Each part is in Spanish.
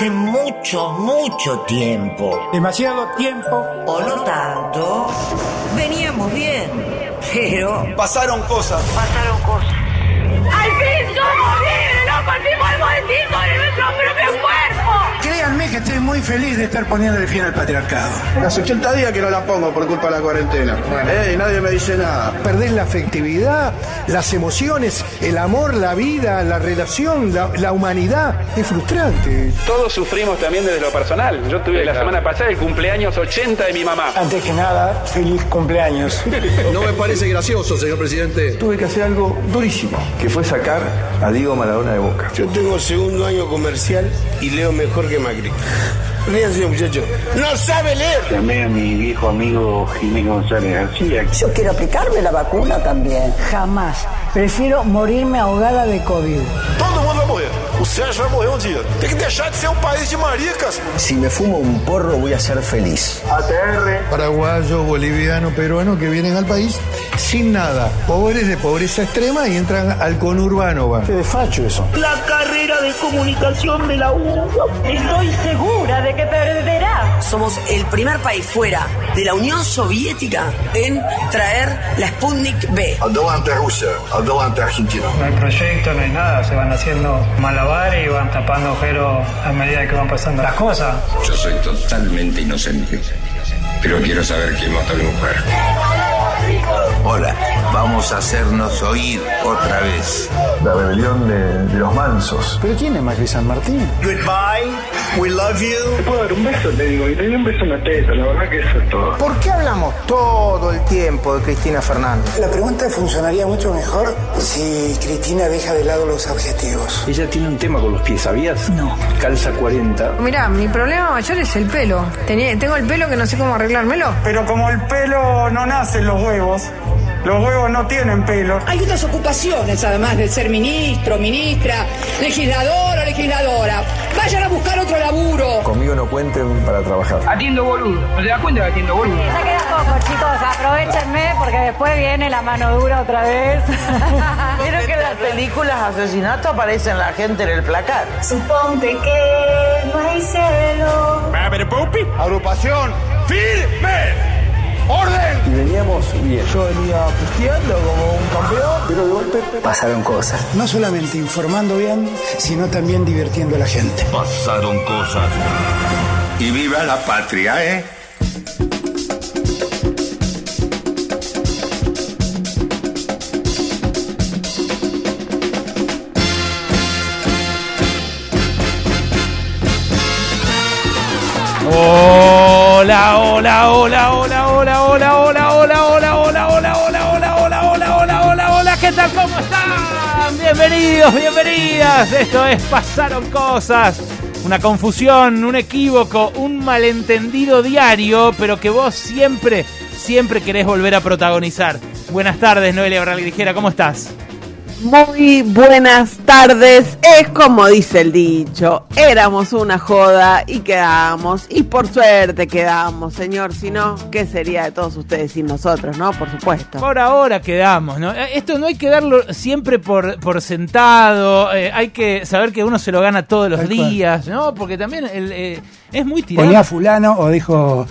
hace mucho, mucho tiempo. Demasiado tiempo. O no tanto. Veníamos bien, pero... Pasaron cosas. Pasaron cosas. ¡Al fin somos libres! ¡No partimos el disco de nuestro propio cuerpo! Créanme que estoy muy feliz de estar poniéndole fin al patriarcado. Hace 80 días que no la pongo por culpa de la cuarentena. Eh, y nadie me dice nada. Perdés la afectividad, las emociones, el amor, la vida, la relación, la, la humanidad. Es frustrante. Todos sufrimos también desde lo personal. Yo tuve la semana pasada el cumpleaños 80 de mi mamá. Antes que nada, feliz cumpleaños. No me parece gracioso, señor presidente. Tuve que hacer algo durísimo, que fue sacar a Diego Maradona de Boca. Yo tengo segundo año comercial y leo mejor que Macri. Ríanse, muchacho. ¡No sabe leer! Llamé a mi viejo amigo Jiménez González García. Yo quiero aplicarme la vacuna también. Jamás. Prefiero morirme ahogada de COVID. Todo. O Sérgio vai morrer um dia. Tem que deixar de ser un país de maricas. Si me fumo un porro voy a ser feliz. ATR. Paraguayos, bolivianos, peruanos que vienen al país sin nada. Pobres de pobreza extrema y entran al conurbano. Va. Qué desfacho eso. La carrera de comunicación de la U. Estoy segura de que perderá. Somos el primer país fuera de la Unión Soviética en traer la Sputnik B. Adelante Rusia, adelante Argentina. No hay proyecto, no hay nada, se van haciendo malabares y van tapando agujeros a medida que van pasando las cosas. Yo soy totalmente inocente, pero quiero saber quién mató a mi mujer. Hola, vamos a hacernos oír otra vez. La rebelión de, de, los mansos. ¿Pero quién es Macri San Martín? Goodbye, we love you. ¿Te puedo dar un beso? Le digo, y le di un beso en la teta, la verdad que eso es todo. ¿Por qué hablamos todo el tiempo de Cristina Fernández? La pregunta funcionaría mucho mejor si Cristina deja de lado los objetivos. Ella tiene un tema con los pies, ¿sabías? No. Calza 40. Mira, mi problema mayor es el pelo. Tenía, tengo el pelo que no sé cómo arreglármelo. Pero como el pelo no nace en los huevos, los huevos no tienen pelo. Hay otras ocupaciones, además de ser ministro, ministra, legislador o legisladora. Vayan a buscar otro laburo. Conmigo no cuenten para trabajar. Atiendo boludo. ¿No te das cuenta que atiendo boludo? Ya queda poco, chicos. Aprovechenme porque después viene la mano dura otra vez. Vieron que en las películas asesinato aparecen la gente en el placar. Suponte que no hay celo. ¿Va a haber Pupi? Agrupación firme. ¡Orden! Y veníamos bien. Yo venía pisteando como un campeón, pero de golpe pasaron cosas. No solamente informando bien, sino también divirtiendo a la gente. Pasaron cosas. Y viva la patria, ¿eh? Hola, Bienvenidos, bienvenidas. Esto es Pasaron Cosas. Una confusión, un equívoco, un malentendido diario, pero que vos siempre, siempre querés volver a protagonizar. Buenas tardes, Noelia Ligera, ¿cómo estás? Muy buenas tardes, es como dice el dicho, éramos una joda y quedamos, y por suerte quedamos, señor, si no, ¿qué sería de todos ustedes sin nosotros, no? Por supuesto. Por ahora quedamos, ¿no? Esto no hay que darlo siempre por, por sentado, eh, hay que saber que uno se lo gana todos los Tal días, cual. ¿no? Porque también el, eh, es muy tirado. Ponía fulano o dijo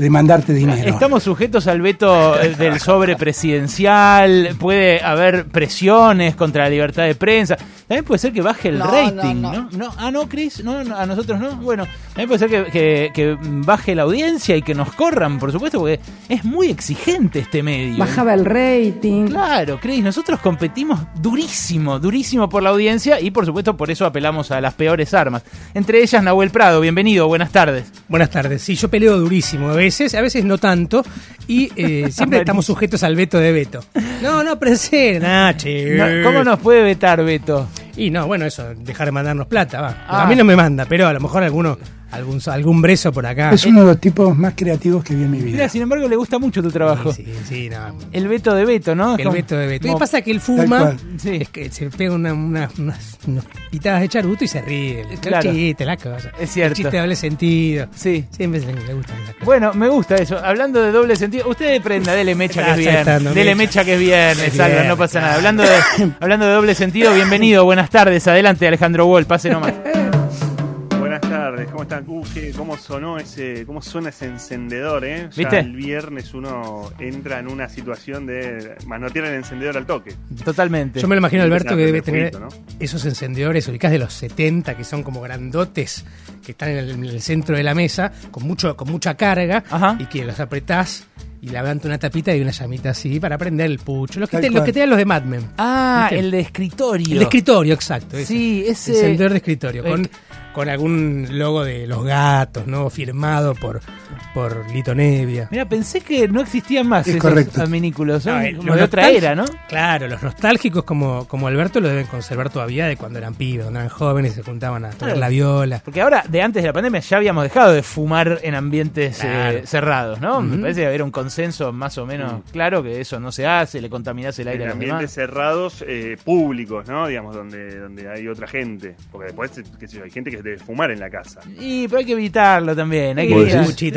de mandarte dinero. Estamos sujetos al veto del sobre presidencial, puede haber presiones contra la libertad de prensa. También puede ser que baje el No, rating, no, ¿no? ¿no? Ah, no, Chris, no, no, a nosotros no. Bueno, también puede ser que, que- que baje la audiencia y que nos corran, por supuesto, porque es muy exigente este medio. Bajaba el rating. Claro, Chris, nosotros competimos durísimo, durísimo por la audiencia y por supuesto por eso apelamos a las peores armas. Entre ellas Nahuel Prado, bienvenido, buenas tardes. Buenas tardes. Sí, yo peleo durísimo a veces, a veces no tanto, y eh, siempre estamos sujetos al veto de veto. No, no, pero en serio, nah, che. No, ¿Cómo nos puede vetar Beto? Y no, bueno, eso, dejar de mandarnos plata, va. Ah. A mí no me manda, pero a lo mejor alguno, algún, algún brezo por acá. Es uno de los tipos más creativos que vi en mi vida. Mira, sin embargo, le gusta mucho tu trabajo. Sí, sí, no. El veto de Beto, ¿no? El Como- veto de veto. Y como- pasa que él fuma, cual. es que se pega una- una- unas, unas pitadas de charuto y se ríe. El Claro. chiste, la cosa. Es cierto. El chiste de doble sentido. Sí. Siempre le, cosas. Bueno, me gusta eso. Hablando de doble sentido, usted prenda, dele mecha que es saltando, Dele mecha. que es Es Salva, no pasa nada. Hablando de, hablando de doble sentido, bienvenido, buenas tardes. Adelante, Alejandro Wall, pase nomás. Tardes. ¿cómo están? Uh, qué- ¿Cómo sonó ese, cómo suena ese encendedor, eh? Ya ¿Viste? el viernes uno entra en una situación de manotear el encendedor al toque. Totalmente. Yo me lo imagino, Alberto, que debe tener esos encendedores ubicados de los 70, que son como grandotes, que están en el, en el centro de la mesa, con mucho con mucha carga, y que los apretás y levanta una tapita y una llamita así para prender el pucho. Los que, te, los cual. que te dan los de Mad Men. Ah, ¿Viste? el de escritorio. El de escritorio, exacto. ese. Sí, ese- Encendedor de escritorio, El- con algún logo de los gatos, ¿no? Firmado por, por Lito Nevia. Mira, pensé que no existían más Es esos correcto. adminículos. Son No, eh, como los de otra era, ¿no? Claro, los nostálgicos como, como Alberto lo deben conservar todavía de cuando eran pibes, cuando eran jóvenes y se juntaban a tocar Claro. la viola. Porque ahora, de antes de la pandemia, ya habíamos dejado de fumar en ambientes eh, cerrados, ¿no? Me parece que había un consenso más o menos claro que eso no se hace, le contaminás el aire En a los ambientes demás. cerrados, eh, públicos, ¿no? Digamos, donde, donde hay otra gente. Porque después, qué sé yo, hay gente que debe fumar en la casa. Y pero hay que evitarlo también. Hay que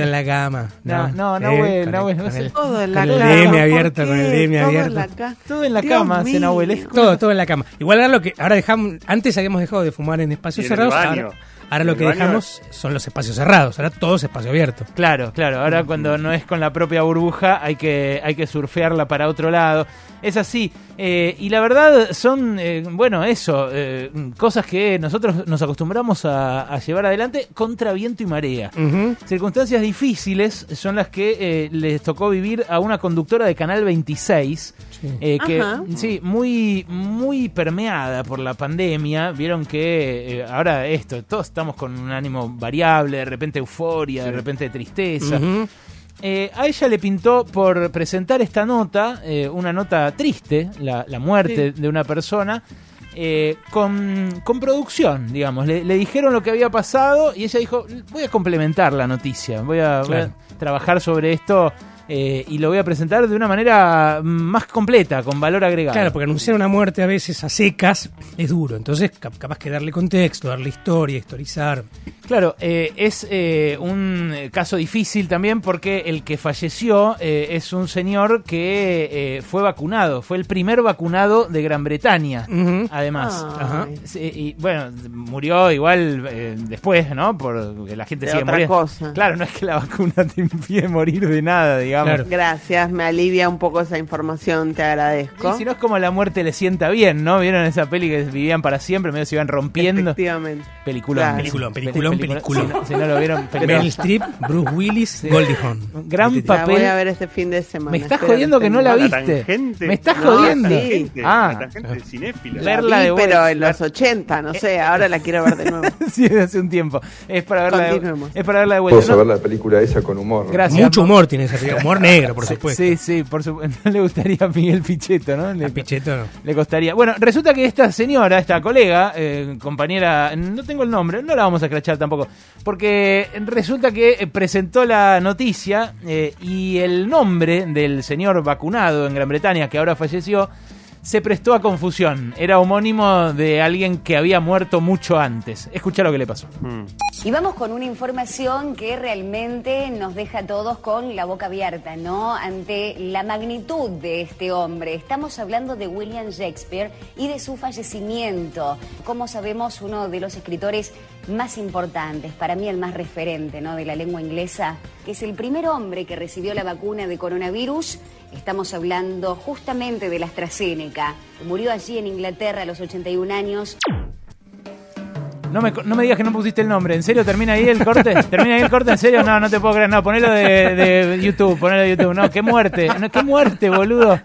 en la cama. No, no, no, Eh, Nahuel, con Nahuel, el- no sé. el- Todo en la con el cama, DM ¿por abierto, con el DM Todo en abierto. Todo en la cama, mío. Nahuel. Todo, todo en la cama. Igual ahora lo que ahora dejamos, antes habíamos dejado de fumar en espacios cerrados, ahora, lo que dejamos son los espacios cerrados, ahora todo es espacio abierto. Claro, claro. Ahora cuando no es con la propia burbuja hay que, hay que surfearla para otro lado. Es así. Eh, y la verdad son, eh, bueno, eso, eh, cosas que nosotros nos acostumbramos a, a llevar adelante contra viento y marea. Circunstancias difíciles son las que eh, les tocó vivir a una conductora de Canal 26. eh, que Ajá. sí, muy, muy permeada por la pandemia. Vieron que eh, ahora esto, todos estamos con un ánimo variable, de repente euforia, de Sí. repente tristeza. Eh, a ella le pintó por presentar esta nota, eh, una nota triste, la, la muerte de una persona, eh, con, con producción, digamos. Le, le dijeron lo que había pasado y ella dijo, voy a complementar la noticia, voy a, voy a trabajar sobre esto eh, y lo voy a presentar de una manera más completa, con valor agregado. Claro, porque anunciar una muerte a veces a secas es duro, entonces cap- capaz que darle contexto, darle historia, historizar. Claro, eh, es eh, un caso difícil también porque el que falleció eh, es un señor que eh, fue vacunado, fue el primer vacunado de Gran Bretaña, además. Ay. Ajá. Sí, y bueno, murió igual eh, después, ¿no? Porque la gente De sigue otra muriendo. cosa. Claro, no es que la vacuna te impide morir de nada, digamos. Gracias, me alivia un poco esa información, te agradezco. Y si no es como la muerte le sienta bien, ¿no? ¿Vieron esa peli que vivían para siempre, medio se iban rompiendo? Efectivamente. Peliculón. Claro. Peliculón, peliculón, peliculón. Si no, si no lo vieron, Meryl peliculón. Streep, Bruce Willis, Goldie Hawn. Gran La papel. voy a ver este fin de semana. Me estás espero jodiendo que no la La viste. tangente. Me estás No, jodiendo. La tangente, Ah. la tangente cinéfila. La verla vi, de vuelta. pero en los 80, no sé, ahora la quiero ver de nuevo. sí, hace un tiempo. Es para verla de, es para verla de vuelta. Vamos a ¿no? ver la película esa con humor. Gracias. Mucho humor tiene esa película, humor negro, por supuesto. Sí, sí, por supuesto. No le gustaría a Miguel Pichetto, ¿no? Le, A Pichetto no. le costaría. Bueno, resulta que esta señora, esta colega, eh, compañera, no tengo el nombre, no la vamos a escrachar tampoco, porque resulta que eh, presentó la noticia eh, y el nombre del señor vacunado en Gran Bretaña, que ahora falleció, se prestó a confusión. Era homónimo de alguien que había muerto mucho antes. Escucha lo que le pasó. Mm. Y vamos con una información que realmente nos deja a todos con la boca abierta, ¿no? Ante la magnitud de este hombre. Estamos hablando de William Shakespeare y de su fallecimiento. Como sabemos, uno de los escritores más importantes, para mí el más referente, ¿no? De la lengua inglesa, que es el primer hombre que recibió la vacuna de coronavirus. Estamos hablando justamente de la AstraZeneca. Murió allí en Inglaterra a los 81 años. No me, no me digas que no pusiste el nombre. ¿En serio termina ahí el corte? ¿Termina ahí el corte? ¿En serio? No, no te puedo creer. No, ponelo de, de YouTube. Ponelo de YouTube. No, qué muerte. No, qué muerte, boludo.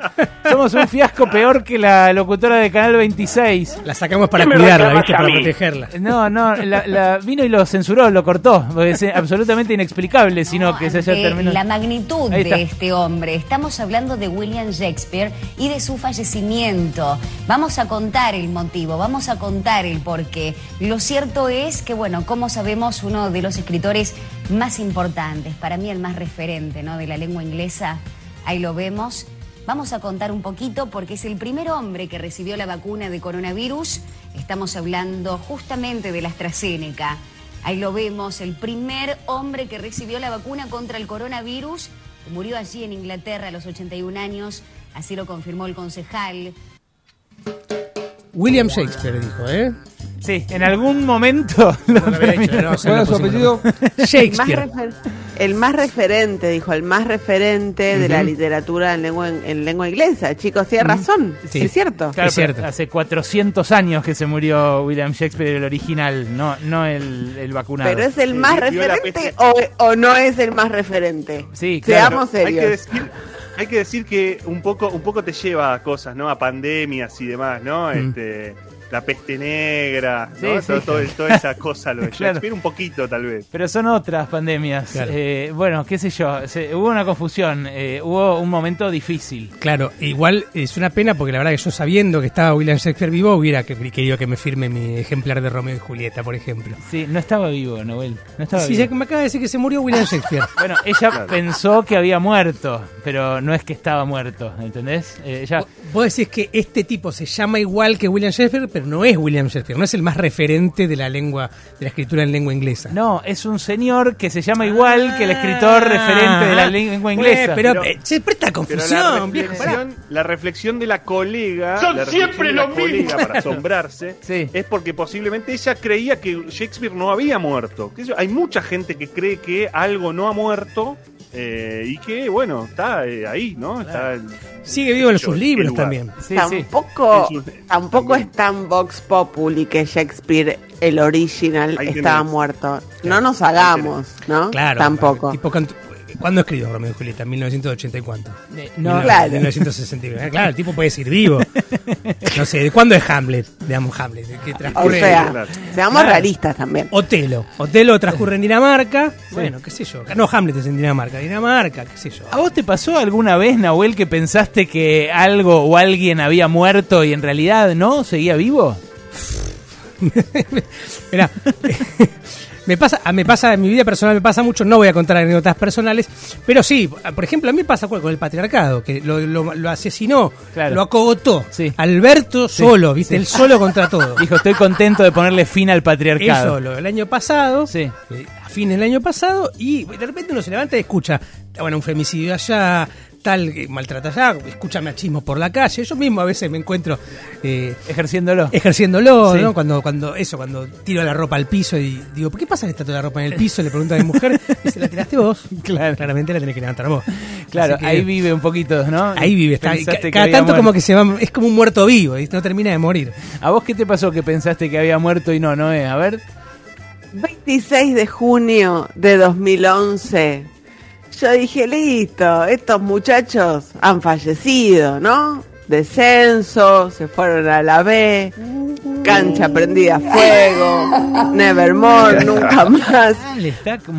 Somos un fiasco peor que la locutora de Canal 26. La sacamos para cuidarla, ¿viste? Para protegerla. No, no, la, la- vino y lo censuró, lo cortó. porque Es absolutamente inexplicable, sino que se haya ante terminado. la magnitud de este hombre. Estamos hablando de William Shakespeare y de su fallecimiento. Vamos a contar el motivo, vamos a contar el porqué. Lo cierto es que, bueno, como sabemos, uno de los escritores más importantes, para mí el más referente ¿no? de la lengua inglesa, ahí lo vemos. Vamos a contar un poquito porque es el primer hombre que recibió la vacuna de coronavirus. Estamos hablando justamente de la AstraZeneca. Ahí lo vemos, el primer hombre que recibió la vacuna contra el coronavirus. Murió allí en Inglaterra a los 81 años. Así lo confirmó el concejal. William Shakespeare dijo, ¿eh? Sí, en algún momento lo. ¿Cuál es su apellido? Shakespeare. El más, refer- el más referente, dijo, el más referente de la literatura en lengua, en lengua inglesa. Chicos, tiene razón, Sí. es cierto. Claro, pero hace 400 años que se murió William Shakespeare, el original, no, no el, el vacunado. Pero es el más referente o, o no es el más referente. Sí, Seamos Hay que serios. decir, hay que, decir que un poco, un poco te lleva a cosas, ¿no? A pandemias y demás, ¿no? Mm. Este, la peste negra, Sí, ¿no? sí. Todo- todo- toda esa cosa, lo de Claro. Shakespeare, un poquito tal vez. Pero son otras pandemias. Claro. Eh, bueno, qué sé yo, se- hubo una confusión, eh, hubo un momento difícil. Claro, igual es una pena porque la verdad que yo sabiendo que estaba William Shakespeare vivo hubiera que- querido que me firme mi ejemplar de Romeo y Julieta, por ejemplo. Sí, no estaba vivo, Noel. No estaba Sí, vivo. ya me acaba de decir que se murió William Shakespeare. Bueno, ella pensó que había muerto, pero no es que estaba muerto, ¿entendés? Eh, ella, Vos decís que este tipo se llama igual que William Shakespeare, pero no es William Shakespeare, no es el más referente de la lengua, de la escritura en lengua inglesa. no, es un señor que se llama igual que el escritor referente de la lengua inglesa. Ah. Pero, Pero- eh, se presta Pero confusión, la viejo. reflexión, la reflexión de la colega, Son la reflexión siempre de la lo colega mismo. para asombrarse, Sí. es porque posiblemente ella creía que Shakespeare no había muerto. Hay mucha gente que cree que algo no ha muerto eh, y que, bueno, está eh, ahí, ¿no? Está en- Sigue vivo en sus libros lugar. también. Sí, sí. tampoco, En su- tampoco es tan Vox Populi que Shakespeare, el original, Ahí estaba tenés. muerto. No nos hagamos, ¿no? Claro. Tampoco. Tipo, ¿Cuándo escribió Romeo y Julieta? ¿En 1980 y cuánto? Eh, no, Claro. 1969. Claro, el tipo puede seguir vivo. No sé, ¿de cuándo es Hamlet? Digamos Hamlet. ¿de qué O transcurre? sea, Claro. seamos Claro. realistas también. Otelo. Otelo transcurre en Dinamarca. Bueno, qué sé yo. No, Hamlet es en Dinamarca. Dinamarca, qué sé yo. ¿A vos te pasó alguna vez, Nahuel, que pensaste que algo o alguien había muerto y en realidad no? ¿Seguía vivo? Mirá, me pasa, me pasa en mi vida personal, me pasa mucho, no voy a contar anécdotas personales, pero sí, por ejemplo, a mí me pasa con el patriarcado, que lo, lo- lo asesinó, Claro. lo acogotó. Sí. Alberto solo, ¿viste? Él solo contra todo. Dijo, estoy contento de ponerle fin al Él patriarcado. solo, el año pasado, Sí. eh, a fines del año pasado, y de repente uno se levanta y escucha, bueno, un femicidio allá, tal, que maltrata allá, escucha machismo por la calle. Yo mismo a veces me encuentro eh, Ejerciéndolo. ejerciéndolo, Sí. ¿no? Cuando, cuando, eso, cuando tiro la ropa al piso y digo, ¿por qué pasa que está toda la ropa en el piso? Le pregunto a mi mujer, y se la tiraste vos. Claro. Claramente la tenés que levantar vos. Claro, que- ahí vive un poquito, ¿no? Ahí vive, está, ca- cada tanto como que se va, es como un muerto vivo y no termina de morir. ¿A vos qué te pasó que pensaste que había muerto y no, no es? A ver. 26 de junio de 2011. Yo dije, listo, estos muchachos han fallecido, ¿no? Descenso, se fueron a la B, cancha prendida a fuego, Nevermore, nunca más.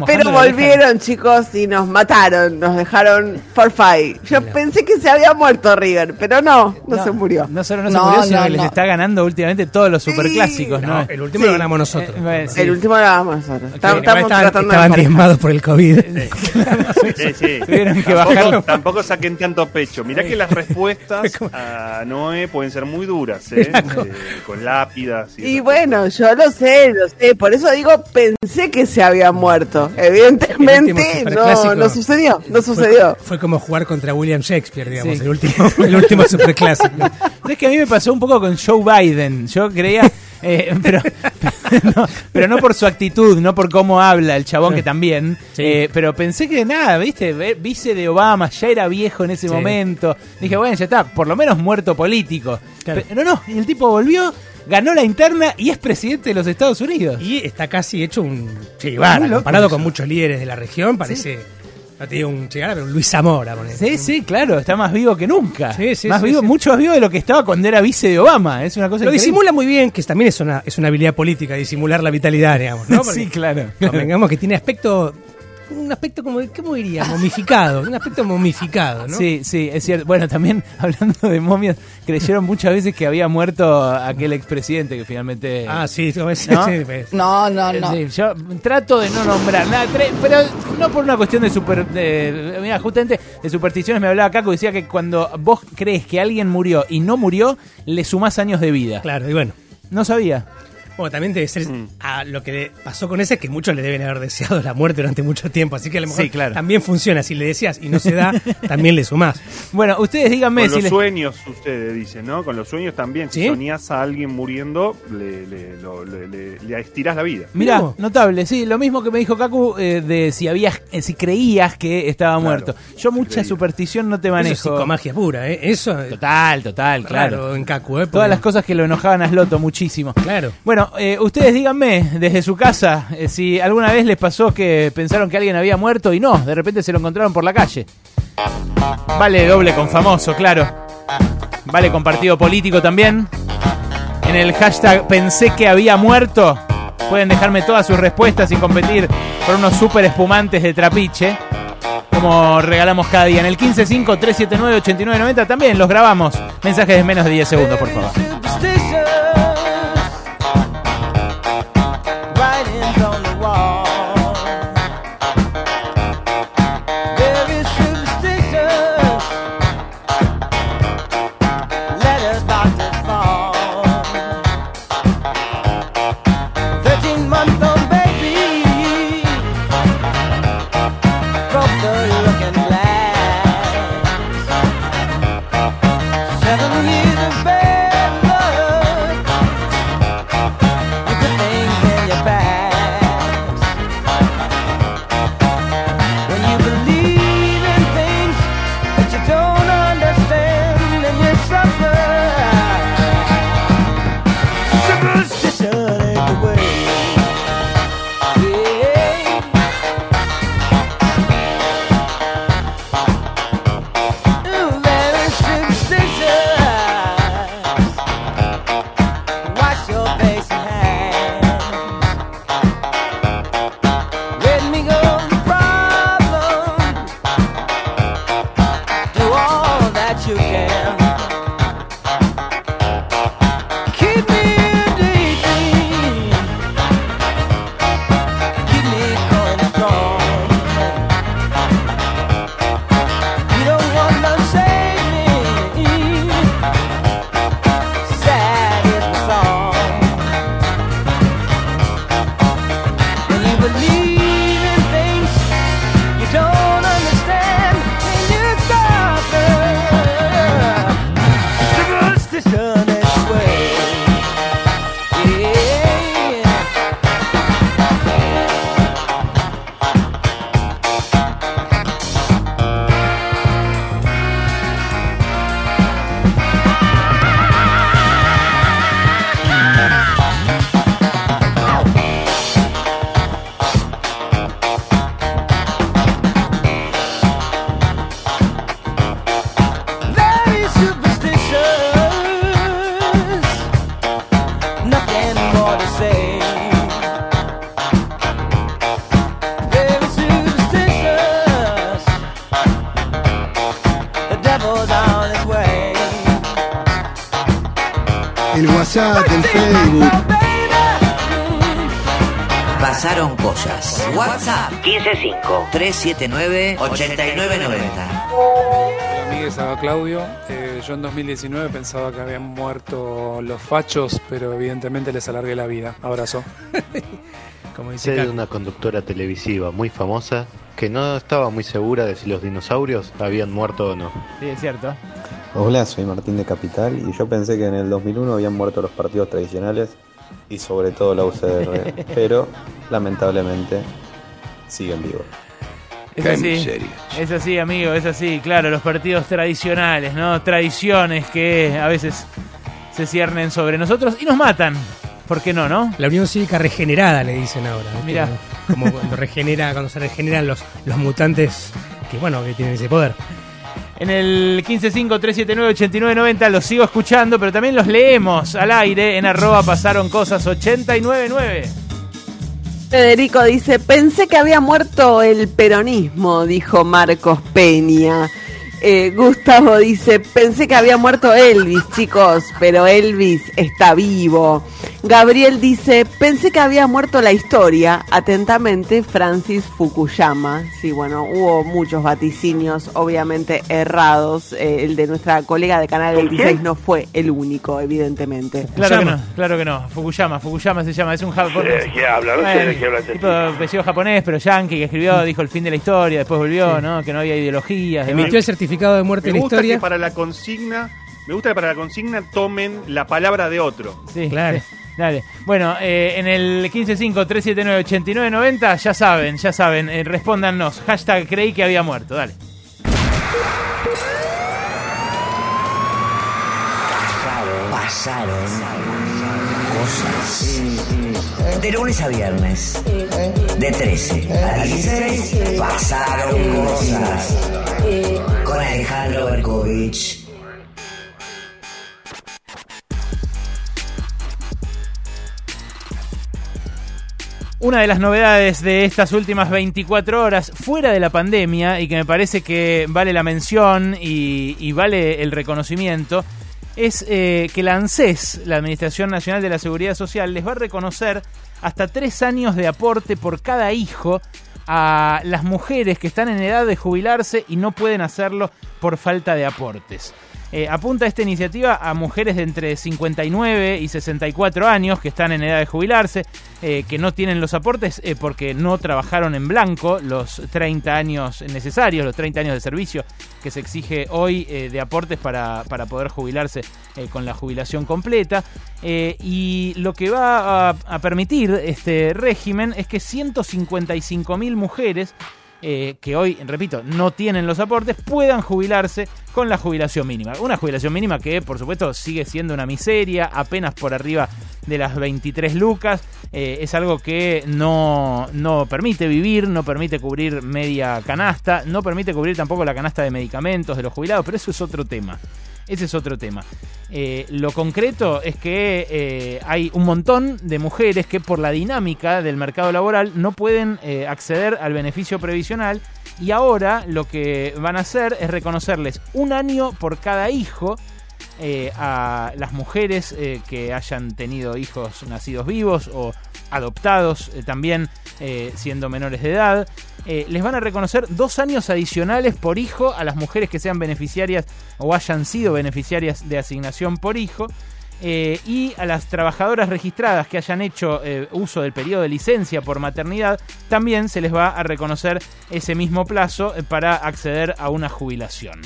Pero volvieron, chicos, y nos mataron, nos dejaron for five. Yo pensé que se había muerto River, pero no, no, se murió. No solo no, se No, murió, sino no, que les no. está ganando últimamente todos los superclásicos, ¿no? No, el último lo ganamos nosotros. Eh, sí. El último lo hagamos nosotros. Estamos, Igual estamos estaban, tratando estaban diezmados por el COVID. Sí, sí. Tuvieron que tampoco, bajarlo. tampoco saquen tanto pecho. Mirá que las respuestas a Noé pueden ser muy duras, ¿eh? Eh, con lápidas. Y, Y bueno, yo lo sé, lo sé. Por eso digo, pensé que se había muerto. Evidentemente, no, no sucedió. No sucedió. Fue, fue como jugar contra William Shakespeare, digamos, Sí. el último, el último superclásico. Es que a mí me pasó un poco con Joe Biden. Yo creía, eh, pero, no, pero no por su actitud, no por cómo habla el chabón, que también. Sí. eh, pero pensé que nada, viste, vice de Obama, ya era viejo en ese Sí. momento. Dije, bueno, ya está, por lo menos muerto político. Claro. Pero no, el tipo volvió, ganó la interna y es presidente de los Estados Unidos. Y está casi hecho un loco comparado con muchos líderes de la región, parece, no te digo un Che Guevara, pero un Luis Zamora. Sí, sí, claro, está más vivo que nunca. Sí, sí, más sí, vivo, mucho más vivo de lo que estaba cuando era vice de Obama. Es una cosa Lo increíble. disimula muy bien, que también es una, es una habilidad política, disimular la vitalidad, digamos, ¿no? Porque sí, claro. convengamos que tiene aspecto, un aspecto como, ¿cómo diría? Momificado, un aspecto momificado, ¿no? Sí, sí, es cierto. Bueno, también hablando de momias, creyeron muchas veces que había muerto aquel expresidente que finalmente. Ah, sí, ¿No? sí, pues. No, no, no. Sí, yo trato de no nombrar nada, pero no por una cuestión de super. De, mira, justamente de supersticiones me hablaba Caco y decía que cuando vos crees que alguien murió y no murió, le sumás años de vida. Claro, y bueno. No sabía. Bueno, también debe ser a lo que pasó con ese es que muchos le deben haber deseado la muerte durante mucho tiempo, así que a lo mejor Sí, claro. también funciona. Si le deseas y no se da, también le sumás. Bueno, ustedes díganme Con si los les- sueños, ustedes dicen, ¿no? Con los sueños también. Si ¿Sí? soñás a alguien muriendo, le, le, lo- le- le- le estirás la vida. Mira, notable, sí, lo mismo que me dijo Kaku eh, de si habías, eh, si creías que estaba muerto. Yo mucha superstición no te Eso es manejo. psicomagia pura, ¿eh? Eso es Total, total, claro. en Kaku, ¿eh? Todas las cosas que lo enojaban a Sloto muchísimo. Claro. Bueno, eh, ustedes díganme desde su casa eh, si alguna vez les pasó que pensaron que alguien había muerto y no, de repente se lo encontraron por la calle. Vale doble con famoso, claro. Vale con partido político también. En el hashtag pensé que había muerto. Pueden dejarme todas sus respuestas y competir por unos super espumantes de trapiche. Como regalamos cada día. En el 155-379-8990 también los grabamos. Mensajes de menos de 10 segundos, por favor. 155-379-8990. Hola amigues, acá Claudio. Eh, yo en 2019 pensaba que habían muerto los fachos, pero evidentemente les alargué la vida. Abrazo. Como de una conductora televisiva muy famosa que no estaba muy segura de si los dinosaurios habían muerto o no. Sí, es cierto. Hola, soy Martín de Capital y yo pensé que en el 2001 habían muerto los partidos tradicionales y sobre todo la UCR, pero lamentablemente siguen vivos. Es así, es así, amigo, es así, claro, los partidos tradicionales, ¿no? Tradiciones que a veces se ciernen sobre nosotros y nos matan. ¿Por qué no, no? La Unión Cívica regenerada le dicen ahora. Mirá. Como cuando regenera, cuando se regeneran los, los mutantes que bueno, que tienen ese poder. En el 155-379-8990 los sigo escuchando, pero también los leemos al aire en arroba pasaron cosas 899. Federico dice, pensé que había muerto el peronismo, dijo Marcos Peña. Eh, Gustavo dice, pensé que había muerto Elvis, chicos, pero Elvis está vivo. Gabriel dice, pensé que había muerto la historia. Atentamente, Francis Fukuyama. Sí, bueno, hubo muchos vaticinios, obviamente errados. Eh, el de nuestra colega de Canal 26 no fue el único, evidentemente. Claro que no, claro que no. Fukuyama, Fukuyama se llama, es un japonés. ¿De qué habla? No sé de qué habla este tipo apellido japonés, pero yankee, que escribió, dijo el fin de la historia, después volvió, ¿no? Que no había ideologías. Emitió el certificado de muerte Me en gusta historia. que para la consigna, me gusta que para la consigna tomen la palabra de otro. Sí, claro. Dale. Bueno, eh, en el 155-379-8990, ya saben, ya saben, eh, respóndanos. Hashtag creí que había muerto, dale. Pasaron cosas. De lunes a viernes. De 13 a 16 pasaron cosas. Con Alejandro Berkovich. Una de las novedades de estas últimas 24 horas, fuera de la pandemia, y que me parece que vale la mención y, y vale el reconocimiento, es eh, que la ANSES, la Administración Nacional de la Seguridad Social, les va a reconocer hasta tres años de aporte por cada hijo a las mujeres que están en edad de jubilarse y no pueden hacerlo por falta de aportes. Eh, apunta esta iniciativa a mujeres de entre 59 y 64 años que están en edad de jubilarse, eh, que no tienen los aportes eh, porque no trabajaron en blanco los 30 años necesarios, los 30 años de servicio que se exige hoy de aportes para, para poder jubilarse con la jubilación completa. Y lo que va a, a permitir este régimen es que 155.000 mujeres eh, que hoy, repito, no tienen los aportes, puedan jubilarse con la jubilación mínima. Una jubilación mínima que, por supuesto, sigue siendo una miseria, apenas por arriba de las 23 lucas. Eh, es algo que no, no permite vivir, no permite cubrir media canasta, no permite cubrir tampoco la canasta de medicamentos de los jubilados, pero eso es otro tema. Ese es otro tema. Eh, lo concreto es que eh, hay un montón de mujeres que por la dinámica del mercado laboral no pueden eh, acceder al beneficio previsional y ahora lo que van a hacer es reconocerles un año por cada hijo eh, a las mujeres eh, que hayan tenido hijos nacidos vivos o adoptados eh, también siendo menores de edad. Les van a reconocer dos años adicionales por hijo a las mujeres que sean beneficiarias o hayan sido beneficiarias de asignación por hijo. y a las trabajadoras registradas que hayan hecho uso del periodo de licencia por maternidad, también se les va a reconocer ese mismo plazo para acceder a una jubilación.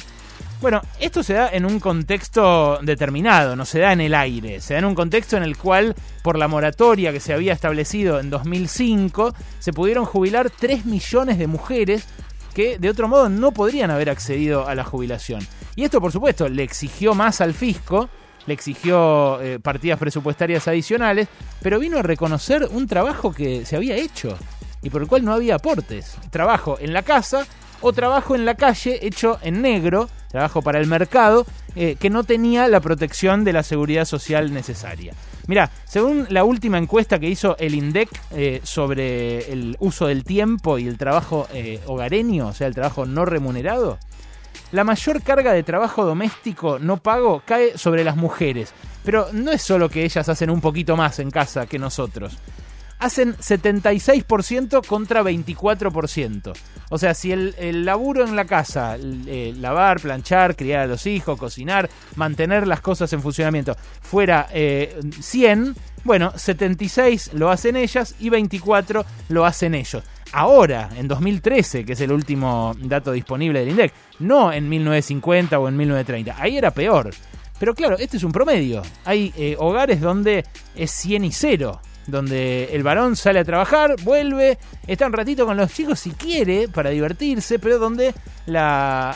Bueno, esto se da en un contexto determinado, no se da en el aire, se da en un contexto en el cual, por la moratoria que se había establecido en 2005, se pudieron jubilar 3 millones de mujeres que de otro modo no podrían haber accedido a la jubilación. Y esto, por supuesto, le exigió más al fisco, le exigió eh, partidas presupuestarias adicionales, pero vino a reconocer un trabajo que se había hecho y por el cual no había aportes. Trabajo en la casa o trabajo en la calle hecho en negro, trabajo para el mercado, eh, que no tenía la protección de la seguridad social necesaria. Mirá, según la última encuesta que hizo el INDEC eh, sobre el uso del tiempo y el trabajo eh, hogareño, o sea, el trabajo no remunerado, la mayor carga de trabajo doméstico no pago cae sobre las mujeres. Pero no es solo que ellas hacen un poquito más en casa que nosotros. Hacen 76% contra 24%. O sea, si el, el laburo en la casa, lavar, planchar, criar a los hijos, cocinar, mantener las cosas en funcionamiento, fuera eh, 100, bueno, 76 lo hacen ellas y 24 lo hacen ellos. Ahora, en 2013, que es el último dato disponible del INDEC, no en 1950 o en 1930, ahí era peor. Pero claro, este es un promedio. Hay eh, hogares donde es 100 y 0 donde el varón sale a trabajar, vuelve, está un ratito con los chicos si quiere para divertirse, pero donde la,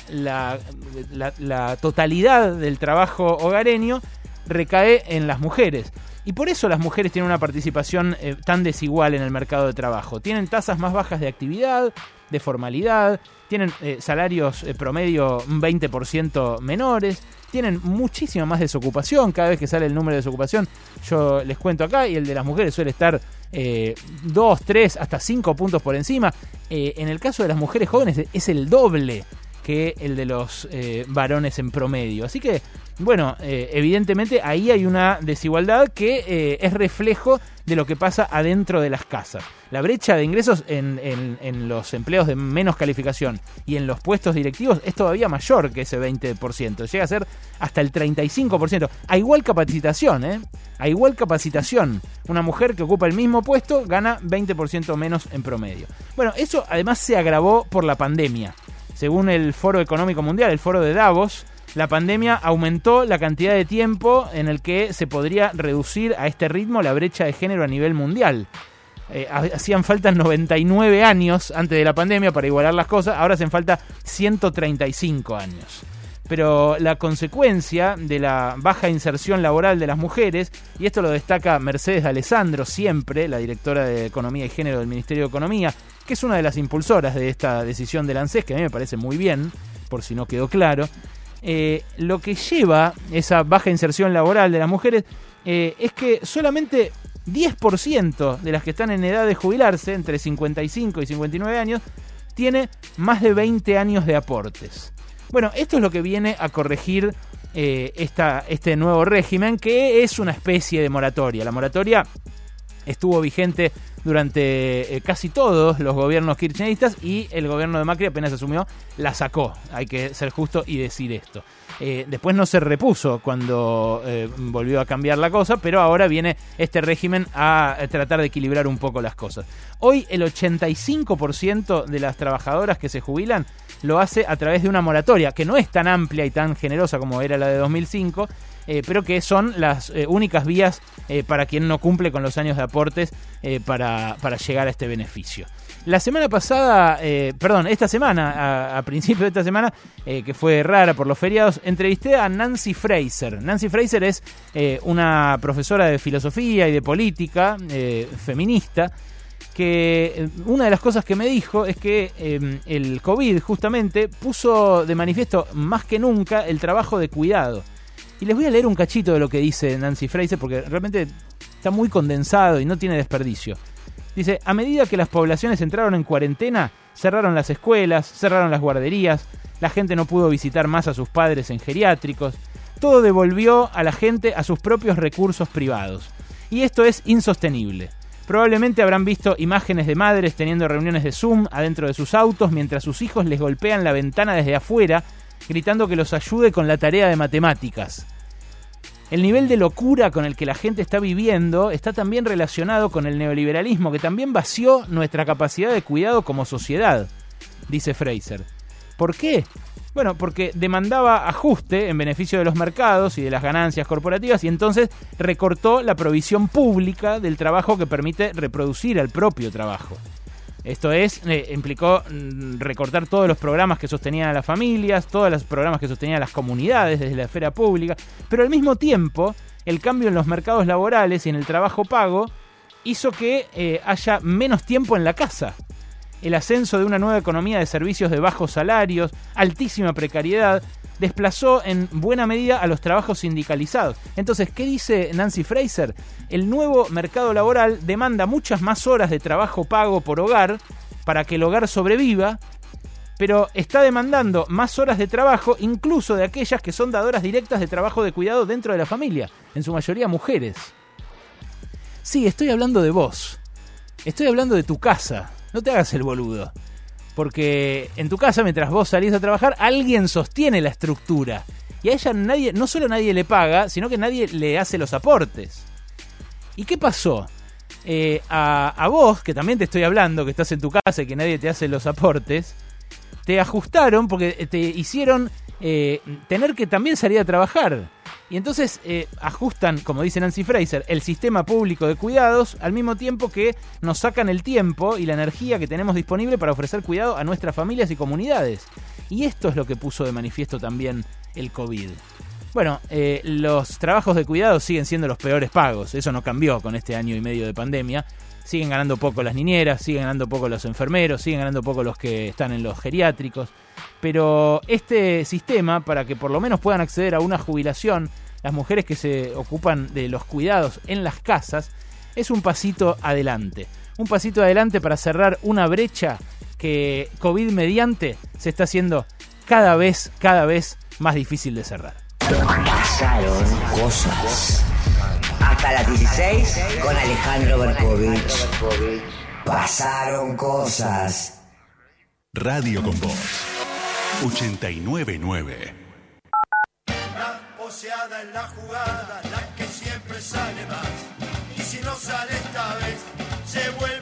totalidad del trabajo hogareño recae en las mujeres. Y por eso las mujeres tienen una participación eh, tan desigual en el mercado de trabajo. Tienen tasas más bajas de actividad, de formalidad, tienen eh, salarios eh, promedio un 20% menores, tienen muchísima más desocupación. Cada vez que sale el número de desocupación, yo les cuento acá, y el de las mujeres suele estar 2, 3, hasta 5 puntos por encima. Eh, en el caso de las mujeres jóvenes es el doble que el de los eh, varones en promedio. Así que, bueno, eh, evidentemente ahí hay una desigualdad que eh, es reflejo de lo que pasa adentro de las casas. La brecha de ingresos en, en- en los empleos de menos calificación y en los puestos directivos es todavía mayor que ese 20%. Llega a ser hasta el 35%. A igual capacitación, ¿eh? A igual capacitación. Una mujer que ocupa el mismo puesto gana 20% menos en promedio. Bueno, eso además se agravó por la pandemia. Según el Foro Económico Mundial, el Foro de Davos, la pandemia aumentó la cantidad de tiempo en el que se podría reducir a este ritmo la brecha de género a nivel mundial. Eh, ha- hacían falta 99 años antes de la pandemia para igualar las cosas, ahora hacen falta 135 años. Pero la consecuencia de la baja inserción laboral de las mujeres, y esto lo destaca Mercedes Alessandro siempre, la directora de Economía y Género del Ministerio de Economía, que es una de las impulsoras de esta decisión del ANSES, que a mí me parece muy bien, por si no quedó claro, eh, lo que lleva esa baja inserción laboral de las mujeres eh, es que solamente 10% de las que están en edad de jubilarse, entre 55 y 59 años, tiene más de 20 años de aportes. Bueno, esto es lo que viene a corregir eh, esta, este nuevo régimen, que es una especie de moratoria. La moratoria estuvo vigente durante eh, casi todos los gobiernos kirchneristas y el gobierno de Macri apenas asumió, la sacó. Hay que ser justo y decir esto. Eh, después no se repuso cuando eh, volvió a cambiar la cosa, pero ahora viene este régimen a tratar de equilibrar un poco las cosas. Hoy el 85% de las trabajadoras que se jubilan lo hace a través de una moratoria, que no es tan amplia y tan generosa como era la de 2005, eh, pero que son las eh, únicas vías eh, para quien no cumple con los años de aportes para, para llegar a este beneficio. La semana pasada, perdón, esta semana, a, a principio de esta semana, que fue rara por los feriados, entrevisté a Nancy Fraser. Nancy Fraser es una profesora de filosofía y de política, feminista, que una de las cosas que me dijo es que el COVID justamente puso de manifiesto más que nunca el trabajo de cuidado. Y les voy a leer un cachito de lo que dice Nancy Fraser porque realmente está muy condensado y no tiene desperdicio. Dice, a medida que las poblaciones entraron en cuarentena, cerraron las escuelas, cerraron las guarderías, la gente no pudo visitar más a sus padres en geriátricos, todo devolvió a la gente a sus propios recursos privados. Y esto es insostenible. Probablemente habrán visto imágenes de madres teniendo reuniones de Zoom adentro de sus autos mientras sus hijos les golpean la ventana desde afuera, gritando que los ayude con la tarea de matemáticas. El nivel de locura con el que la gente está viviendo está también relacionado con el neoliberalismo, que también vació nuestra capacidad de cuidado como sociedad, dice Fraser. ¿Por qué? Bueno, porque demandaba ajuste en beneficio de los mercados y de las ganancias corporativas y entonces recortó la provisión pública del trabajo que permite reproducir al propio trabajo. Esto es, eh, implicó mm, recortar todos los programas que sostenían a las familias, todos los programas que sostenían a las comunidades desde la esfera pública, pero al mismo tiempo el cambio en los mercados laborales y en el trabajo pago hizo que eh, haya menos tiempo en la casa. El ascenso de una nueva economía de servicios de bajos salarios, altísima precariedad, desplazó en buena medida a los trabajos sindicalizados. Entonces, ¿qué dice Nancy Fraser? El nuevo mercado laboral demanda muchas más horas de trabajo pago por hogar para que el hogar sobreviva, pero está demandando más horas de trabajo incluso de aquellas que son dadoras directas de trabajo de cuidado dentro de la familia, en su mayoría mujeres. Sí, estoy hablando de vos. Estoy hablando de tu casa. No te hagas el boludo. Porque en tu casa, mientras vos salís a trabajar, alguien sostiene la estructura. Y a ella nadie, no solo nadie le paga, sino que nadie le hace los aportes. ¿Y qué pasó? Eh, a, vos, que también te estoy hablando, que estás en tu casa y que nadie te hace los aportes, te ajustaron porque te hicieron eh, tener que también salir a trabajar. Y entonces eh, ajustan, como dice Nancy Fraser, el sistema público de cuidados al mismo tiempo que nos sacan el tiempo y la energía que tenemos disponible para ofrecer cuidado a nuestras familias y comunidades. Y esto es lo que puso de manifiesto también el COVID. Bueno, eh, los trabajos de cuidado siguen siendo los peores pagos, eso no cambió con este año y medio de pandemia. Siguen ganando poco las niñeras, siguen ganando poco los enfermeros, siguen ganando poco los que están en los geriátricos. Pero este sistema, para que por lo menos puedan acceder a una jubilación, las mujeres que se ocupan de los cuidados en las casas, es un pasito adelante. Un pasito adelante para cerrar una brecha que COVID mediante se está haciendo cada vez, cada vez más difícil de cerrar. Pasaron cosas. Hasta las 16 con Alejandro Berkovich. Pasaron cosas. Radio con Voz. 899. La poseada en la jugada, la que siempre sale más. Y si no sale esta vez, se vuelve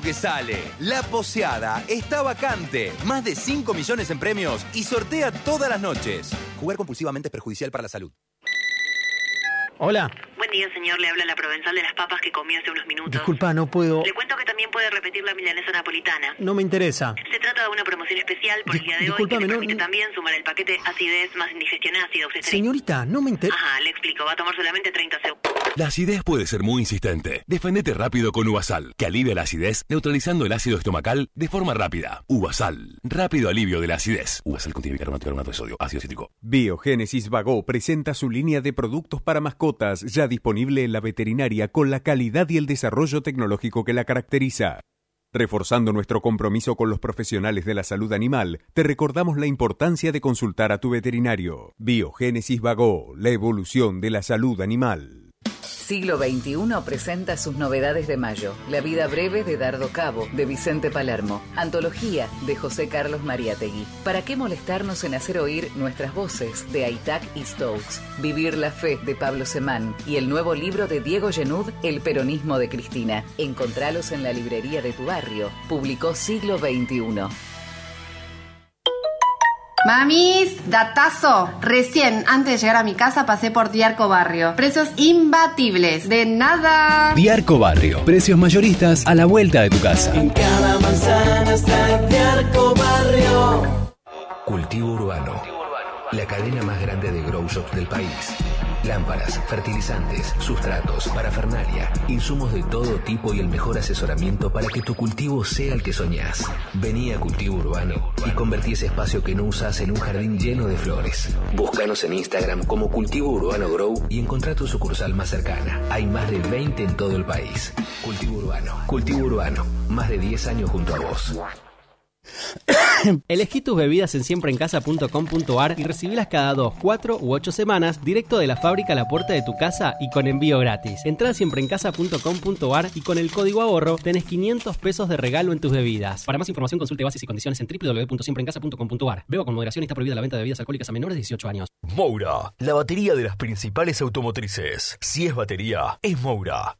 que sale. La poseada está vacante. Más de 5 millones en premios y sortea todas las noches. Jugar compulsivamente es perjudicial para la salud. Hola. Buen día, señor. Le habla la provenzal de las papas que comí hace unos minutos. Disculpa, no puedo. Le cuento que también puede repetir la milanesa napolitana. No me interesa. Se trata de una promoción especial por el día de hoy que le no- permite también sumar el paquete acidez más indigestión ácida. Señorita, no me interesa. Ajá, le explico. Va a tomar solamente 30 segundos. La acidez puede ser muy insistente. Defendete rápido con Uvasal, que alivia la acidez neutralizando el ácido estomacal de forma rápida. Uvasal, rápido alivio de la acidez. Uvasal contiene bicarbonato de sodio, ácido cítrico. Biogénesis Vago presenta su línea de productos para mascotas ya disponible en la veterinaria con la calidad y el desarrollo tecnológico que la caracteriza. Reforzando nuestro compromiso con los profesionales de la salud animal, te recordamos la importancia de consultar a tu veterinario. Biogénesis Vago, la evolución de la salud animal. Siglo XXI presenta sus novedades de mayo. La vida breve de Dardo Cabo, de Vicente Palermo. Antología, de José Carlos Mariátegui. ¿Para qué molestarnos en hacer oír nuestras voces, de Aitac y Stokes? Vivir la fe, de Pablo Semán. Y el nuevo libro de Diego Genud, El peronismo de Cristina. Encontralos en la librería de tu barrio. Publicó Siglo XXI. Mamis, datazo. Recién, antes de llegar a mi casa, pasé por Diarco Barrio. Precios imbatibles. De nada. Diarco Barrio. Precios mayoristas a la vuelta de tu casa. Cada manzana está Diarco Barrio. Cultivo Urbano. La cadena más grande de grow shops del país. Lámparas, fertilizantes, sustratos, parafernalia, insumos de todo tipo y el mejor asesoramiento para que tu cultivo sea el que soñás. Vení a Cultivo Urbano y convertí ese espacio que no usas en un jardín lleno de flores. Búscanos en Instagram como Cultivo Urbano Grow y encontrá tu sucursal más cercana. Hay más de 20 en todo el país. Cultivo Urbano. Cultivo Urbano. Más de 10 años junto a vos. Elegí tus bebidas en siempreencasa.com.ar y recibilas cada 2, 4 u 8 semanas directo de la fábrica a la puerta de tu casa y con envío gratis. Entrá a siempreencasa.com.ar y con el código ahorro tenés 500 pesos de regalo en tus bebidas. Para más información consulte bases y condiciones en www.siempreencasa.com.ar. Beba con moderación está prohibida la venta de bebidas alcohólicas a menores de 18 años. Moura, la batería de las principales automotrices. Si es batería, es Moura.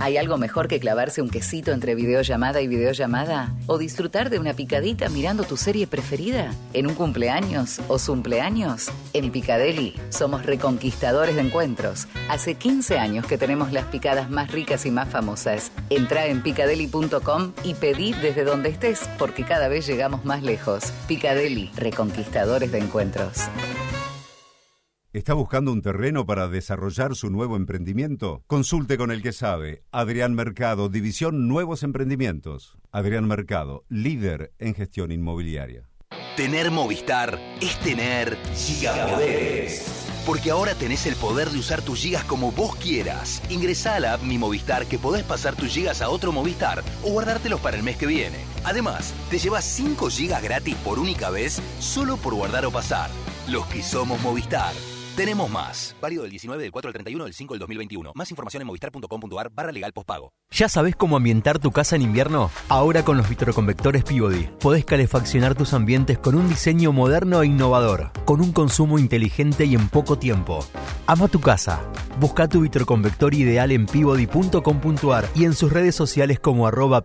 ¿Hay algo mejor que clavarse un quesito entre videollamada y videollamada? ¿O disfrutar de una picadita mirando tu serie preferida? ¿En un cumpleaños o cumpleaños? En Picadeli somos reconquistadores de encuentros. Hace 15 años que tenemos las picadas más ricas y más famosas. Entra en picadeli.com y pedí desde donde estés porque cada vez llegamos más lejos. Picadeli, reconquistadores de encuentros. ¿Está buscando un terreno para desarrollar su nuevo emprendimiento? Consulte con el que sabe. Adrián Mercado, División Nuevos Emprendimientos. Adrián Mercado, líder en gestión inmobiliaria. Tener Movistar es tener gigapoderes. Porque ahora tenés el poder de usar tus gigas como vos quieras. Ingresá a la app Mi Movistar que podés pasar tus gigas a otro Movistar o guardártelos para el mes que viene. Además, te llevas 5 gigas gratis por única vez solo por guardar o pasar. Los que somos Movistar. Tenemos más. Válido del 19 del 4 al 31 del 5 del 2021. Más información en movistar.com.ar barra legal postpago. ¿Ya sabes cómo ambientar tu casa en invierno? Ahora con los vitroconvectores Peabody podés calefaccionar tus ambientes con un diseño moderno e innovador, con un consumo inteligente y en poco tiempo. Ama tu casa. Busca tu vitroconvector ideal en peabody.com.ar y en sus redes sociales como arroba.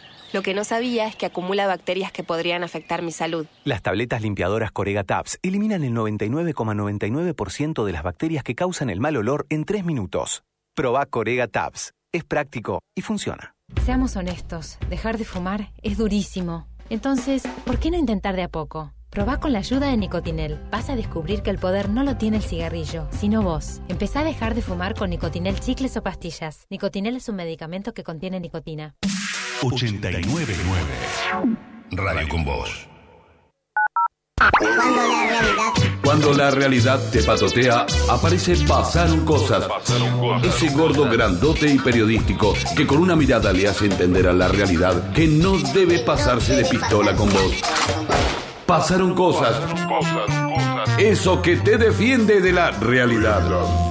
Lo que no sabía es que acumula bacterias que podrían afectar mi salud. Las tabletas limpiadoras Corega Tabs eliminan el 99,99% de las bacterias que causan el mal olor en 3 minutos. Proba Corega Tabs. Es práctico y funciona. Seamos honestos, dejar de fumar es durísimo. Entonces, ¿por qué no intentar de a poco? Probá con la ayuda de Nicotinel. Vas a descubrir que el poder no lo tiene el cigarrillo, sino vos. Empezá a dejar de fumar con Nicotinel chicles o pastillas. Nicotinel es un medicamento que contiene nicotina. 899 Radio con Voz. Cuando la realidad te patotea, aparece Pasaron Cosas. Ese gordo grandote y periodístico que con una mirada le hace entender a la realidad que no debe pasarse de pistola con vos. Pasaron cosas. Eso que te defiende de la realidad.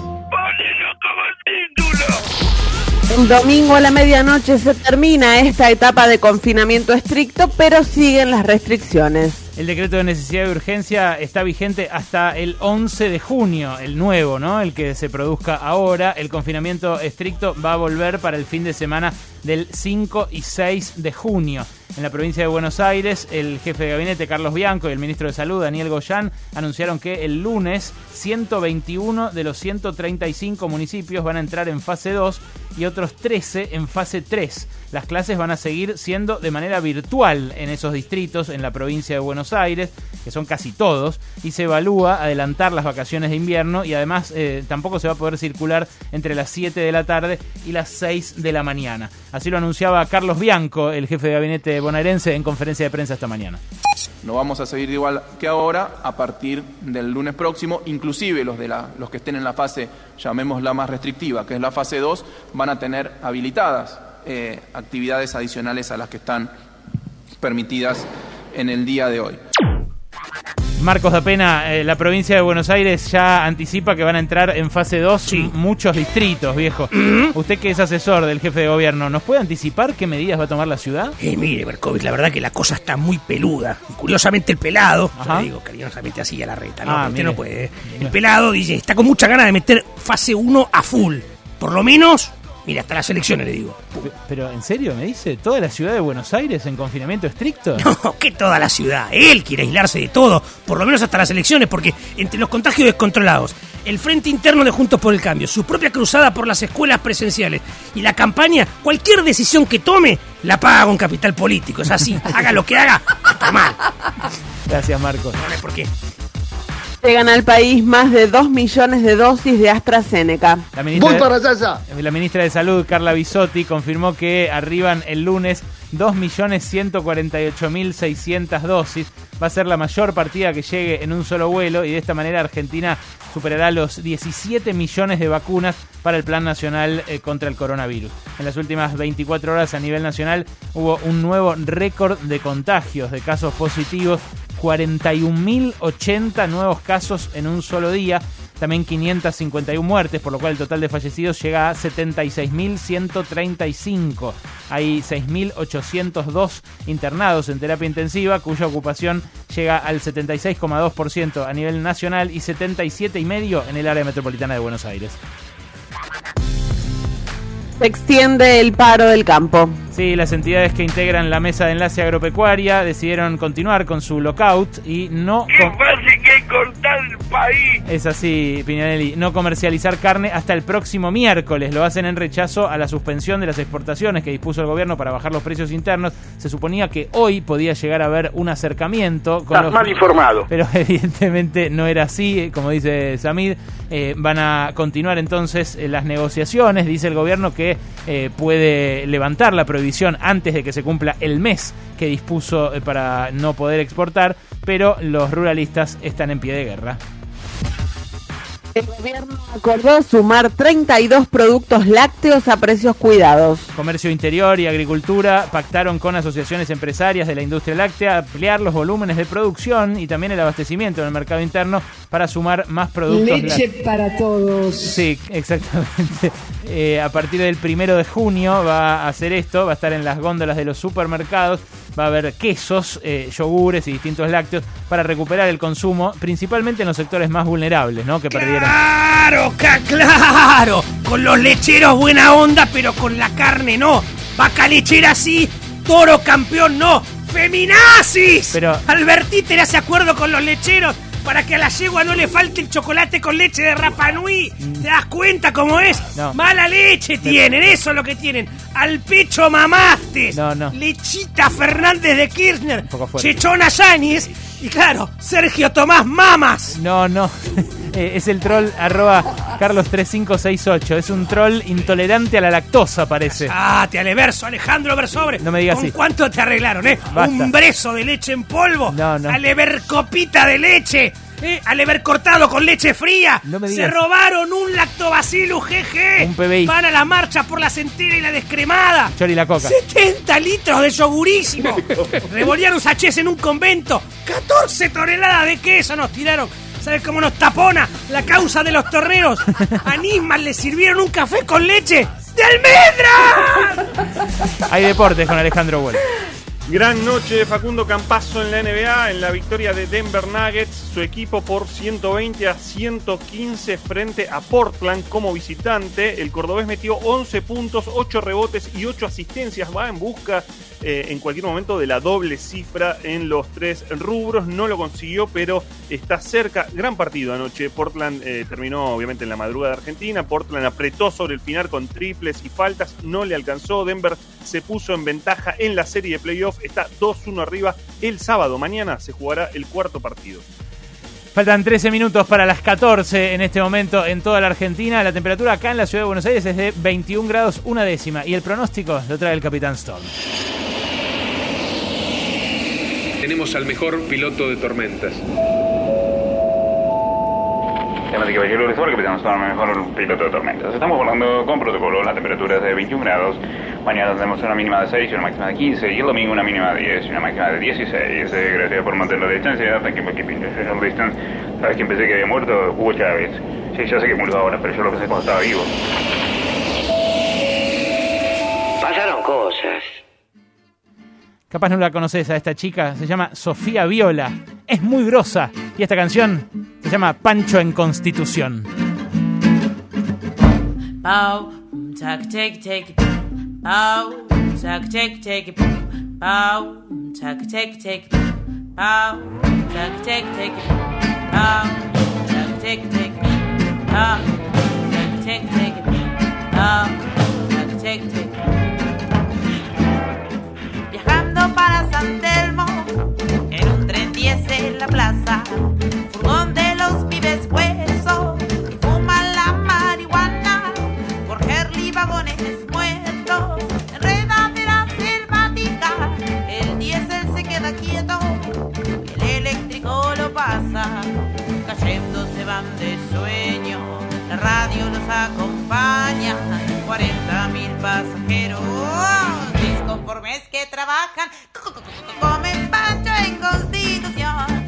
El domingo a la medianoche se termina esta etapa de confinamiento estricto, pero siguen las restricciones. El decreto de necesidad de urgencia está vigente hasta el 11 de junio, el nuevo, ¿no? El que se produzca ahora. El confinamiento estricto va a volver para el fin de semana del 5 y 6 de junio. En la provincia de Buenos Aires, el jefe de gabinete Carlos Bianco y el ministro de Salud Daniel Goyán anunciaron que el lunes 121 de los 135 municipios van a entrar en fase 2 y otros 13 en fase 3. Las clases van a seguir siendo de manera virtual en esos distritos en la provincia de Buenos Aires, que son casi todos, y se evalúa adelantar las vacaciones de invierno y además eh, tampoco se va a poder circular entre las 7 de la tarde y las 6 de la mañana. Así lo anunciaba Carlos Bianco, el jefe de gabinete bonaerense, en conferencia de prensa esta mañana. No vamos a seguir igual que ahora a partir del lunes próximo, inclusive los, de la, los que estén en la fase, llamémosla más restrictiva, que es la fase 2, van a tener habilitadas eh, actividades adicionales a las que están permitidas en el día de hoy. Marcos da Pena, eh, la provincia de Buenos Aires ya anticipa que van a entrar en fase 2 muchos distritos, viejo. Usted que es asesor del jefe de gobierno, ¿nos puede anticipar qué medidas va a tomar la ciudad? Eh, mire, Berkovich, la verdad que la cosa está muy peluda. Y curiosamente el pelado, yo le digo cariñosamente así a la reta, ¿no? Ah, Usted no puede. El pelado dice, está con mucha ganas de meter fase 1 a full. Por lo menos, mira, hasta las elecciones le digo. Pero, ¿en serio me dice? ¿Toda la ciudad de Buenos Aires en confinamiento estricto? No, que toda la ciudad. Él quiere aislarse de todo, por lo menos hasta las elecciones, porque entre los contagios descontrolados, el frente interno de Juntos por el Cambio, su propia cruzada por las escuelas presenciales y la campaña, cualquier decisión que tome, la paga con capital político. Es así, haga lo que haga, está mal. Gracias, Marcos. No, no por qué. Llegan al país más de 2 millones de dosis de AstraZeneca. La ministra, de, la ministra de Salud, Carla Bisotti, confirmó que arriban el lunes 2.148.600 dosis. Va a ser la mayor partida que llegue en un solo vuelo y de esta manera Argentina superará los 17 millones de vacunas para el Plan Nacional eh, contra el Coronavirus. En las últimas 24 horas a nivel nacional hubo un nuevo récord de contagios, de casos positivos, 41.080 nuevos casos en un solo día también 551 muertes, por lo cual el total de fallecidos llega a 76.135. Hay 6.802 internados en terapia intensiva, cuya ocupación llega al 76,2% a nivel nacional y 77,5% en el área metropolitana de Buenos Aires. Se extiende el paro del campo. Sí, las entidades que integran la mesa de enlace agropecuaria decidieron continuar con su lockout y no... com- fácil que cortar el país! Es así, Piñanelli, no comercializar carne hasta el próximo miércoles. Lo hacen en rechazo a la suspensión de las exportaciones que dispuso el gobierno para bajar los precios internos. Se suponía que hoy podía llegar a haber un acercamiento con Estás los... mal informado. Pero evidentemente no era así, como dice Samid. Eh, van a continuar entonces eh, las negociaciones. Dice el gobierno que eh, puede levantar la prohibición antes de que se cumpla el mes que dispuso eh, para no poder exportar, pero los ruralistas están en pie de guerra. El gobierno acordó sumar 32 productos lácteos a precios cuidados. Comercio Interior y Agricultura pactaron con asociaciones empresarias de la industria láctea ampliar los volúmenes de producción y también el abastecimiento en el mercado interno para sumar más productos lácteos. para todos. Sí, exactamente. Eh, a partir del primero de junio va a hacer esto, va a estar en las góndolas de los supermercados, va a haber quesos, eh, yogures y distintos lácteos para recuperar el consumo, principalmente en los sectores más vulnerables, ¿no? Que perdieron. Claro, claro. Con los lecheros buena onda, pero con la carne no. Vaca lechera sí, Toro campeón no, feminazis. Pero- Albertita le hace acuerdo con los lecheros para que a la yegua no le falte el chocolate con leche de Rapanui. ¿Te das cuenta cómo es? No. Mala leche tienen, eso es lo que tienen. Al pecho mamaste. No, no. Lechita Fernández de Kirchner. poco fuerte. Chechona Yáñez. Y claro, Sergio Tomás Mamas. No, no. Eh, es el troll arroba Carlos3568. Es un troll intolerante a la lactosa, parece. Ah, te aleverso, Alejandro Versobre. No me digas ¿Con así. cuánto te arreglaron, eh? Basta. Un brezo de leche en polvo. No, no. Alever copita de leche. ¿Eh? Alever cortado con leche fría. No me Se robaron un lactobacillus GG. Un PBI. Van a la marcha por la centera y la descremada. Chori la coca. 70 litros de yogurísimo. Revolearon sachés en un convento. 14 toneladas de queso nos tiraron. ¿Sabes cómo nos tapona la causa de los torneos? A Nisman le sirvieron un café con leche de almendra. Hay deportes con Alejandro Bueno. Gran noche de Facundo Campazo en la NBA, en la victoria de Denver Nuggets, su equipo por 120 a 115 frente a Portland como visitante. El cordobés metió 11 puntos, 8 rebotes y 8 asistencias. Va en busca eh, en cualquier momento de la doble cifra en los tres rubros. No lo consiguió, pero está cerca. Gran partido anoche. Portland eh, terminó obviamente en la madrugada de Argentina. Portland apretó sobre el final con triples y faltas. No le alcanzó. Denver se puso en ventaja en la serie de playoff. Está 2-1 arriba. El sábado, mañana, se jugará el cuarto partido. Faltan 13 minutos para las 14 en este momento en toda la Argentina. La temperatura acá en la ciudad de Buenos Aires es de 21 grados una décima. Y el pronóstico lo trae el Capitán Storm. Tenemos al mejor piloto de tormentas. Damas y caballeros, ahora que pensamos tomar mejor piloto de tormentas. Estamos volando con protocolo, la temperatura es de 21 grados. Mañana tendremos una mínima de 6 y una máxima de 15. Y el domingo una mínima de 10 y una máxima de 16. Eh, Gracias por mantener la distancia. Thank you for keeping the social distance. ¿Sabes quién pensé que había muerto? Hugo Chávez. Sí, ya sé que murió ahora, pero yo lo pensé cuando estaba vivo. Pasaron cosas. Capaz no la conoces a esta chica, se llama Sofía Viola. Es muy grosa. Y esta canción Llama Pancho en Constitución. Pau, tac, tac, tac. Pau, tac, tac, tac. Pau, tac, tac, tac. Pau, tac, tac, tac. Pau, tac, tac, tac. Pau, tac, tac, tac. Pau, tac, tac, tac. Viajando para Santiago tren 10 en la plaza, furgón de los pibes hueso, y fuman la marihuana, por Herli vagones muertos, enredadera selvática, el diésel se queda quieto, el eléctrico lo pasa, cayendo se van de sueño, la radio los acompaña, 40 mil pasajeros, por mes que trabajan, comen pancho en constitución.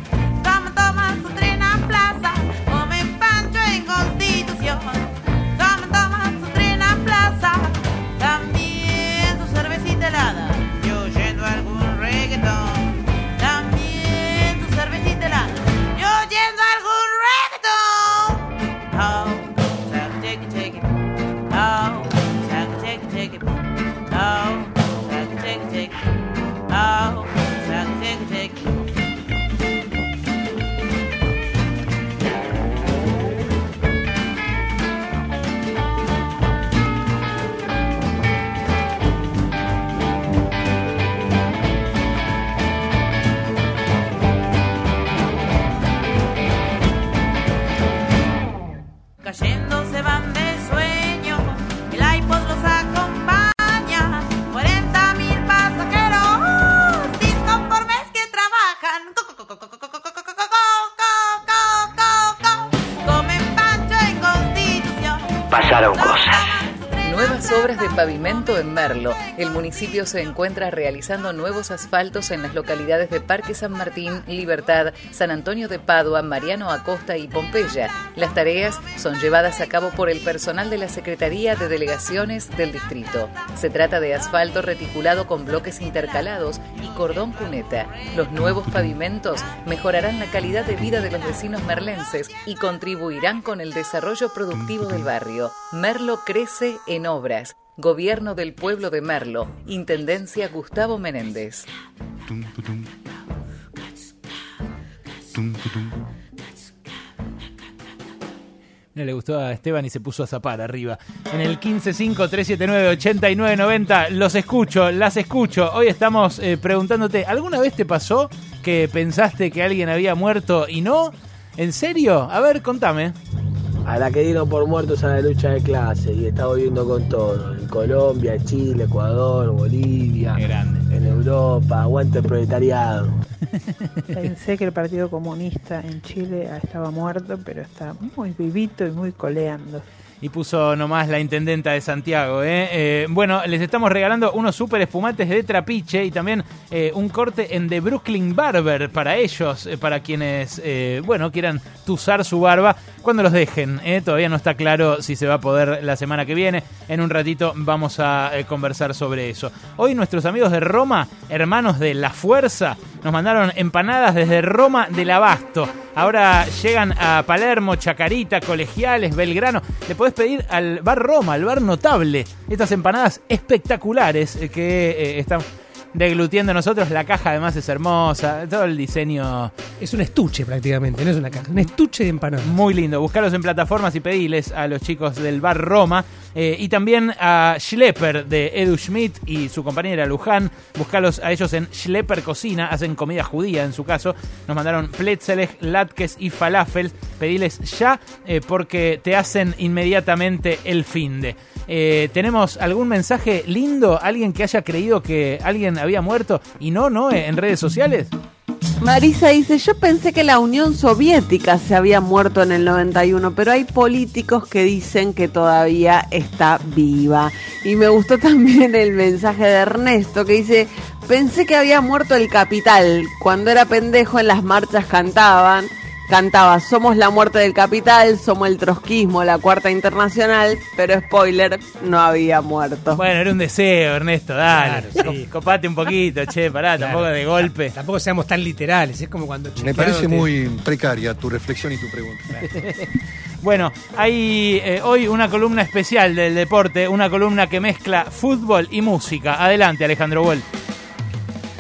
Obras de pavimento en Merlo. El municipio se encuentra realizando nuevos asfaltos en las localidades de Parque San Martín, Libertad, San Antonio de Padua, Mariano Acosta y Pompeya. Las tareas son llevadas a cabo por el personal de la Secretaría de Delegaciones del distrito. Se trata de asfalto reticulado con bloques intercalados y cordón cuneta. Los nuevos pavimentos mejorarán la calidad de vida de los vecinos merlenses y contribuirán con el desarrollo productivo del barrio. Merlo crece en obras. Gobierno del Pueblo de Merlo. Intendencia Gustavo Menéndez. No le gustó a Esteban y se puso a zapar arriba. En el 1553798990 los escucho, las escucho. Hoy estamos eh, preguntándote, ¿alguna vez te pasó que pensaste que alguien había muerto y no? ¿En serio? A ver, contame. A la que dieron por muertos a la lucha de clase y está volviendo con todo. En Colombia, Chile, Ecuador, Bolivia, en Europa, aguante el proletariado. Pensé que el Partido Comunista en Chile estaba muerto, pero está muy vivito y muy coleando. Y puso nomás la intendenta de Santiago. ¿eh? Eh, bueno, les estamos regalando unos super espumantes de trapiche y también eh, un corte en The Brooklyn Barber para ellos, eh, para quienes, bueno, quieran tuzar su barba cuando los dejen. Todavía no está claro si se va a poder la semana que viene. En un ratito vamos a conversar sobre eso. Hoy nuestros amigos de Roma, hermanos de La Fuerza, nos mandaron empanadas desde Roma del Abasto. Ahora llegan a Palermo, Chacarita, Colegiales, Belgrano. Le podés pedir al bar Roma, al bar notable, estas empanadas espectaculares eh, que eh, están deglutiendo nosotros. La caja además es hermosa, todo el diseño... Es un estuche prácticamente, no es una caja, un estuche de empanadas. Muy lindo. Buscarlos en plataformas y pediles a los chicos del bar Roma. Eh, y también a Schlepper de Edu Schmidt y su compañera Luján. Buscarlos a ellos en Schlepper Cocina. Hacen comida judía en su caso. Nos mandaron pretzeles, latkes y falafel. Pediles ya eh, porque te hacen inmediatamente el fin de. Eh, ¿Tenemos algún mensaje lindo? ¿Alguien que haya creído que alguien había muerto y no, no, en redes sociales? Marisa dice, yo pensé que la Unión Soviética se había muerto en el 91, pero hay políticos que dicen que todavía está viva. Y me gustó también el mensaje de Ernesto que dice, pensé que había muerto el capital. Cuando era pendejo en las marchas cantaban. Cantaba, somos la muerte del capital, somos el trotskismo, la cuarta internacional, pero spoiler, no había muerto. Bueno, era un deseo, Ernesto, dale. Copate un poquito, che, pará, tampoco de golpe. Tampoco seamos tan literales, es como cuando Me parece te- muy precaria tu reflexión y tu pregunta. Bueno, hay eh, hoy una columna especial del deporte, una columna que mezcla fútbol y música. Adelante, Alejandro Wall.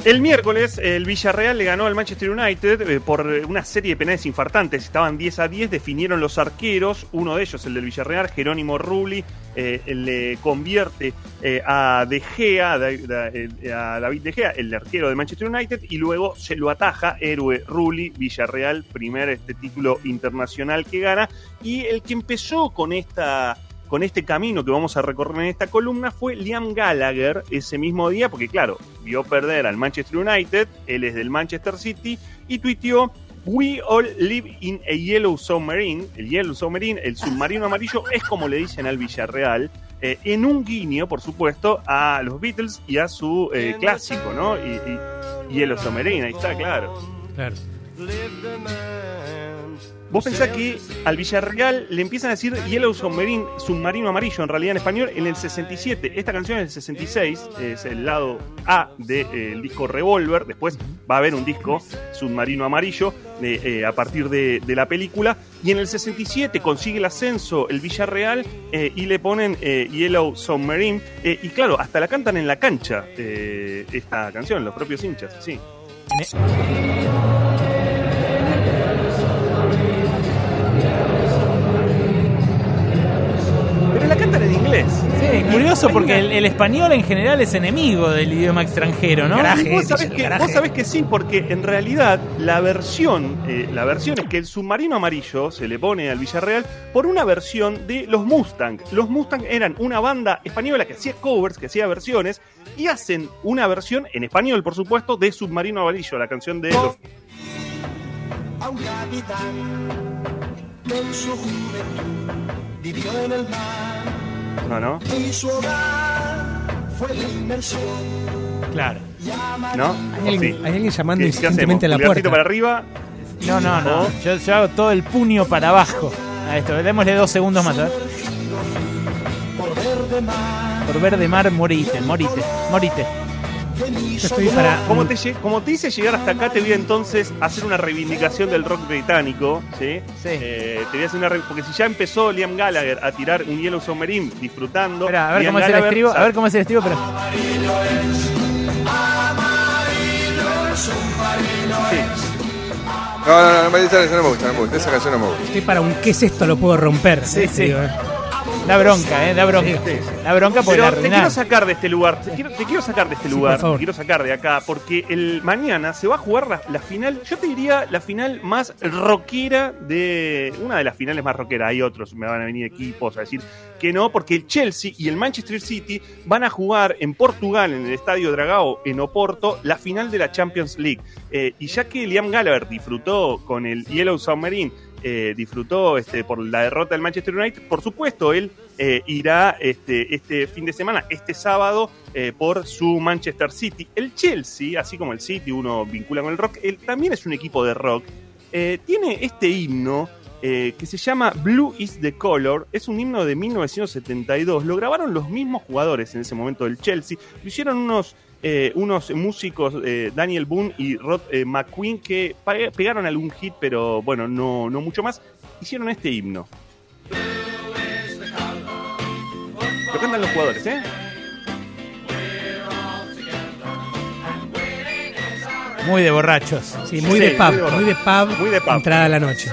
El miércoles el Villarreal le ganó al Manchester United eh, por una serie de penales infartantes. Estaban 10 a 10, definieron los arqueros. Uno de ellos, el del Villarreal, Jerónimo Rulli, eh, le convierte eh, a De Gea, eh, a David De Gea, el arquero de Manchester United, y luego se lo ataja héroe Rulli, Villarreal, primer este título internacional que gana. Y el que empezó con esta con este camino que vamos a recorrer en esta columna fue Liam Gallagher ese mismo día, porque claro, vio perder al Manchester United, él es del Manchester City, y tuiteó, We all live in a yellow submarine, el yellow submarine, el submarino amarillo, es como le dicen al Villarreal, eh, en un guiño, por supuesto, a los Beatles y a su eh, clásico, ¿no? Y, y Yellow Submarine, ahí está, claro. Claro. Vos pensás que al Villarreal le empiezan a decir Yellow Submarine, submarino amarillo, en realidad en español, en el 67. Esta canción es del 66, es el lado A del disco Revolver. Después va a haber un disco, Submarino Amarillo, eh, eh, a partir de, de la película. Y en el 67 consigue el ascenso el Villarreal eh, y le ponen eh, Yellow Submarine. Eh, y claro, hasta la cantan en la cancha eh, esta canción, los propios hinchas, sí. Curioso porque el, el español en general es enemigo del idioma extranjero, ¿no? vos, sabés que, vos sabés que sí, porque en realidad la versión, eh, la versión es que el submarino amarillo se le pone al Villarreal por una versión de los Mustang. Los Mustang eran una banda española que hacía covers, que hacía versiones, y hacen una versión en español, por supuesto, de Submarino Amarillo, la canción de los a un capitán que en su juventud vivió en el mar No, no. y su hogar fue la inmersión. Claro. ¿No? Hay alguien, Sí. hay alguien llamando ¿Qué- qué insistentemente a la puerta. para arriba? No, no, no. Yo, yo hago todo el puño para abajo. A esto, démosle dos segundos más. ver. Por verde mar Por verde mar, morite, morite, morite. Estoy para- Como te, como te hice llegar hasta acá, te voy a entonces hacer una reivindicación del rock británico. ¿sí? Eh, te voy a hacer una Porque si ya empezó Liam Gallagher a tirar un Yellow Submarine disfrutando. Espera, a ver Liam cómo es el Gallagher estribo, a sabe- ver cómo es el estribo, pero. No, no, no, no, esa no me gusta, no me gusta. Esa canción no me gusta. Estoy para un ¿qué es esto? Lo puedo romper. Sí, sí. Digo, eh. Da bronca, eh, da bronca. Da bronca porque Pero te quiero sacar de este lugar, te quiero, te quiero sacar de este Sí, lugar, por te quiero sacar de acá, porque el mañana se va a jugar la, la final, yo te diría la final más rockera de. Una de las finales más rockeras, hay otros, me van a venir equipos a decir que no, porque el Chelsea y el Manchester City van a jugar en Portugal, en el Estadio Dragao, en Oporto, la final de la Champions League. Eh, y ya que Liam Gallagher disfrutó con el Yellow Submarine, eh, disfrutó este, por la derrota del Manchester United, por supuesto, él eh, irá este, este fin de semana, este sábado, eh, por su Manchester City. El Chelsea, así como el City uno vincula con el rock, él también es un equipo de rock. Tiene este himno que se llama Blue is the Color. Es un himno de 1972. Lo grabaron los mismos jugadores en ese momento del Chelsea. Lo hicieron unos, eh, unos músicos, eh, Daniel Boone y Rod eh, McQueen, que pegaron algún hit, pero bueno, no, no mucho más. Hicieron este himno. Lo cantan los jugadores, ¿eh? Muy de borrachos. Sí, muy Sí, de pub, muy de muy de pub, Muy de pub. entrada a la noche.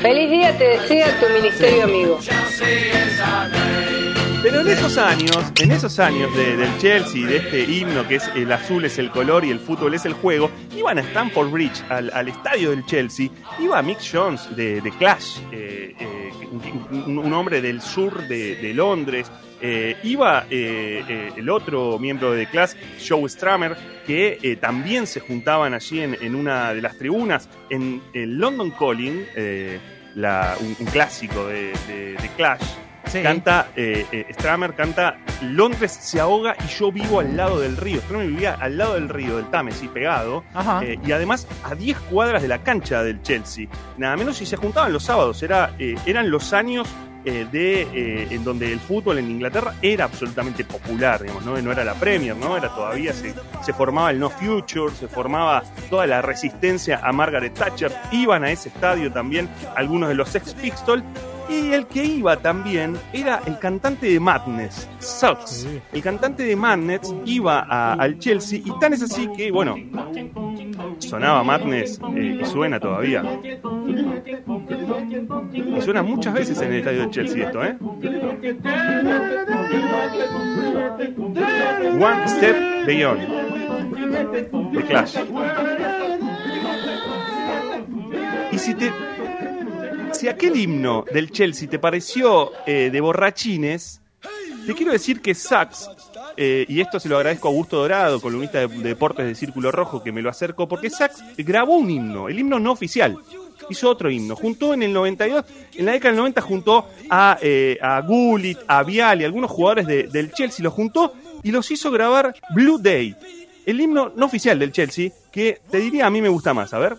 Feliz día te desea tu ministerio amigo. Pero en esos años, en esos años de- del Chelsea, de este himno que es el azul es el color y el fútbol es el juego, iban a Stamford Bridge, al, al estadio del Chelsea, iba Mick Jones de, Clash, eh, eh, un, hombre del sur de, Londres, eh, iba el otro miembro de Clash, Joe Stramer, que también se juntaban allí en, en una de las tribunas, en el London Calling, un, clásico de Clash. Sí. Canta, eh, eh, Stramer canta Londres se ahoga y yo vivo al lado del río. Stramer vivía al lado del río, del Támesis, pegado. Eh, y además a 10 cuadras de la cancha del Chelsea. Nada menos si se juntaban los sábados. Era, eh, eran los años eh, de, eh, en donde el fútbol en Inglaterra era absolutamente popular, digamos, ¿no? No era la Premier, ¿no? Era todavía, se, se formaba el No Future, se formaba toda la resistencia a Margaret Thatcher. Iban a ese estadio también algunos de los Sex Pistols. Y el que iba también era el cantante de Madness, Sucks. El cantante de Madness iba a- al Chelsea y tan es así que, bueno, sonaba Madness eh, y suena todavía. Y suena muchas veces en el estadio del Chelsea esto, ¿eh? One Step Beyond. The Clash. Y si te. Si aquel himno del Chelsea te pareció eh, de borrachines, te quiero decir que Sax, eh, y esto se lo agradezco a Augusto Dorado, columnista de, de deportes de Círculo Rojo, que me lo acercó, porque Sax grabó un himno, el himno no oficial. Hizo otro himno. Juntó en el 92, en la década del 90 juntó a, eh, a Gullit, a Vial y algunos jugadores de- del Chelsea, los juntó y los hizo grabar Blue Day, el himno no oficial del Chelsea, que te diría a mí me gusta más. A ver.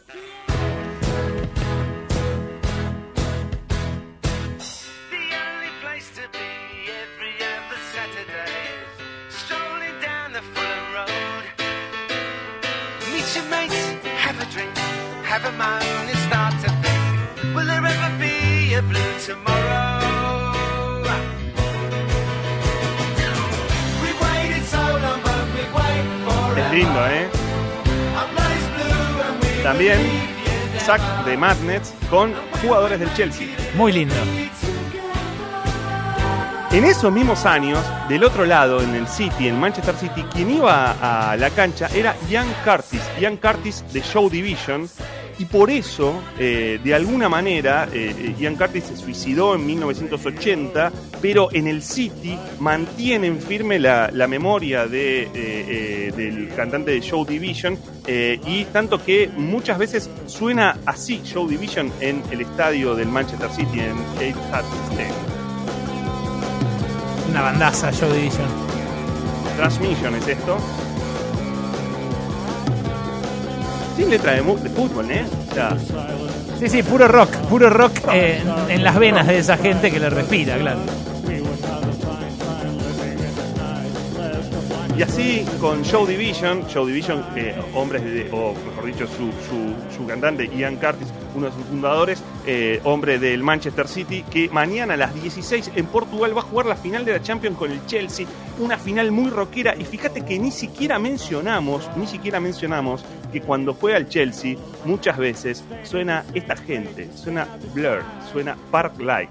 Es lindo, ¿eh? a place blue and we También Sack de Madness con jugadores del Chelsea. Muy lindo. En esos mismos años, del otro lado, en el City, en Manchester City, quien iba a la cancha era Ian Curtis, Ian Curtis de Show Division, y por eso, eh, de alguna manera, eh, Ian Curtis se suicidó en 1980, pero en el City mantienen firme la, la memoria de, eh, eh, del cantante de Show Division, eh, y tanto que muchas veces suena así Show Division en el estadio del Manchester City, en Etihad Stadium. Una bandaza, Joe Division. Transmission es esto. Sin letra de, fútbol, ¿eh? Sí, sí, puro rock, puro rock eh, en las venas de esa gente que le respira, claro. Y así con Show Division, Show Division, eh, hombres de, o mejor dicho, su, su- su cantante Ian Curtis, uno de sus fundadores, eh, hombre del Manchester City, que mañana a las 16 en Portugal va a jugar la final de la Champions con el Chelsea, una final muy rockera. Y fíjate que ni siquiera mencionamos, ni siquiera mencionamos que cuando juega el Chelsea, muchas veces suena esta gente, suena Blur, suena Park Life.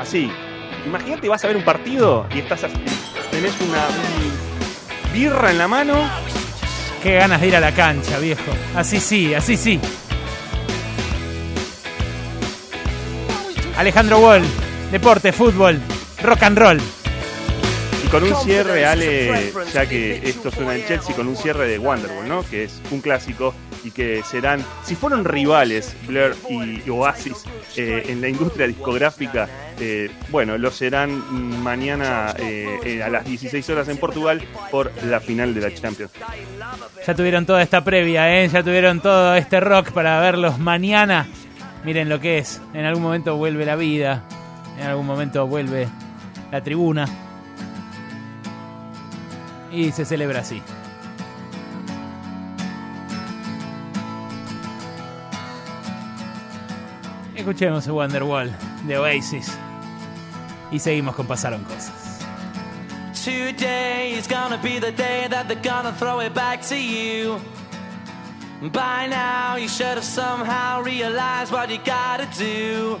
Así, imagínate vas a ver un partido y estás tenés una un birra en la mano. Qué ganas de ir a la cancha, viejo. Así sí, así sí. Alejandro Wall, deporte, fútbol, rock and roll. Con un cierre, Ale, ya que esto suena en Chelsea, con un cierre de Wonderwall, ¿no? Que es un clásico y que serán, si fueron rivales Blur y Oasis eh, en la industria discográfica, eh, bueno, lo serán mañana eh, eh, a las 16 horas en Portugal por la final de la Champions. Ya tuvieron toda esta previa, ¿eh? Ya tuvieron todo este rock para verlos mañana. Miren lo que es. En algún momento vuelve la vida. En algún momento vuelve la tribuna. Y se celebra así. Escuchemos Wonderwall de Oasis. Y seguimos con Pasaron Cosas. Today is gonna be the day that they're gonna throw it back to you. By now, you should have somehow realized what you gotta do.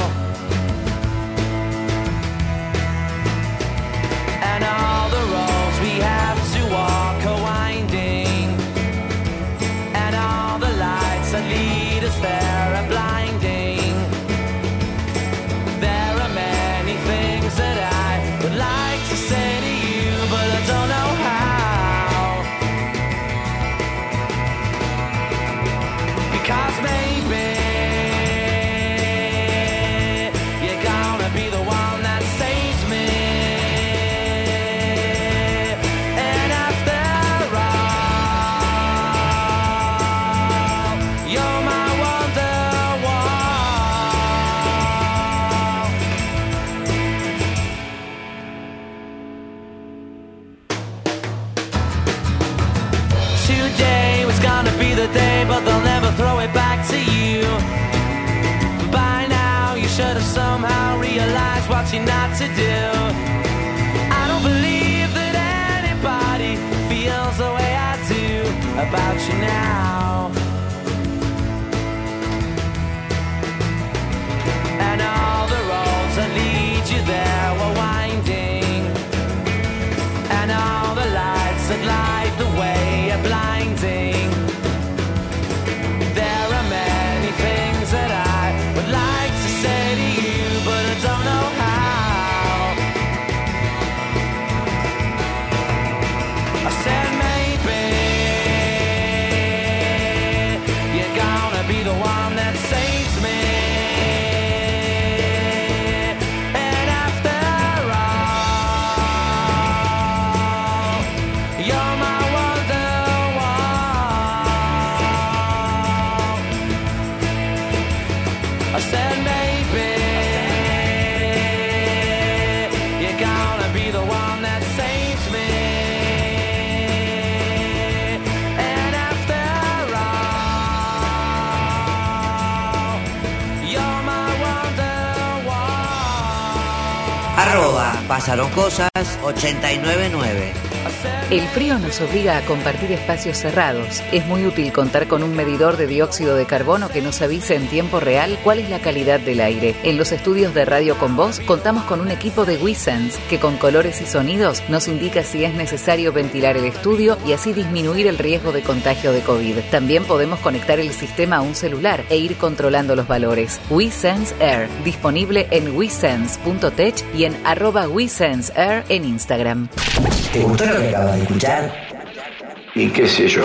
You're not to do. I don't believe that anybody feels the way I do about you now. And all the roads that lead you there pasaron cosas 899. El frío nos obliga a compartir espacios cerrados. Es muy útil contar con un medidor de dióxido de carbono que nos avise en tiempo real cuál es la calidad del aire. En los estudios de Radio con Voz contamos con un equipo de WeSense que con colores y sonidos nos indica si es necesario ventilar el estudio y así disminuir el riesgo de contagio de COVID. También podemos conectar el sistema a un celular e ir controlando los valores. WeSense Air, disponible en wesense.tech y en arroba WeSense en Instagram. ¿Te gustó escuchar? Y qué sé yo.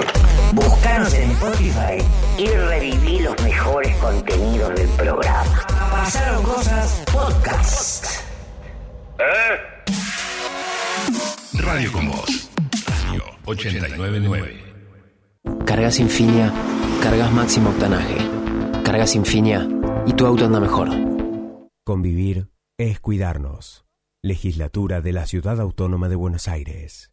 Búscanos en Spotify y reviví los mejores contenidos del programa. Pasaron cosas podcast. Radio con Voz. Radio 899. Cargas Infinia, cargas máximo octanaje. Cargas Infinia y tu auto anda mejor. Convivir es cuidarnos. Legislatura de la Ciudad Autónoma de Buenos Aires.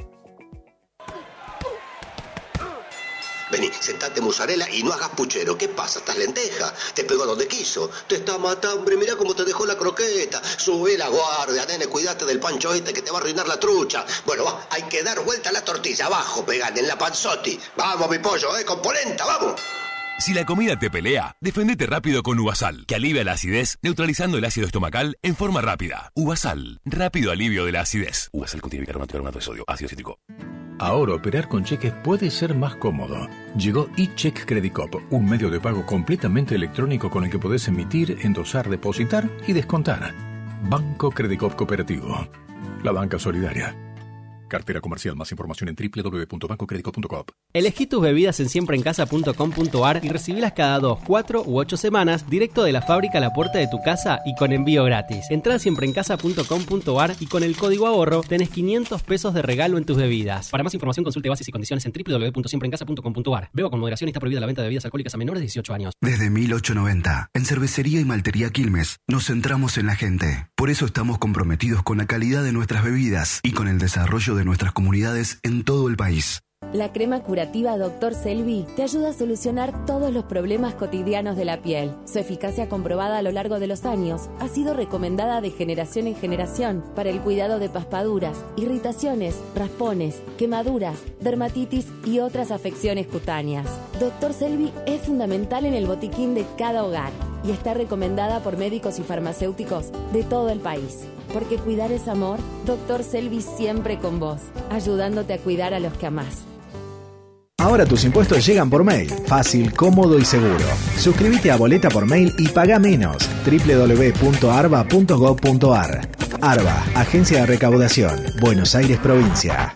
Vení, sentate mozzarella y no hagas puchero. ¿Qué pasa? ¿Estás lenteja? Te pegó donde quiso. Te está matando, hombre. Mirá cómo te dejó la croqueta. Sube la guardia, nene. Cuídate del pancho este que te va a arruinar la trucha. Bueno, va, hay que dar vuelta a la tortilla. Abajo, pegan en la panzotti. Vamos, mi pollo, eh, con polenta, vamos. Si la comida te pelea, defendete rápido con Uvasal, que alivia la acidez, neutralizando el ácido estomacal en forma rápida. Uvasal, rápido alivio de la acidez. Uvasal contiene bicarbonato de sodio, ácido cítrico. Ahora operar con cheques puede ser más cómodo. Llegó eCheck Credit Cop, un medio de pago completamente electrónico con el que podés emitir, endosar, depositar y descontar. Banco Credit Cop Cooperativo. La banca solidaria. Cartera comercial. Más información en www.bancocredico.com. Elegí tus bebidas en siempreencasa.com.ar y recibilas cada 2, 4 u 8 semanas directo de la fábrica a la puerta de tu casa y con envío gratis. Entra a siempreencasa.com.ar y con el código ahorro tenés 500 pesos de regalo en tus bebidas. Para más información consulte bases y condiciones en www.siempreencasa.com.ar. Beba con moderación y está prohibida la venta de bebidas alcohólicas a menores de 18 años. Desde 1890, en Cervecería y Maltería Quilmes, nos centramos en la gente. Por eso estamos comprometidos con la calidad de nuestras bebidas y con el desarrollo de nuestras comunidades en todo el país. La crema curativa Dr. Selvi te ayuda a solucionar todos los problemas cotidianos de la piel. Su eficacia comprobada a lo largo de los años ha sido recomendada de generación en generación para el cuidado de paspaduras, irritaciones, raspones, quemaduras, dermatitis y otras afecciones cutáneas. Dr. Selvi es fundamental en el botiquín de cada hogar y está recomendada por médicos y farmacéuticos de todo el país. Porque cuidar es amor, Dr. Selvi siempre con vos, ayudándote a cuidar a los que amás. Ahora tus impuestos llegan por mail, fácil, cómodo y seguro. Suscríbete a Boleta por mail y paga menos. www.arba.gov.ar Arba, Agencia de Recaudación, Buenos Aires Provincia.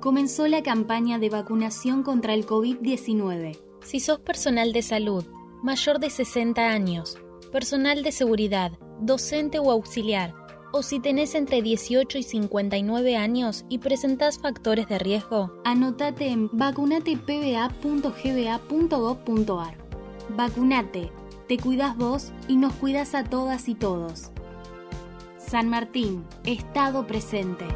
Comenzó la campaña de vacunación contra el COVID-19. Si sos personal de salud, mayor de 60 años, personal de seguridad, docente o auxiliar, o si tenés entre 18 y 59 años y presentás factores de riesgo, Anotate en vacunatepba.gba.gov.ar. Vacunate, te cuidas vos y nos cuidas a todas y todos. San Martín, Estado presente.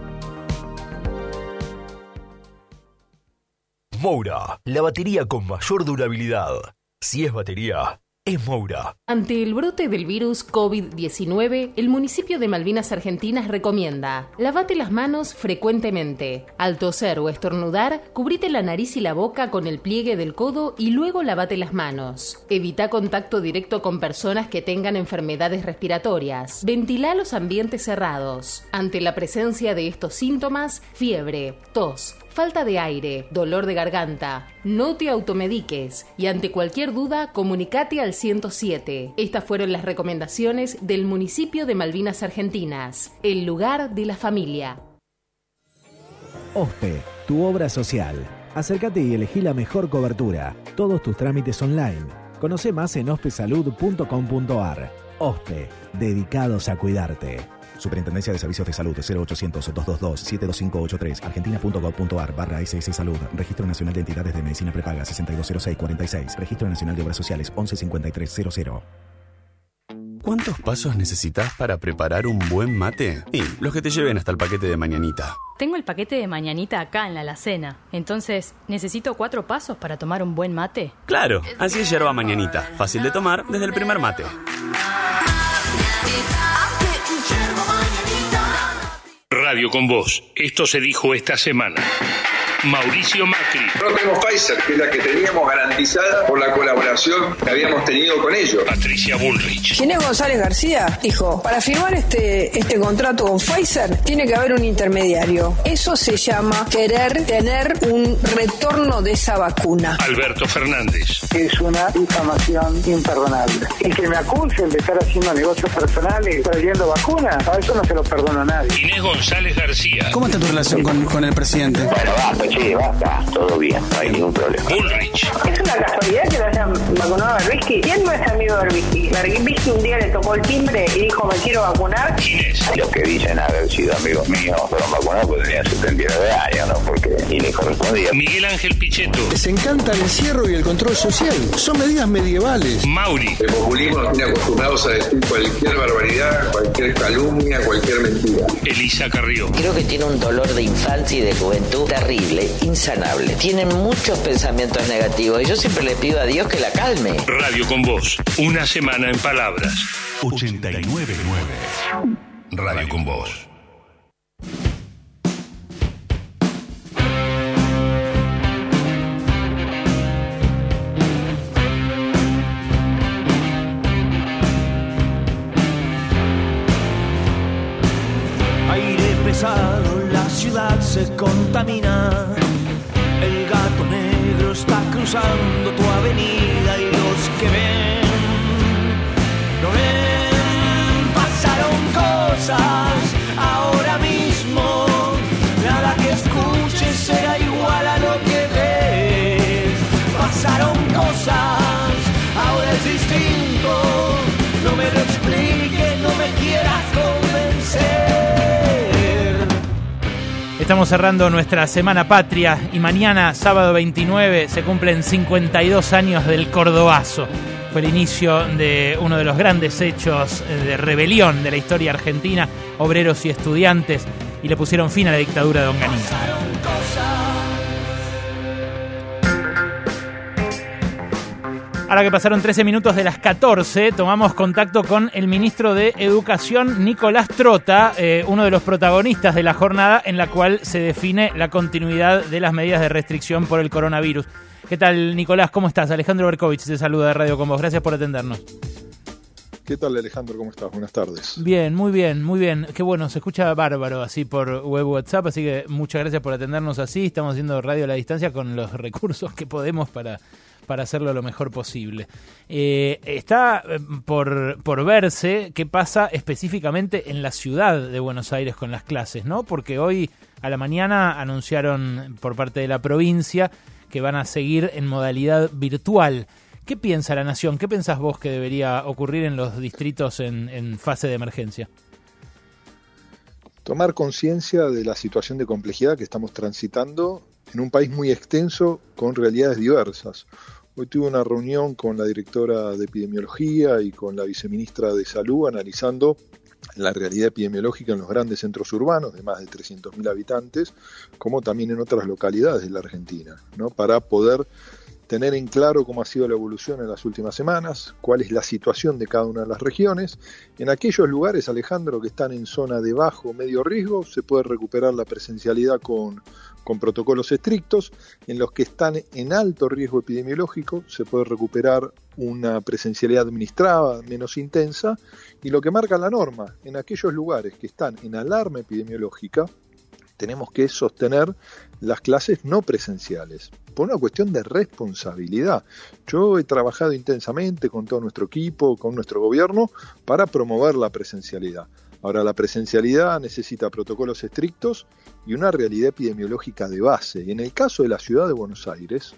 Moura, la batería con mayor durabilidad. Si es batería, es Moura. Ante el brote del virus COVID-19, el municipio de Malvinas Argentinas recomienda: lavate las manos frecuentemente. Al toser o estornudar, cubrite la nariz y la boca con el pliegue del codo y luego lavate las manos. Evita contacto directo con personas que tengan enfermedades respiratorias. Ventila los ambientes cerrados. Ante la presencia de estos síntomas, fiebre, tos, falta de aire, dolor de garganta. No te automediques y ante cualquier duda comunicate al 107. Estas fueron las recomendaciones del municipio de Malvinas Argentinas, el lugar de la familia. OSPE, tu obra social. Acércate y elegí la mejor cobertura. Todos tus trámites online. Conoce más en ospesalud.com.ar. OSPE, dedicados a cuidarte. Superintendencia de Servicios de Salud 0800-222-72583 argentina.gov.ar barra SS Salud Registro Nacional de Entidades de Medicina Prepaga 620646 Registro Nacional de Obras Sociales 115300 ¿Cuántos pasos necesitas para preparar un buen mate? Y los que te lleven hasta el paquete de mañanita. Tengo el paquete de mañanita acá en la alacena. Entonces, ¿necesito cuatro pasos para tomar un buen mate? Claro, así es yerba mañanita. Fácil de tomar desde el primer mate. Radio con vos. Esto se dijo esta semana. Mauricio Macri. No tenemos Pfizer, que es la que teníamos garantizada por la colaboración que habíamos tenido con ellos. Patricia Bullrich. Ginés González García dijo, para firmar este, este contrato con Pfizer tiene que haber un intermediario. Eso se llama querer tener un retorno de esa vacuna. Alberto Fernández. Es una difamación imperdonable. Y que me acusen de estar haciendo negocios personales trayendo vacunas, a eso no se lo perdono a nadie. Inés González García. ¿Cómo está tu relación con, con el presidente? Bueno, basta, che, basta. Todo bien, no hay ningún problema. Bullrich. Es una casualidad que lo hayan vacunado a Berbisky. ¿Quién no es amigo de Berbisky? Berbisky un día le tocó el timbre y dijo, me quiero vacunar. Los que dicen haber sido amigos míos fueron vacunados porque tenían 79 años, ¿no? Porque y les correspondía. Miguel Ángel Pichetto. Les encanta el encierro y el control social. Son medidas medievales. Mauri. El populismo nos tiene acostumbrados a decir cualquier barbaridad, cualquier calumnia, cualquier mentira. Elisa Carrió. Creo que tiene un dolor de infancia y de juventud terrible, insanable. Tienen muchos pensamientos negativos y yo siempre le pido a Dios que la calme. Radio con vos. Una semana en palabras. 899 Radio con vos. Aire pesado, se contamina. El gato negro está cruzando tu avenida y los que ven, no ven. Pasaron cosas Estamos cerrando nuestra Semana Patria y mañana, sábado 29, se cumplen 52 años del Cordobazo. Fue el inicio de uno de los grandes hechos de rebelión de la historia argentina, obreros y estudiantes, y le pusieron fin a la dictadura de Onganía. Ahora que pasaron 13 minutos de las 14, tomamos contacto con el ministro de Educación, Nicolás Trota, eh, uno de los protagonistas de la jornada en la cual se define la continuidad de las medidas de restricción por el coronavirus. ¿Qué tal, Nicolás? ¿Cómo estás? Alejandro Berkovich te saluda de Radio con vos. Gracias por atendernos. ¿Qué tal Alejandro? ¿Cómo estás? Buenas tardes. Bien, muy bien, muy bien. Qué bueno, se escucha bárbaro así por web WhatsApp, así que muchas gracias por atendernos así. Estamos haciendo radio a la distancia con los recursos que podemos para, para hacerlo lo mejor posible. Eh, está eh, por, verse qué pasa específicamente en la ciudad de Buenos Aires con las clases, ¿no? Porque hoy a la mañana anunciaron por parte de la provincia que van a seguir en modalidad virtual. ¿Qué piensa la Nación? ¿Qué pensás vos que debería ocurrir en los distritos en fase de emergencia? Tomar conciencia de la situación de complejidad que estamos transitando en un país muy extenso con realidades diversas. Hoy tuve una reunión con la directora de epidemiología y con la viceministra de salud analizando la realidad epidemiológica en los grandes centros urbanos de más de 300.000 habitantes, como también en otras localidades de la Argentina, ¿no? para poder tener en claro cómo ha sido la evolución en las últimas semanas, cuál es la situación de cada una de las regiones. En aquellos lugares, Alejandro, que están en zona de bajo o medio riesgo, se puede recuperar la presencialidad con, con protocolos estrictos. En los que están en alto riesgo epidemiológico, se puede recuperar una presencialidad administrada menos intensa. Y lo que marca la norma, en aquellos lugares que están en alarma epidemiológica, tenemos que sostener las clases no presenciales, por una cuestión de responsabilidad. Yo he trabajado intensamente con todo nuestro equipo, con nuestro gobierno, para promover la presencialidad. Ahora, la presencialidad necesita protocolos estrictos y una realidad epidemiológica de base. Y en el caso de la ciudad de Buenos Aires,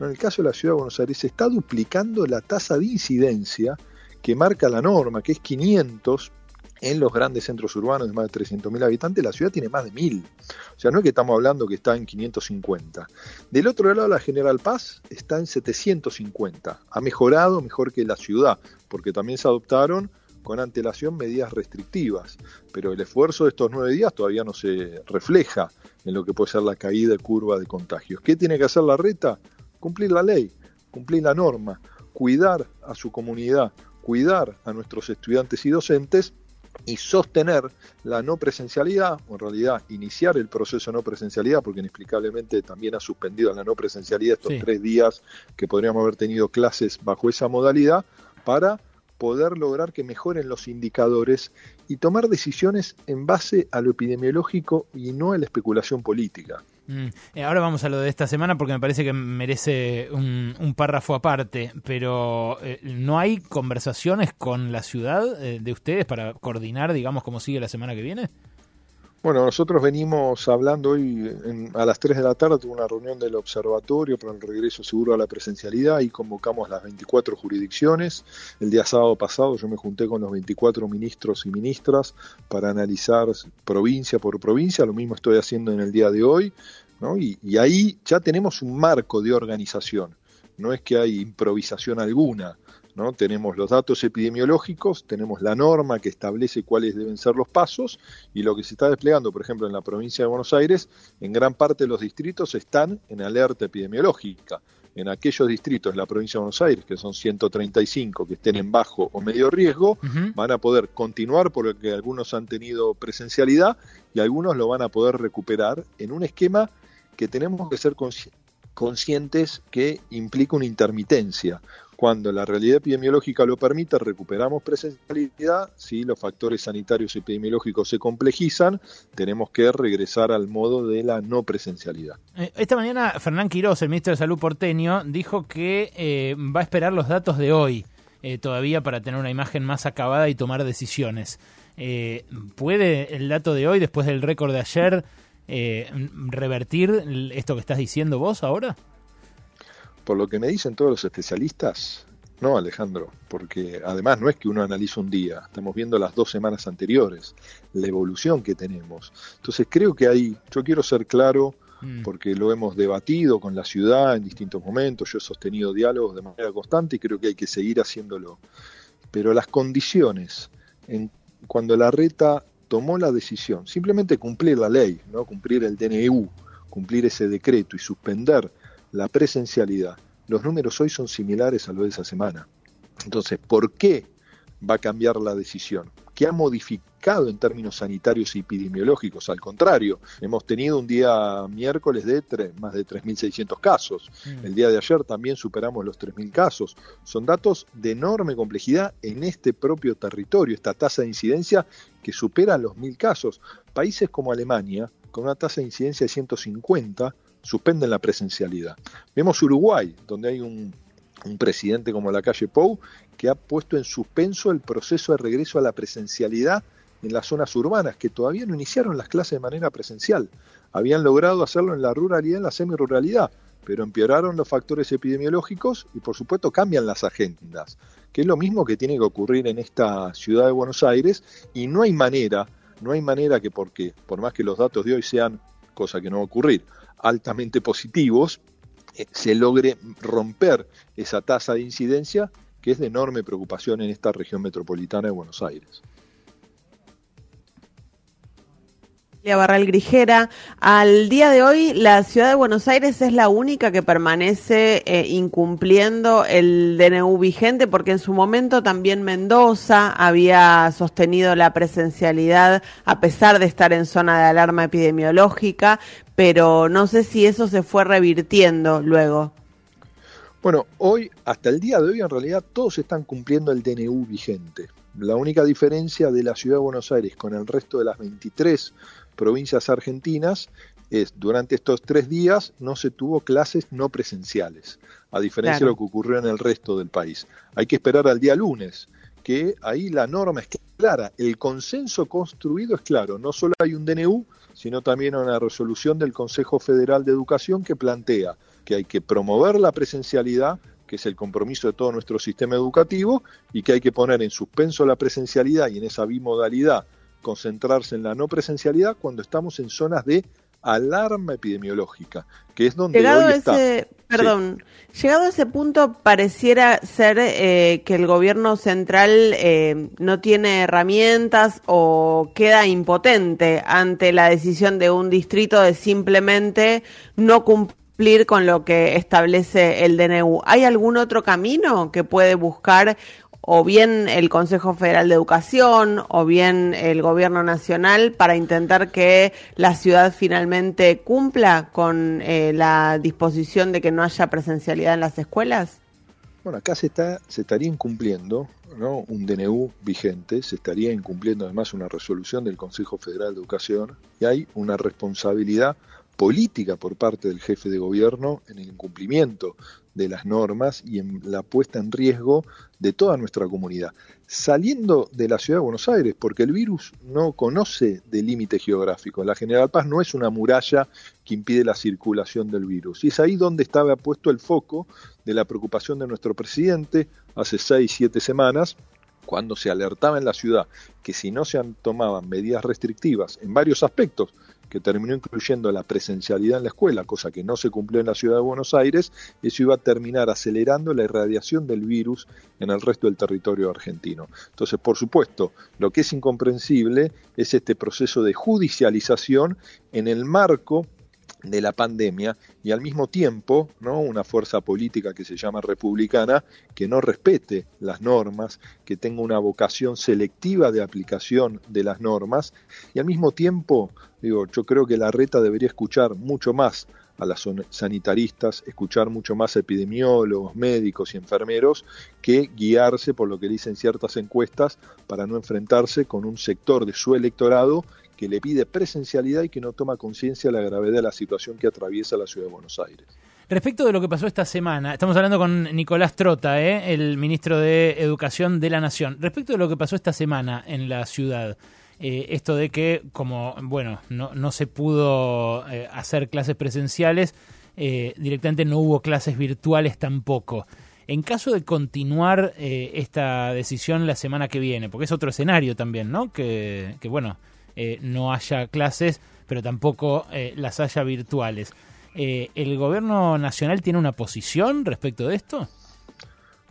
en el caso de la ciudad de Buenos Aires, se está duplicando la tasa de incidencia que marca la norma, que es 500 en los grandes centros urbanos de más de 300.000 habitantes, la ciudad tiene más de 1.000. O sea, no es que estamos hablando que está en 550. Del otro lado, la General Paz está en 750. Ha mejorado mejor que la ciudad, porque también se adoptaron con antelación medidas restrictivas. Pero el esfuerzo de estos nueve días todavía no se refleja en lo que puede ser la caída de curva de contagios. ¿Qué tiene que hacer la reta? Cumplir la ley, cumplir la norma, cuidar a su comunidad, cuidar a nuestros estudiantes y docentes y sostener la no presencialidad, o en realidad iniciar el proceso de no presencialidad, porque inexplicablemente también ha suspendido la no presencialidad estos tres días que podríamos haber tenido clases bajo esa modalidad, para poder lograr que mejoren los indicadores y tomar decisiones en base a lo epidemiológico y no a la especulación política. Mm. Eh, ahora vamos a lo de esta semana porque me parece que merece un, párrafo aparte, pero eh, ¿no hay conversaciones con la ciudad eh, de ustedes para coordinar, digamos, cómo sigue la semana que viene? Bueno, nosotros venimos hablando hoy a las 3 de la tarde, tuve una reunión del observatorio para el regreso seguro a la presencialidad y convocamos las 24 jurisdicciones. El día sábado pasado yo me junté con los 24 ministros y ministras para analizar provincia por provincia, lo mismo estoy haciendo en el día de hoy, ¿no? y, y ahí ya tenemos un marco de organización, no es que hay improvisación alguna. ¿No? Tenemos los datos epidemiológicos, tenemos la norma que establece cuáles deben ser los pasos y lo que se está desplegando, por ejemplo, en la provincia de Buenos Aires, en gran parte de los distritos están en alerta epidemiológica. En aquellos distritos de la provincia de Buenos Aires, que son 135, que estén en bajo o medio riesgo, van a poder continuar porque algunos han tenido presencialidad y algunos lo van a poder recuperar en un esquema que tenemos que ser conscientes que implica una intermitencia. Cuando la realidad epidemiológica lo permita, recuperamos presencialidad. Si los factores sanitarios epidemiológicos se complejizan, tenemos que regresar al modo de la no presencialidad. Eh, esta mañana, Fernán Quirós, el ministro de Salud porteño, dijo que eh, va a esperar los datos de hoy eh, todavía para tener una imagen más acabada y tomar decisiones. ¿Puede el dato de hoy, después del récord de ayer, revertir esto que estás diciendo vos ahora? Por lo que me dicen todos los especialistas, no Alejandro, porque además no es que uno analice un día, estamos viendo las dos semanas anteriores, la evolución que tenemos. Entonces creo que hay, yo quiero ser claro, mm. porque lo hemos debatido con la ciudad en distintos momentos, yo he sostenido diálogos de manera constante y creo que hay que seguir haciéndolo. Pero las condiciones, en, cuando la reta tomó la decisión, simplemente cumplir la ley, no cumplir el DNU, cumplir ese decreto y suspender la presencialidad, los números hoy son similares a los de esa semana. Entonces, ¿por qué va a cambiar la decisión? ¿Qué ha modificado en términos sanitarios y epidemiológicos? Al contrario, hemos tenido un día miércoles de más de 3.600 casos. Mm. El día de ayer también superamos los 3.000 casos. Son datos de enorme complejidad en este propio territorio, esta tasa de incidencia que supera los 1.000 casos. Países como Alemania, con una tasa de incidencia de 150, suspenden la presencialidad. Vemos Uruguay, donde hay un, presidente como la calle Pou, que ha puesto en suspenso el proceso de regreso a la presencialidad en las zonas urbanas, que todavía no iniciaron las clases de manera presencial. Habían logrado hacerlo en la ruralidad en la semiruralidad, pero empeoraron los factores epidemiológicos y por supuesto cambian las agendas, que es lo mismo que tiene que ocurrir en esta ciudad de Buenos Aires y no hay manera, no hay manera que porque, por más que los datos de hoy sean cosa que no va a ocurrir, altamente positivos, eh, se logre romper esa tasa de incidencia que es de enorme preocupación en esta región metropolitana de Buenos Aires. Barral Grijera. Al día de hoy, la ciudad de Buenos Aires es la única que permanece eh, incumpliendo el DNU vigente, porque en su momento también Mendoza había sostenido la presencialidad a pesar de estar en zona de alarma epidemiológica, pero no sé si eso se fue revirtiendo luego. Bueno, hoy, hasta el día de hoy, en realidad todos están cumpliendo el DNU vigente. La única diferencia de la ciudad de Buenos Aires con el resto de las 23 provincias argentinas es durante estos tres días no se tuvo clases no presenciales, a diferencia Claro. de lo que ocurrió en el resto del país. Hay que esperar al día lunes, que ahí la norma es clara, el consenso construido es claro, no solo hay un DNU, sino también una resolución del Consejo Federal de Educación que plantea que hay que promover la presencialidad, que es el compromiso de todo nuestro sistema educativo, y que hay que poner en suspenso la presencialidad y en esa bimodalidad concentrarse en la no presencialidad cuando estamos en zonas de alarma epidemiológica, que es donde Llegado hoy está. ese, perdón, llegado a ese punto pareciera ser eh, que el gobierno central eh, no tiene herramientas o queda impotente ante la decisión de un distrito de simplemente no cumplir con lo que establece el DNU. ¿Hay algún otro camino que puede buscar o bien el Consejo Federal de Educación o bien el Gobierno Nacional para intentar que la ciudad finalmente cumpla con eh, la disposición de que no haya presencialidad en las escuelas? Bueno, acá se, está, se estaría incumpliendo ¿no? un DNU vigente, se estaría incumpliendo además una resolución del Consejo Federal de Educación y hay una responsabilidad política por parte del jefe de gobierno en el incumplimiento de las normas y en la puesta en riesgo de toda nuestra comunidad. Saliendo de la ciudad de Buenos Aires, porque el virus no conoce de límite geográfico. La General Paz no es una muralla que impide la circulación del virus. Y es ahí donde estaba puesto el foco de la preocupación de nuestro presidente hace seis, siete semanas, cuando se alertaba en la ciudad que si no se tomaban medidas restrictivas en varios aspectos, que terminó incluyendo la presencialidad en la escuela, cosa que no se cumplió en la ciudad de Buenos Aires, eso iba a terminar acelerando la irradiación del virus en el resto del territorio argentino. Entonces, por supuesto, lo que es incomprensible es este proceso de judicialización en el marco de la pandemia y al mismo tiempo ¿no? una fuerza política que se llama republicana que no respete las normas, que tenga una vocación selectiva de aplicación de las normas y al mismo tiempo, digo, yo creo que la reta debería escuchar mucho más a las sanitaristas, escuchar mucho más a epidemiólogos, médicos y enfermeros que guiarse por lo que dicen ciertas encuestas para no enfrentarse con un sector de su electorado que le pide presencialidad y que no toma conciencia de la gravedad de la situación que atraviesa la ciudad de Buenos Aires. Respecto de lo que pasó esta semana, estamos hablando con Nicolás Trota, ¿eh? el ministro de Educación de la Nación. Respecto de lo que pasó esta semana en la ciudad, eh, esto de que, como, bueno, no, no se pudo eh, hacer clases presenciales, eh, directamente no hubo clases virtuales tampoco. En caso de continuar esta decisión la semana que viene, porque es otro escenario también, ¿no? Que, que bueno, eh, no haya clases, pero tampoco eh, las haya virtuales. Eh, ¿El gobierno nacional tiene una posición respecto de esto?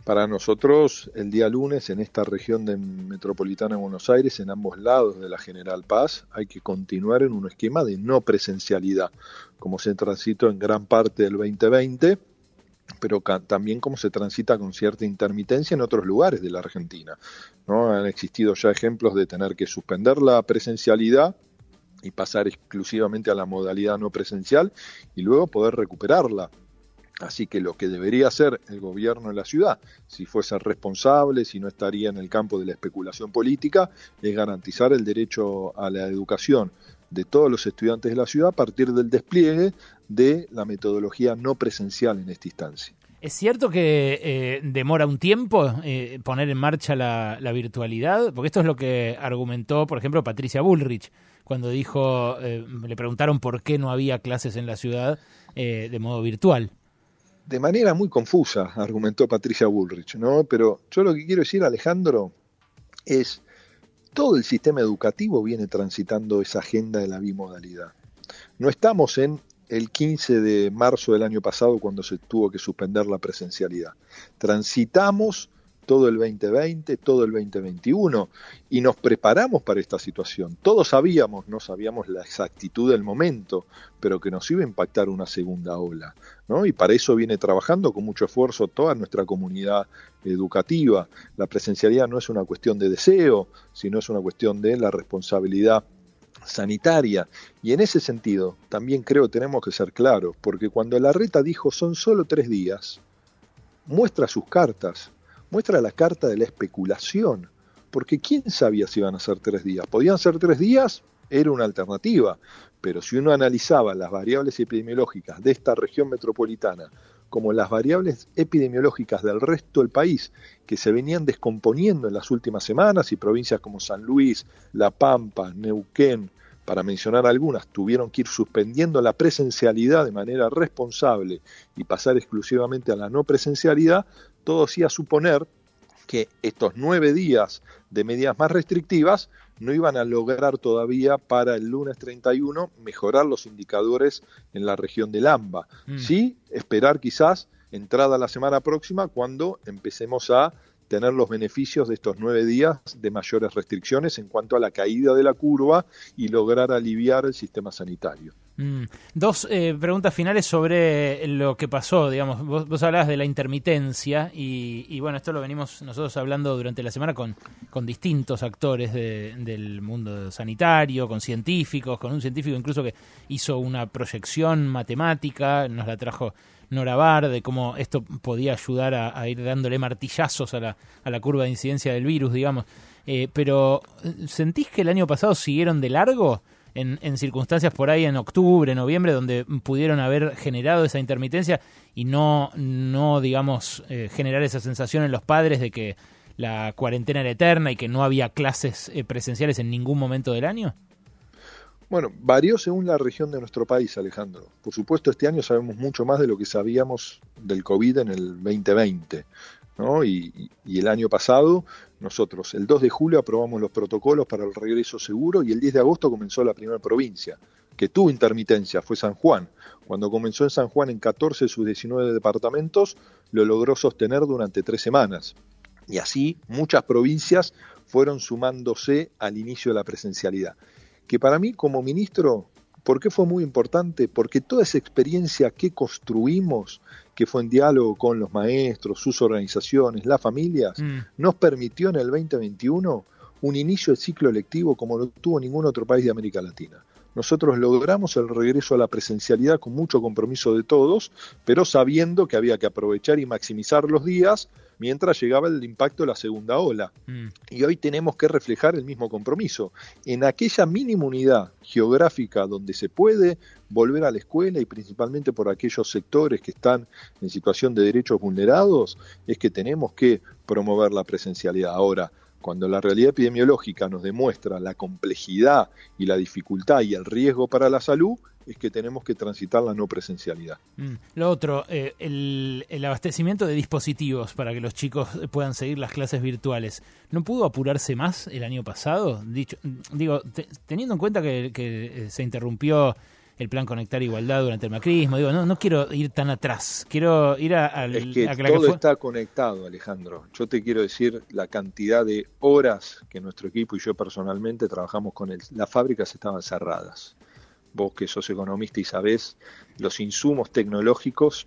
Para nosotros, el día lunes en esta región de metropolitana de Buenos Aires, en ambos lados de la General Paz, hay que continuar en un esquema de no presencialidad, como se transitó en gran parte del 2020, pero también como se transita con cierta intermitencia en otros lugares de la Argentina. ¿no? Han existido ya ejemplos de tener que suspender la presencialidad y pasar exclusivamente a la modalidad no presencial y luego poder recuperarla. Así que lo que debería hacer el gobierno de la ciudad, si fuese responsable, si no estaría en el campo de la especulación política, es garantizar el derecho a la educación de todos los estudiantes de la ciudad a partir del despliegue de la metodología no presencial en esta instancia. ¿Es cierto que eh, demora un tiempo eh, poner en marcha la, la, virtualidad? Porque esto es lo que argumentó, por ejemplo, Patricia Bullrich, cuando dijo, eh, le preguntaron por qué no había clases en la ciudad de modo virtual. De manera muy confusa, argumentó Patricia Bullrich, ¿no? Pero yo lo que quiero decir, Alejandro, es todo el sistema educativo viene transitando esa agenda de la bimodalidad. No estamos en el 15 de marzo del año pasado cuando se tuvo que suspender la presencialidad. Transitamos todo el 2020, todo el 2021 y nos preparamos para esta situación. Todos sabíamos, no sabíamos la exactitud del momento, pero que nos iba a impactar una segunda ola. ¿no? Y para eso viene trabajando con mucho esfuerzo toda nuestra comunidad educativa. La presencialidad no es una cuestión de deseo, sino es una cuestión de la responsabilidad sanitaria. Y en ese sentido, también creo que tenemos que ser claros, porque cuando la reta dijo son solo tres días, muestra sus cartas, muestra la carta de la especulación, porque quién sabía si iban a ser tres días. Podían ser tres días, era una alternativa, pero si uno analizaba las variables epidemiológicas de esta región metropolitana como las variables epidemiológicas del resto del país que se venían descomponiendo en las últimas semanas y provincias como San Luis, La Pampa, Neuquén, para mencionar algunas, tuvieron que ir suspendiendo la presencialidad de manera responsable y pasar exclusivamente a la no presencialidad, todo hacía suponer que estos nueve días de medidas más restrictivas no iban a lograr todavía para el lunes 31 mejorar los indicadores en la región del AMBA. Mm. Sí, esperar quizás entrada la semana próxima cuando empecemos a tener los beneficios de estos nueve días de mayores restricciones en cuanto a la caída de la curva y lograr aliviar el sistema sanitario. Mm. Dos eh, preguntas finales sobre lo que pasó, digamos, vos, vos hablabas de la intermitencia y, y, bueno, esto lo venimos nosotros hablando durante la semana con, distintos actores de, del mundo sanitario, con científicos, con un científico incluso que hizo una proyección matemática, nos la trajo Nora Bar, de cómo esto podía ayudar a, a ir dándole martillazos a la, a la curva de incidencia del virus, digamos. Eh, pero, ¿sentís que el año pasado siguieron de largo? En, circunstancias por ahí en octubre, noviembre, donde pudieron haber generado esa intermitencia y no, no digamos, eh, generar esa sensación en los padres de que la cuarentena era eterna y que no había clases eh, presenciales en ningún momento del año? Bueno, varió según la región de nuestro país, Alejandro. Por supuesto, este año sabemos mucho más de lo que sabíamos del COVID en el 2020. ¿no? Y, y, el año pasado, nosotros el 2 de julio aprobamos los protocolos para el regreso seguro y el 10 de agosto comenzó la primera provincia que tuvo intermitencia, fue San Juan. Cuando comenzó en San Juan en 14 de sus 19 departamentos, lo logró sostener durante tres semanas. Y así muchas provincias fueron sumándose al inicio de la presencialidad que para mí como ministro, ¿por qué fue muy importante? Porque toda esa experiencia que construimos, que fue en diálogo con los maestros, sus organizaciones, las familias, mm. nos permitió en el 2021 un inicio de ciclo lectivo como no tuvo ningún otro país de América Latina. Nosotros logramos el regreso a la presencialidad con mucho compromiso de todos, pero sabiendo que había que aprovechar y maximizar los días mientras llegaba el impacto de la segunda ola. Mm. Y hoy tenemos que reflejar el mismo compromiso. En aquella mínima unidad geográfica donde se puede volver a la escuela y principalmente por aquellos sectores que están en situación de derechos vulnerados, es que tenemos que promover la presencialidad. Ahora, cuando la realidad epidemiológica nos demuestra la complejidad y la dificultad y el riesgo para la salud, es que tenemos que transitar la no presencialidad. Mm. Lo otro, eh, el, abastecimiento de dispositivos para que los chicos puedan seguir las clases virtuales, ¿no pudo apurarse más el año pasado? Dicho, digo, te, teniendo en cuenta que, que se interrumpió el plan Conectar Igualdad durante el macrismo. Digo, no, no quiero ir tan atrás, quiero ir a, a, es que a que todo está conectado, Alejandro. Yo te quiero decir la cantidad de horas que nuestro equipo y yo personalmente trabajamos con él. Las fábricas estaban cerradas. Vos que sos economista y sabés, los insumos tecnológicos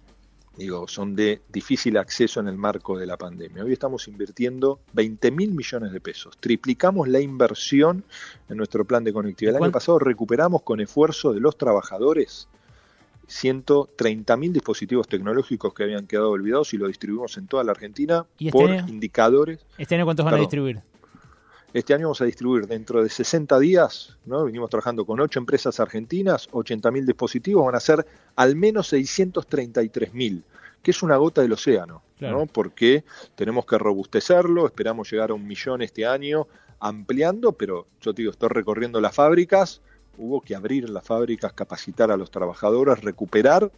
digo, son de difícil acceso en el marco de la pandemia. Hoy estamos invirtiendo 20 mil millones de pesos. Triplicamos la inversión en nuestro plan de conectividad. El año pasado recuperamos con esfuerzo de los trabajadores 130 mil dispositivos tecnológicos que habían quedado olvidados y lo distribuimos en toda la Argentina ¿Y este por año? indicadores. ¿Este año cuántos van a distribuir? Este año vamos a distribuir dentro de 60 días, ¿no? venimos trabajando con 8 empresas argentinas, 80 mil dispositivos, van a ser al menos 633 mil, que es una gota del océano, Claro. ¿no? porque tenemos que robustecerlo, esperamos llegar a un millón este año, ampliando, pero yo te digo, estoy recorriendo las fábricas, hubo que abrir las fábricas, capacitar a los trabajadores, recuperar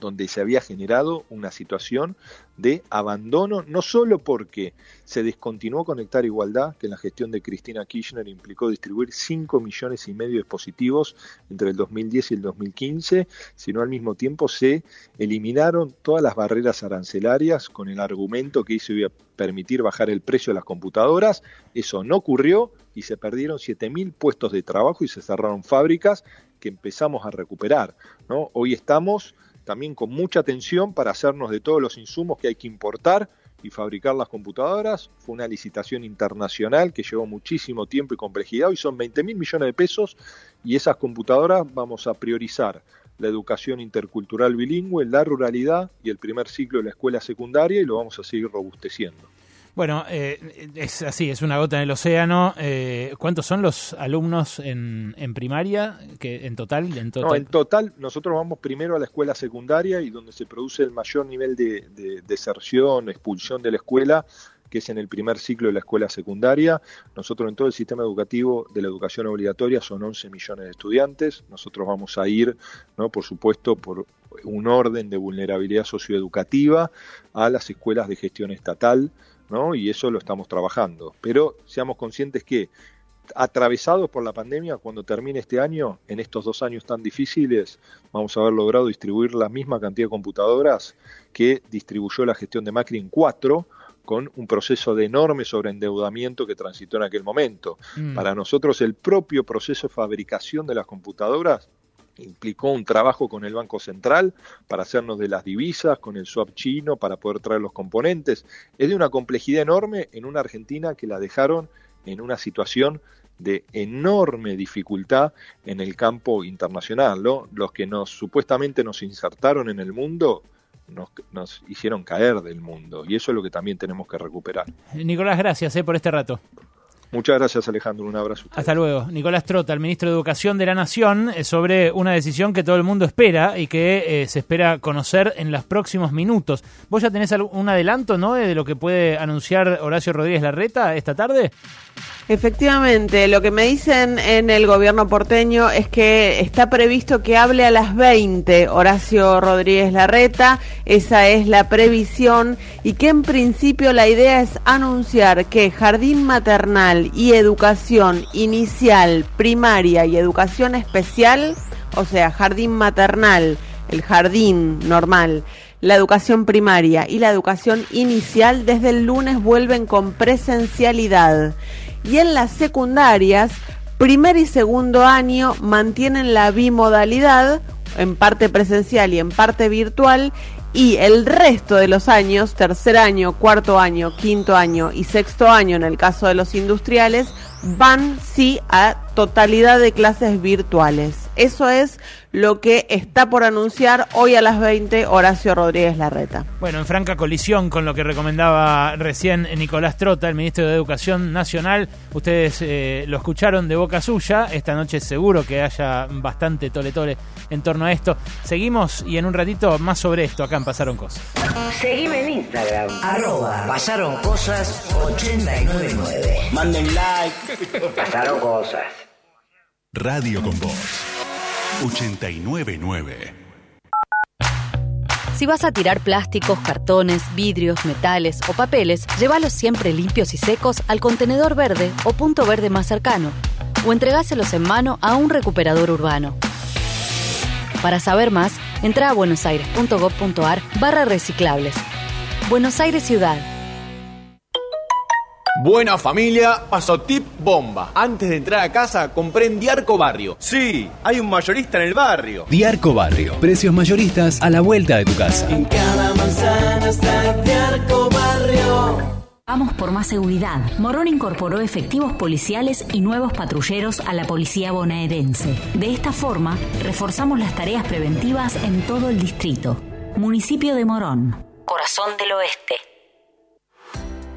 donde se había generado una situación de abandono, no solo porque se descontinuó Conectar Igualdad, que en la gestión de Cristina Kirchner implicó distribuir 5 millones y medio de dispositivos entre el 2010 y el 2015, sino al mismo tiempo se eliminaron todas las barreras arancelarias con el argumento que eso iba a permitir bajar el precio de las computadoras. Eso no ocurrió y se perdieron 7.000 puestos de trabajo y se cerraron fábricas que empezamos a recuperar. ¿no? Hoy estamos también con mucha atención para hacernos de todos los insumos que hay que importar y fabricar las computadoras. Fue una licitación internacional que llevó muchísimo tiempo y complejidad. Hoy son 20 mil millones de pesos y esas computadoras vamos a priorizar la educación intercultural bilingüe, la ruralidad y el primer ciclo de la escuela secundaria y lo vamos a seguir robusteciendo. Bueno, eh, es así, es una gota en el océano. Eh, ¿Cuántos son los alumnos en, en primaria que en total? En total? No, en total nosotros vamos primero a la escuela secundaria y donde se produce el mayor nivel de, de deserción, expulsión de la escuela, que es en el primer ciclo de la escuela secundaria. Nosotros en todo el sistema educativo de la educación obligatoria son 11 millones de estudiantes. Nosotros vamos a ir, ¿no? por supuesto, por un orden de vulnerabilidad socioeducativa a las escuelas de gestión estatal ¿no? Y eso lo estamos trabajando. Pero seamos conscientes que atravesados por la pandemia, cuando termine este año, en estos dos años tan difíciles, vamos a haber logrado distribuir la misma cantidad de computadoras que distribuyó la gestión de Macri en cuatro, con un proceso de enorme sobreendeudamiento que transitó en aquel momento. Mm. Para nosotros el propio proceso de fabricación de las computadoras implicó un trabajo con el Banco Central para hacernos de las divisas, con el swap chino para poder traer los componentes. Es de una complejidad enorme en una Argentina que la dejaron en una situación de enorme dificultad en el campo internacional. ¿no? Los que nos supuestamente nos insertaron en el mundo nos, nos, hicieron caer del mundo y eso es lo que también tenemos que recuperar. Nicolás, gracias eh, por este rato. Muchas gracias, Alejandro. Un abrazo. Hasta luego. Nicolás Trota, el ministro de Educación de la Nación, eh, sobre una decisión que todo el mundo espera y que eh, se espera conocer en los próximos minutos. ¿Vos ya tenés un adelanto, no, de lo que puede anunciar Horacio Rodríguez Larreta esta tarde? Efectivamente, lo que me dicen en el gobierno porteño es que está previsto que hable a las 20 Horacio Rodríguez Larreta, esa es la previsión y que en principio la idea es anunciar que jardín maternal y educación inicial, primaria y educación especial, o sea, jardín maternal, el jardín normal, la educación primaria y la educación inicial desde el lunes vuelven con presencialidad. Y en las secundarias, primer y segundo año mantienen la bimodalidad, en parte presencial y en parte virtual, y el resto de los años, tercer año, cuarto año, quinto año y sexto año en el caso de los industriales, van sí a totalidad de clases virtuales. Eso es lo que está por anunciar hoy a las 20 Horacio Rodríguez Larreta. Bueno, en franca colisión con lo que recomendaba recién Nicolás Trota, el ministro de Educación Nacional. Ustedes eh, lo escucharon de boca suya. Esta noche seguro que haya bastante tole tole en torno a esto. Seguimos y en un ratito más sobre esto. Acá en Pasaron Cosas. Seguime en Instagram. Arroba Pasaron Cosas 899. Manden like. Pasaron Cosas. Radio con Voz 899. Si vas a tirar plásticos, cartones, vidrios, metales o papeles, llévalos siempre limpios y secos al contenedor verde o punto verde más cercano, o entregáselos en mano a un recuperador urbano. Para saber más, entra a buenosaires.gov.ar barra reciclables. Buenos Aires Ciudad. Buena familia, paso tip bomba. Antes de entrar a casa, compré en Diarco Barrio. Sí, hay un mayorista en el barrio. Diarco Barrio. Precios mayoristas a la vuelta de tu casa. En cada manzana está Diarco Barrio. Vamos por más seguridad. Morón incorporó efectivos policiales y nuevos patrulleros a la policía bonaerense. De esta forma, reforzamos las tareas preventivas en todo el distrito. Municipio de Morón. Corazón del Oeste.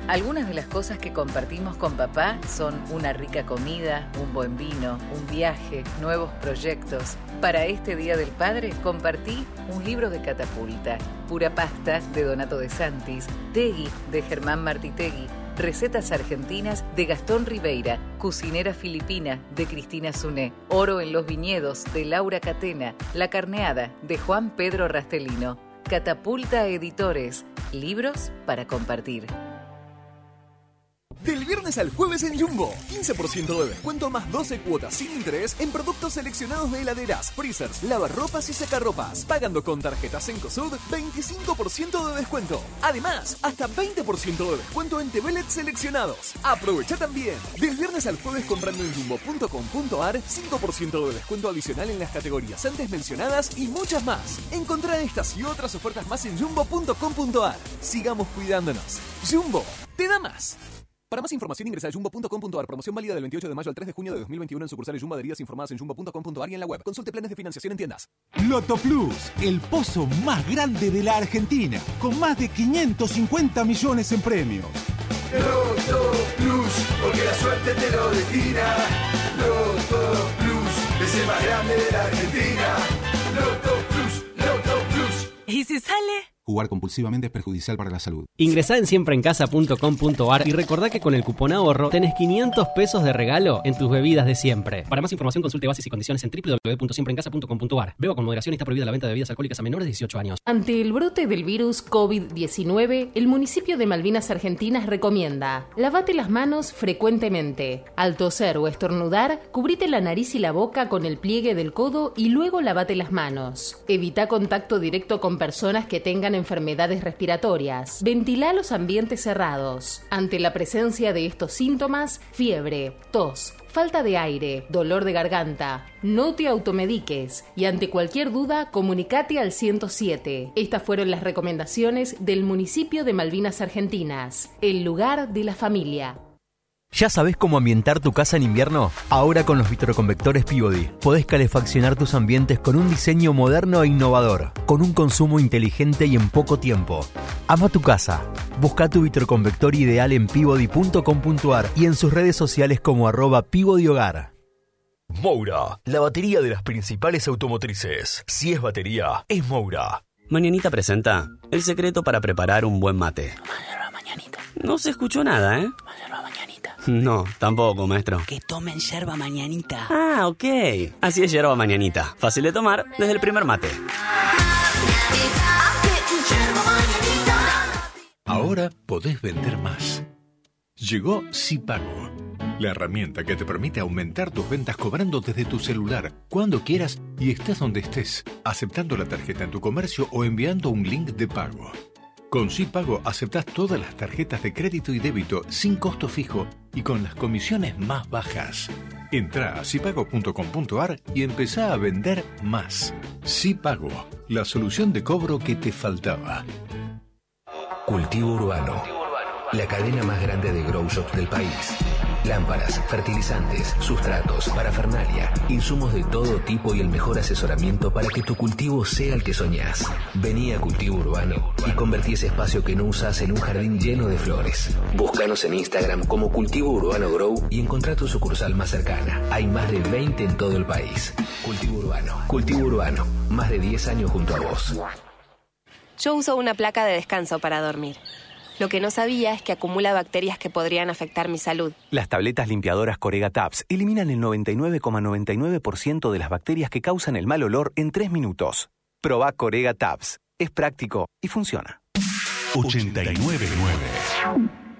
Algunas de las cosas que compartimos con papá son una rica comida, un buen vino, un viaje, nuevos proyectos. Para este Día del Padre compartí un libro de catapulta, Pura Pasta de Donato de Santis, Tegui de Germán Martitegui, Recetas Argentinas de Gastón Ribeira, Cocinera Filipina de Cristina Suné, Oro en los Viñedos de Laura Catena, La Carneada de Juan Pedro Rastelino. Catapulta Editores, libros para compartir. Del viernes al jueves en Jumbo, 15% de descuento más 12 cuotas sin interés en productos seleccionados de heladeras, freezers, lavarropas y secarropas. Pagando con tarjetas en COSUD, 25% de descuento. Además, hasta 20% de descuento en TVLED seleccionados. Aprovecha también. Del viernes al jueves comprando en jumbo.com.ar, 5% de descuento adicional en las categorías antes mencionadas y muchas más. Encontrá estas y otras ofertas más en jumbo.com.ar. Sigamos cuidándonos. Jumbo, te da más. Para más información ingresa a jumbo.com.ar. Promoción válida del 28 de mayo al 3 de junio de 2021 en sucursales Jumbo adheridas informadas en jumbo.com.ar y en la web. Consulte planes de financiación en tiendas. Loto Plus, el pozo más grande de la Argentina, con más de 550 millones en premios. Loto Plus, porque la suerte te lo destina. Loto Plus, es el más grande de la Argentina. Loto Plus, Loto Plus. ¿Y si sale? Jugar compulsivamente es perjudicial para la salud. Ingresá en siempreencasa.com.ar y recordá que con el cupón ahorro tenés 500 pesos de regalo en tus bebidas de siempre. Para más información consulte bases y condiciones en www.siempreencasa.com.ar. Beba con moderación y está prohibida la venta de bebidas alcohólicas a menores de 18 años. Ante el brote del virus COVID-19, el municipio de Malvinas Argentinas recomienda lavate las manos frecuentemente. Al toser o estornudar, cubrite la nariz y la boca con el pliegue del codo y luego lavate las manos. Evita contacto directo con personas que tengan enfermedades respiratorias. Ventila los ambientes cerrados. Ante la presencia de estos síntomas, fiebre, tos, falta de aire, dolor de garganta, no te automediques y ante cualquier duda comunicate al 107. Estas fueron las recomendaciones del municipio de Malvinas Argentinas, el lugar de la familia. ¿Ya sabes cómo ambientar tu casa en invierno? Ahora con los vitroconvectores Peabody podés calefaccionar tus ambientes con un diseño moderno e innovador, con un consumo inteligente y en poco tiempo. Ama tu casa. Busca tu vitroconvector ideal en peabody.com.ar y en sus redes sociales como arroba Hogar. Moura, la batería de las principales automotrices. Si es batería, es Moura. Mañanita presenta el secreto para preparar un buen mate. No se escuchó nada, ¿eh? No, tampoco, maestro. Que tomen yerba mañanita. Ah, ok. Así es yerba mañanita. Fácil de tomar desde el primer mate. Ahora podés vender más. Llegó Sipago, la herramienta que te permite aumentar tus ventas cobrando desde tu celular, cuando quieras y estés donde estés, aceptando la tarjeta en tu comercio o enviando un link de pago. Con Sipago aceptás todas las tarjetas de crédito y débito sin costo fijo y con las comisiones más bajas. Entra a sipago.com.ar y empezá a vender más. Sipago, la solución de cobro que te faltaba. Cultivo Urbano. La cadena más grande de grow shops del país. Lámparas, fertilizantes, sustratos, parafernalia, insumos de todo tipo y el mejor asesoramiento para que tu cultivo sea el que soñás. Vení a Cultivo Urbano y convertí ese espacio que no usas en un jardín lleno de flores. Búscanos en Instagram como Cultivo Urbano Grow y encontrá tu sucursal más cercana. Hay más de 20 en todo el país. Cultivo Urbano. Cultivo Urbano. Más de 10 años junto a vos. Yo uso una placa de descanso para dormir. Lo que no sabía es que acumula bacterias que podrían afectar mi salud. Las tabletas limpiadoras Corega Tabs eliminan el 99,99% de las bacterias que causan el mal olor en 3 minutos. Proba Corega Tabs. Es práctico y funciona. 899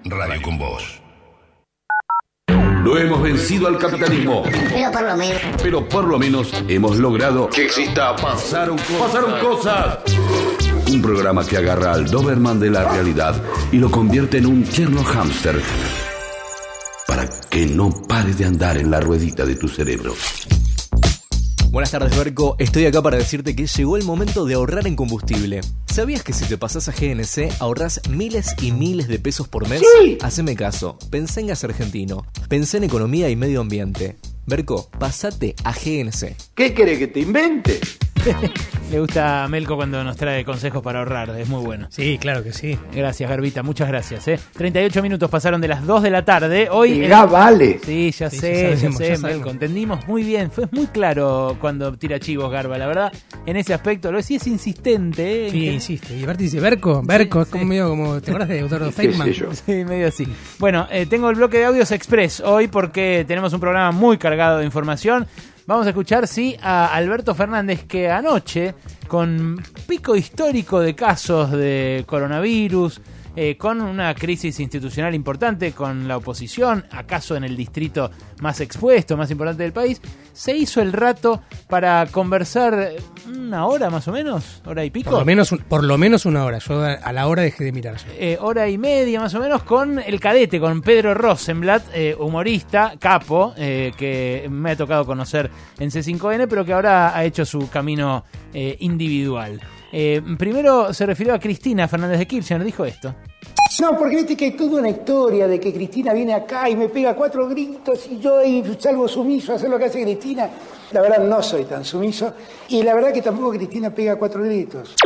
Radio con Voz. No hemos vencido al capitalismo, Pero por lo menos. pero por lo menos hemos logrado que exista Pasaron Cosas. Pasaron cosas. Un programa que agarra al Doberman de la realidad y lo convierte en un tierno hámster para que no pare de andar en la ruedita de tu cerebro. Buenas tardes, Berco. Estoy acá para decirte que llegó el momento de ahorrar en combustible. ¿Sabías que si te pasas a GNC ahorras miles y miles de pesos por mes? Sí. Haceme caso. Pensé en gas argentino. Pensé en economía y medio ambiente. Berco, pasate a GNC. ¿Qué quiere que te invente? Le gusta a Melco cuando nos trae consejos para ahorrar, es muy bueno. Sí, claro que sí. Gracias, Garbita, muchas gracias. ¿eh? 38 minutos pasaron de las 2 de la tarde. Hoy Y ya vale. Sí, ya Sí, sé, ya sé, ya Melco. Entendimos muy bien. Fue muy claro cuando tira chivos, Garba, la verdad. En ese aspecto, lo sí es insistente. ¿eh? Sí, Que- insiste. Y aparte dice, Berco, Berco, es como medio como, ¿te acuerdas de Eduardo Feynman? Sí, medio así. Bueno, eh, tengo el bloque de audios express hoy porque tenemos un programa muy cargado de información. Vamos a escuchar, sí, a Alberto Fernández que anoche, con pico histórico de casos de coronavirus, eh, con una crisis institucional importante, con la oposición, acaso en el distrito más expuesto, más importante del país, se hizo el rato para conversar una hora más o menos, hora y pico. Por lo, menos un- por lo menos una hora. Yo a- la hora dejé de mirar. Eh, hora y media más o menos con el cadete, con Pedro Rosenblatt, eh, humorista, capo, eh, que me ha tocado conocer en C5N, pero que ahora ha hecho su camino eh, individual. Eh, primero se refirió a Cristina Fernández de Kirchner, dijo esto. No, porque viste que hay toda una historia de que Cristina viene acá y me pega cuatro gritos y yo ahí salgo sumiso a hacer lo que hace Cristina. La verdad no soy tan sumiso y la verdad que tampoco Cristina pega cuatro gritos.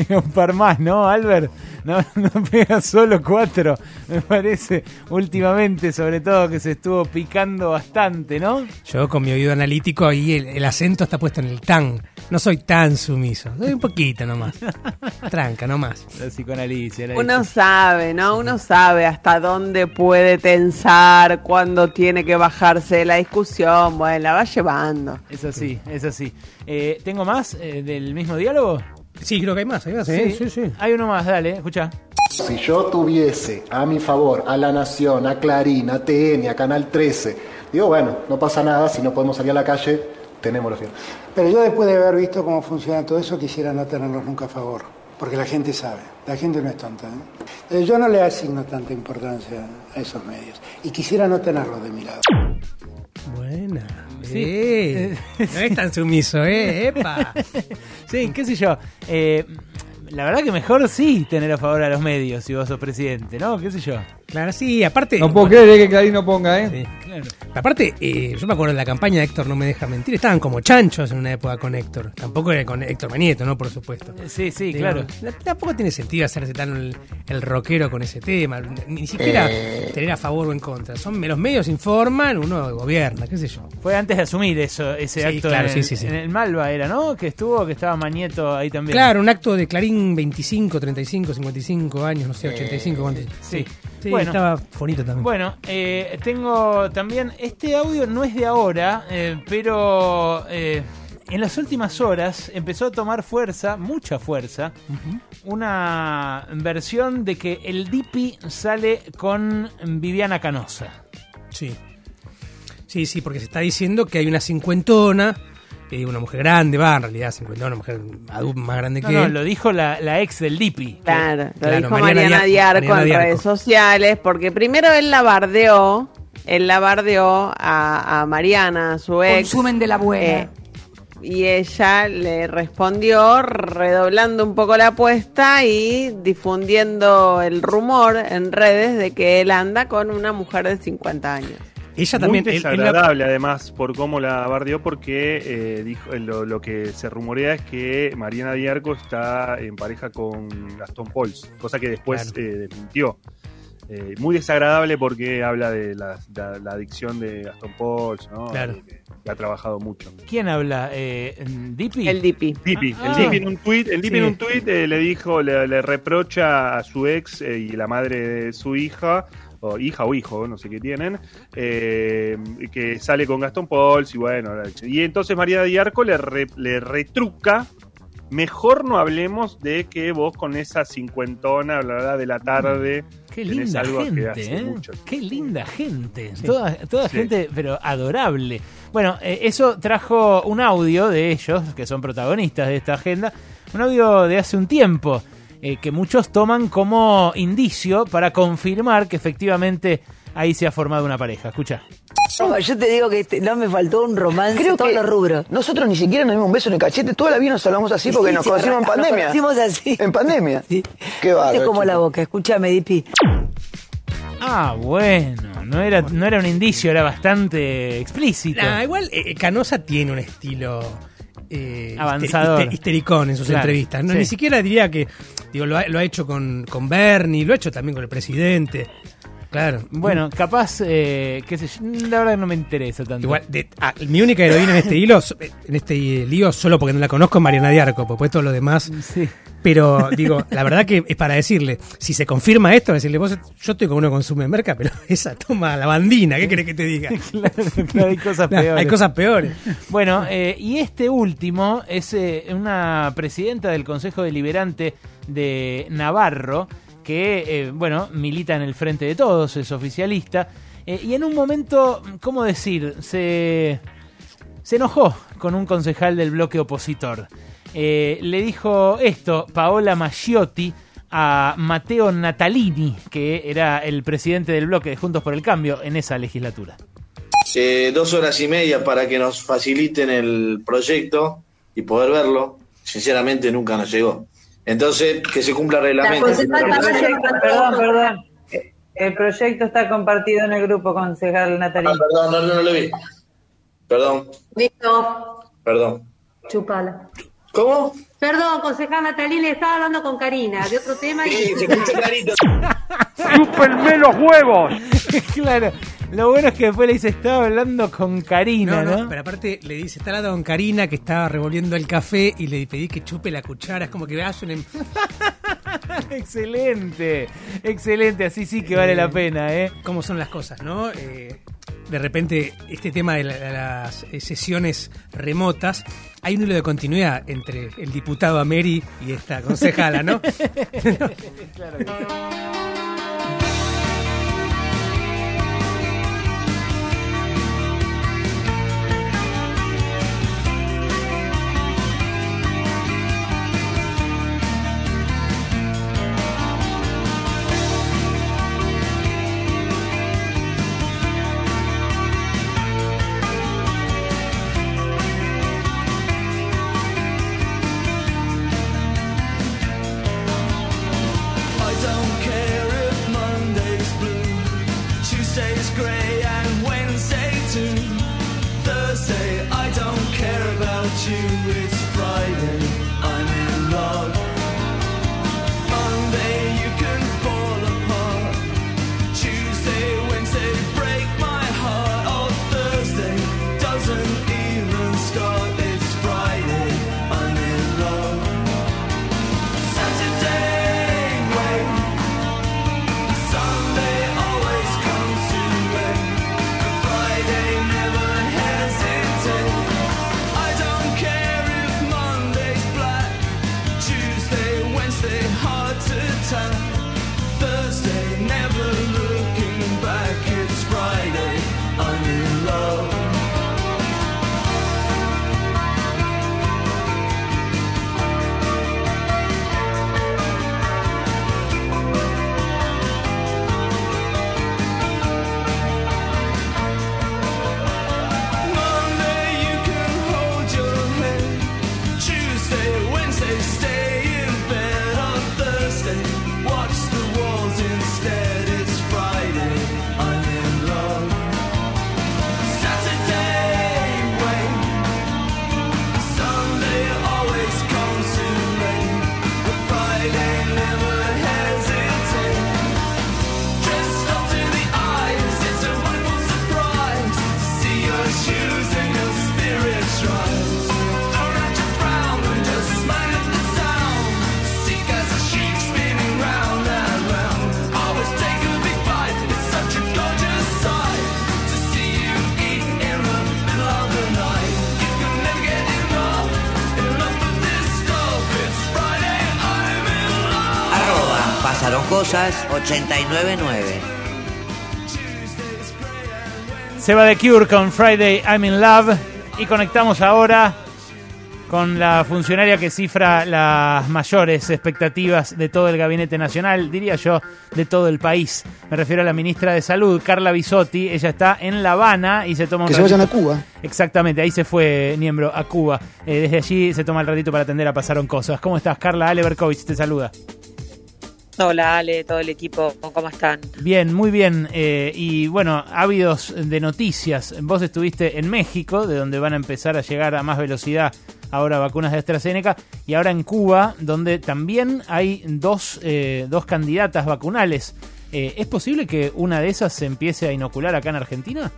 un par más, ¿no, Albert? No, no pega solo cuatro, me parece, últimamente, sobre todo que se estuvo picando bastante, ¿no? Yo con mi oído analítico ahí el, el acento está puesto en el tan. No soy tan sumiso, soy un poquito nomás. Tranca, nomás. La psicoanalicia. la Uno sabe, ¿no? Uno sabe hasta dónde puede tensar, cuándo tiene que bajarse la discusión. Bueno, la va llevando. Es así, es así. Eh, ¿Tengo más eh, del mismo diálogo? Sí, creo que hay más. Hay, más, sí, sí, sí. hay uno más, dale, escucha. Si yo tuviese a mi favor a La Nación, a Clarín, a TN, a Canal 13, digo, bueno, no pasa nada, si no podemos salir a la calle, tenemos los fines. Pero yo después de haber visto cómo funciona todo eso, quisiera no tenerlos nunca a favor, porque la gente sabe, la gente no es tonta. ¿eh? Eh, Yo no le asigno tanta importancia a esos medios y quisiera no tenerlos de mi lado. Buena. Sí. Eh, no es tan sumiso, ¿eh? ¡Epa! Sí, qué sé yo. Eh, la verdad que mejor sí tener a favor a los medios si vos sos presidente, ¿no? ¿Qué sé yo? Claro, sí, aparte. No puedo creer que Clarín no ponga, ¿eh? Claro. Aparte, eh, yo me acuerdo de la campaña de Héctor No Me Deja Mentir, estaban como chanchos en una época con Héctor. Tampoco era con Héctor Manieto, ¿no? Por supuesto. Sí, sí, Digo, claro. la- Tampoco tiene sentido hacerse tan el, el rockero con ese tema. Ni siquiera Eh. tener a favor o en contra. Son los medios informan, uno gobierna, qué sé yo. Fue antes de asumir eso, ese Sí, acto claro, en, sí, el, sí, sí. en el Malva era, ¿no? Que estuvo, que estaba Mañeto ahí también. Claro, un acto de Clarín 25, 35, 55 años, no sé, 85, ¿cuántos? sí. Sí, Bueno. estaba bonito también. Bueno, eh, tengo también, este audio no es de ahora, eh, pero eh, en las últimas horas empezó a tomar fuerza, mucha fuerza, una versión de que el Dipi sale con Viviana Canosa. Sí. Sí, sí, porque se está diciendo que hay una cincuentona, eh, una mujer grande, va, en realidad cincuentona, una mujer más grande No, que no, él. lo dijo la, la ex del Dipi. Claro, lo Claro, dijo Mariana Mariana, Diar- Diarco Mariana en Diarco. redes sociales, porque primero él la bardeó, él la bardeó a, a Mariana, a su ex. Consumen de la buena. eh, y ella le respondió redoblando un poco la apuesta y difundiendo el rumor en redes de que él anda con una mujer de 50 años. Ella Muy la- desagradable, además, por cómo la bardeó, porque eh, dijo, lo, lo que se rumorea es que Mariana Diarco está en pareja con Gastón Pols, cosa que después Claro. eh, desmintió. Eh, muy desagradable porque habla de la, la- la adicción de Gastón Pols, ¿no? Claro. Que, que ha trabajado mucho. ¿Quién habla? Eh, ¿Dipi? El Dipi. Dipi, Ah. el Dipi en un tweet, el Dipi Sí. en un tweet eh, le dijo, le, le reprocha a su ex eh, y la madre de su hija, o hija o hijo, no sé qué tienen, eh, que sale con Gastón Pauls y bueno, y entonces María Diarco le, re- le retruca. Mejor no hablemos de que vos con esa cincuentona, bla, bla, de la tarde, Qué tenés linda algo que gente, hace ¿eh? mucho. Qué linda gente. Toda, toda Sí. gente, pero adorable. Bueno, eh, eso trajo un audio de ellos, que son protagonistas de esta agenda, un audio de hace un tiempo, eh, que muchos toman como indicio para confirmar que efectivamente ahí se ha formado una pareja. Escucha. No, yo te digo que este- no me faltó un romance Creo todos que los rubros. Nosotros ni siquiera nos dimos un beso en el cachete, toda la vida nos hablamos así porque Sí, nos sí, conocimos en nos pandemia. conocimos así. En pandemia. Sí. Qué bárbaro. Viste como chico. la boca, escúchame, Dipi. Ah, bueno, no era, no era un indicio, era bastante explícito. Nah, igual eh, Canosa tiene un estilo eh, hister- histericón en sus Claro, entrevistas. No, sí. Ni siquiera diría que digo, lo, ha, lo ha hecho con, con Bernie, lo ha hecho también con el presidente. Claro. Bueno, capaz, eh, qué sé yo, la verdad no me interesa tanto. Igual, de- ah, mi única heroína en este hilo, so- en este lío, solo porque no la conozco, es Mariana Diarco, porque todo lo demás. Sí. Pero digo, la verdad que es para decirle, si se confirma esto, decirle, vos, yo estoy con uno consume merca, pero esa toma la bandina, ¿qué querés que te diga? claro, claro, hay cosas peores. Hay cosas peores. Bueno, eh, y este último es eh, una presidenta del Consejo Deliberante de Navarro, que, eh, bueno, milita en el Frente de Todos, es oficialista, eh, y en un momento, ¿cómo decir? Se, enojó con un concejal del bloque opositor. Eh, le dijo esto Paola Maggiotti a Matteo Natalini, que era el presidente del bloque de Juntos por el Cambio en esa legislatura. Dos horas y media para que nos faciliten el proyecto y poder verlo. Sinceramente nunca nos llegó. Entonces, que se cumpla el reglamento. Perdón, perdón. El proyecto está compartido en el grupo, concejal Natalia. Ah, perdón, no, no, no lo vi. Perdón, Listo. perdón. Chupala. ¿Cómo? Perdón, concejal Natalina, estaba hablando con Karina de otro tema y... Sí, se escucha clarito. ¡Chúpenme los huevos! claro. Lo bueno es que después le dice, estaba hablando con Karina, No, ¿no? no, pero aparte le dice, está hablando con Karina que estaba revolviendo el café y le pedí que chupe la cuchara. Es como que hacen en... excelente, excelente, así sí que vale la pena, ¿eh? Cómo son las cosas, ¿no? Eh, de repente, este tema de la- de las eh, sesiones remotas, hay un hilo de continuidad entre el diputado Ameri y esta concejala, ¿no? Claro que cosas 899. Se va de Cure con Friday I'm in Love y conectamos ahora con la funcionaria que cifra las mayores expectativas de todo el gabinete nacional, diría yo, de todo el país. Me refiero a la ministra de Salud, Carla Bisotti. Ella está en La Habana y se toma un Que se vayan a Cuba. Exactamente, ahí se fue Niembro a Cuba. Eh, desde allí se toma el ratito para atender a Pasaron Cosas. ¿Cómo estás, Carla? Ale Berkovich te saluda. Hola Ale, todo el equipo, ¿cómo están? Bien, muy bien. eh, y bueno, ávidos de noticias. Vos estuviste en México, de donde van a empezar a llegar a más velocidad ahora vacunas de AstraZeneca, y ahora en Cuba, donde también hay dos, eh, dos candidatas vacunales. Eh, ¿Es posible que una de esas se empiece a inocular acá en Argentina?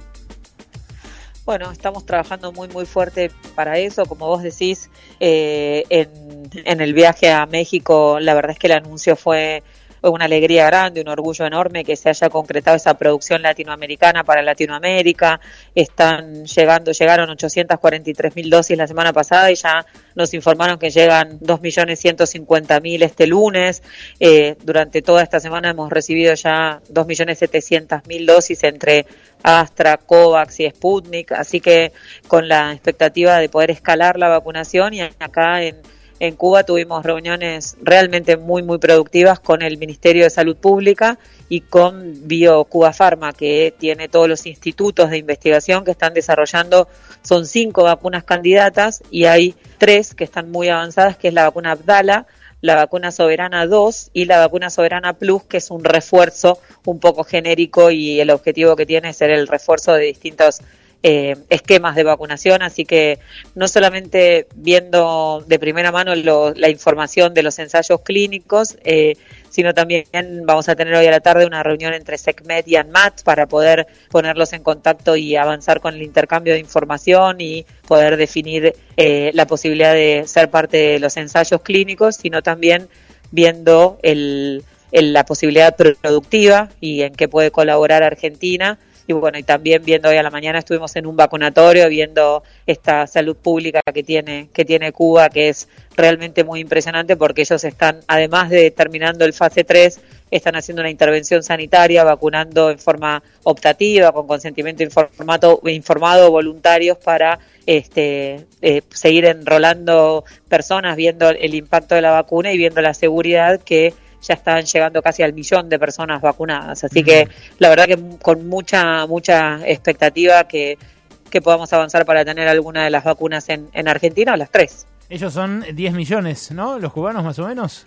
Bueno, estamos trabajando muy muy fuerte para eso, como vos decís, eh, en, en el viaje a México, la verdad es que el anuncio fue una alegría grande, un orgullo enorme que se haya concretado esa producción latinoamericana para Latinoamérica. Están llegando, llegaron 843 mil dosis la semana pasada y ya nos informaron que llegan 2.150.000 este lunes. Eh, durante toda esta semana hemos recibido ya 2.700.000 dosis entre Astra, Covax y Sputnik, así que con la expectativa de poder escalar la vacunación y acá en, en Cuba tuvimos reuniones realmente muy muy productivas con el Ministerio de Salud Pública y con Bio Cuba Pharma, que tiene todos los institutos de investigación que están desarrollando, son cinco vacunas candidatas y hay tres que están muy avanzadas, que es la vacuna Abdala, la vacuna Soberana 2 y la vacuna Soberana Plus, que es un refuerzo un poco genérico y el objetivo que tiene es ser el refuerzo de distintos eh, esquemas de vacunación, así que no solamente viendo de primera mano lo- la información de los ensayos clínicos, eh, sino también vamos a tener hoy a la tarde una reunión entre SECMED y ANMAT para poder ponerlos en contacto y avanzar con el intercambio de información y poder definir eh, la posibilidad de ser parte de los ensayos clínicos, sino también viendo el, la posibilidad productiva y en qué puede colaborar Argentina. Y bueno, y también viendo hoy a la mañana estuvimos en un vacunatorio viendo esta salud pública que tiene, que tiene Cuba, que es realmente muy impresionante porque ellos están, además de terminando el fase 3, están haciendo una intervención sanitaria, vacunando en forma optativa, con consentimiento informado, informado voluntarios para este, eh, seguir enrolando personas, viendo el impacto de la vacuna y viendo la seguridad que ya están llegando casi al millón de personas vacunadas. Así que la verdad que con mucha, mucha expectativa que, que podamos avanzar para tener alguna de las vacunas en, en Argentina o las tres. Ellos son 10 millones, ¿no? Los cubanos más o menos.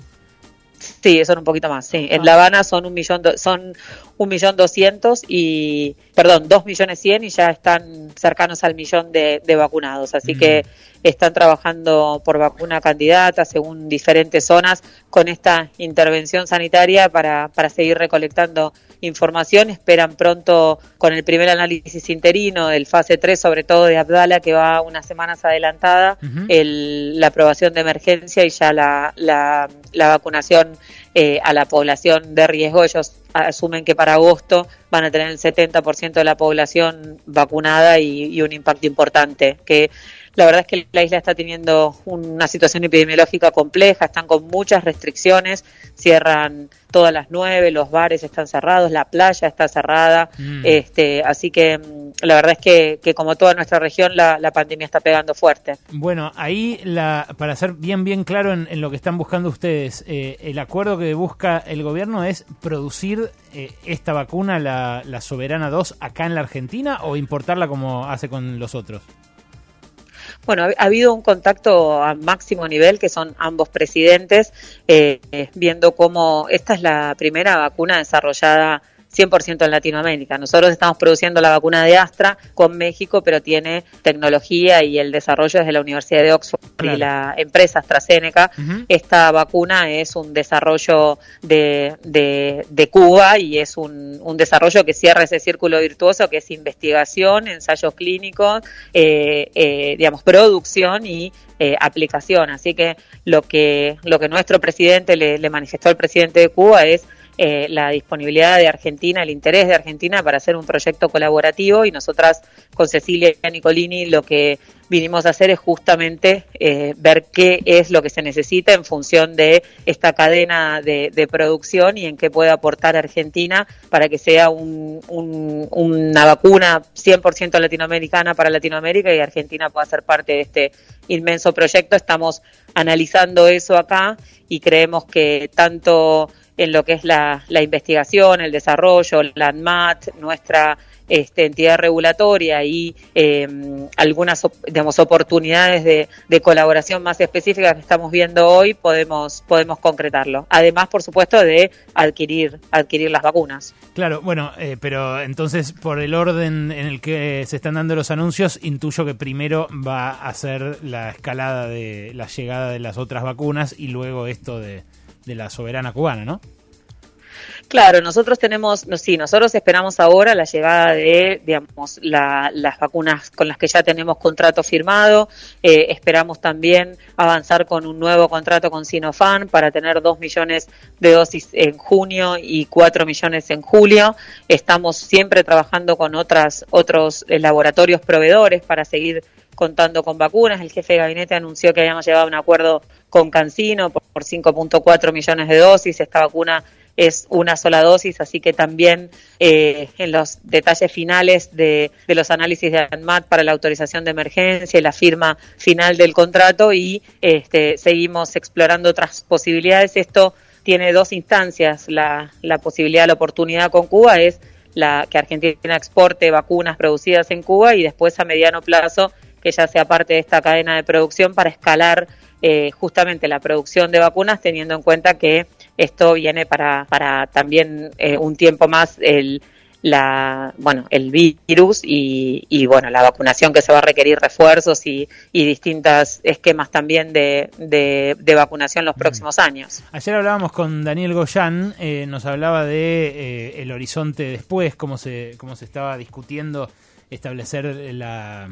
Sí, son un poquito más, sí. En La Habana son un millón, do- son un millón doscientos y, perdón, dos millones cien y ya están cercanos al millón de, de vacunados. Así que están trabajando por vacuna candidata según diferentes zonas con esta intervención sanitaria para, para seguir recolectando información. Esperan pronto con el primer análisis interino del fase 3, sobre todo de Abdala, que va unas semanas adelantada, el- la aprobación de emergencia y ya la, la, la vacunación eh, a la población de riesgo. Ellos asumen que para agosto van a tener el 70% de la población vacunada y, y un impacto importante. Que la verdad es que la isla está teniendo una situación epidemiológica compleja, están con muchas restricciones, cierran todas las nueve, los bares están cerrados, la playa está cerrada, Mm. este, así que mm, la verdad es que, que como toda nuestra región la, la pandemia está pegando fuerte. Bueno, ahí la, para ser bien bien claro en, en lo que están buscando ustedes, eh, el acuerdo que busca el gobierno es producir eh, esta vacuna, la, la Soberana 2, acá en la Argentina o importarla como hace con los otros. Bueno, ha, ha habido un contacto a máximo nivel, que son ambos presidentes, eh, eh, viendo cómo esta es la primera vacuna desarrollada 100% en Latinoamérica. Nosotros estamos produciendo la vacuna de Astra con México, pero tiene tecnología y el desarrollo desde la Universidad de Oxford y la empresa AstraZeneca. Esta vacuna es un desarrollo de, de, de Cuba y es un, un desarrollo que cierra ese círculo virtuoso que es investigación, ensayos clínicos, eh, eh, digamos, producción y eh, aplicación. Así que lo que, lo que nuestro presidente le, le manifestó al presidente de Cuba es eh, la disponibilidad de Argentina, el interés de Argentina para hacer un proyecto colaborativo y nosotras con Cecilia Nicolini lo que vinimos a hacer es justamente eh, ver qué es lo que se necesita en función de esta cadena de, producción y en qué puede aportar Argentina para que sea un- una vacuna 100% latinoamericana para Latinoamérica y Argentina pueda ser parte de este inmenso proyecto. Estamos analizando eso acá y creemos que tanto en lo que es la, la investigación, el desarrollo, la ANMAT, nuestra este, entidad regulatoria y eh, algunas digamos, oportunidades de, de colaboración más específicas que estamos viendo hoy, podemos, podemos concretarlo. Además, por supuesto, de adquirir, adquirir las vacunas. Claro, bueno, eh, pero entonces por el orden en el que se están dando los anuncios, intuyo que primero va a ser la escalada de la llegada de las otras vacunas y luego esto de, de la soberana cubana, ¿no? Claro, nosotros tenemos, no, sí, nosotros esperamos ahora la llegada de, digamos, la- las vacunas con las que ya tenemos contrato firmado. Eh, esperamos también avanzar con un nuevo contrato con Sinopharm para tener dos millones de dosis en junio y cuatro millones en julio. Estamos siempre trabajando con otras, otros eh, laboratorios proveedores para seguir contando con vacunas. El jefe de gabinete anunció que habíamos llegado a un acuerdo con Cancino por, por 5.4 millones de dosis. Esta vacuna es una sola dosis, así que también eh, en los detalles finales de, de los análisis de ANMAT para la autorización de emergencia y la firma final del contrato y este, seguimos explorando otras posibilidades. Esto tiene dos instancias. La, la posibilidad, la oportunidad con Cuba es la que Argentina exporte vacunas producidas en Cuba y después a mediano plazo que ya sea parte de esta cadena de producción para escalar eh, justamente la producción de vacunas teniendo en cuenta que esto viene para, para también eh, un tiempo más el, la, bueno, el virus y, y, bueno, la vacunación que se va a requerir refuerzos y, y distintos esquemas también de, de, de vacunación los próximos años. Ayer hablábamos con Daniel Goyán, eh, nos hablaba de eh, el horizonte después, cómo se, cómo se estaba discutiendo establecer la-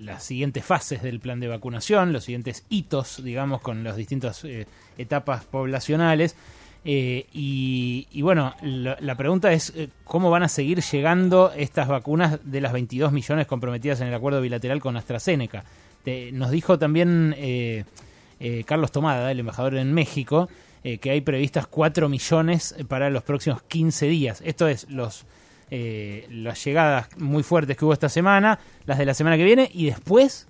las siguientes fases del plan de vacunación, los siguientes hitos, digamos, con las distintas eh, etapas poblacionales. Eh, y, y bueno, la, la pregunta es eh, cómo van a seguir llegando estas vacunas de las 22 millones comprometidas en el acuerdo bilateral con AstraZeneca. Te- nos dijo también eh, eh, Carlos Tomada, el embajador en México, eh, que hay previstas 4 millones para los próximos 15 días. Esto es los eh, las llegadas muy fuertes que hubo esta semana, las de la semana que viene y después.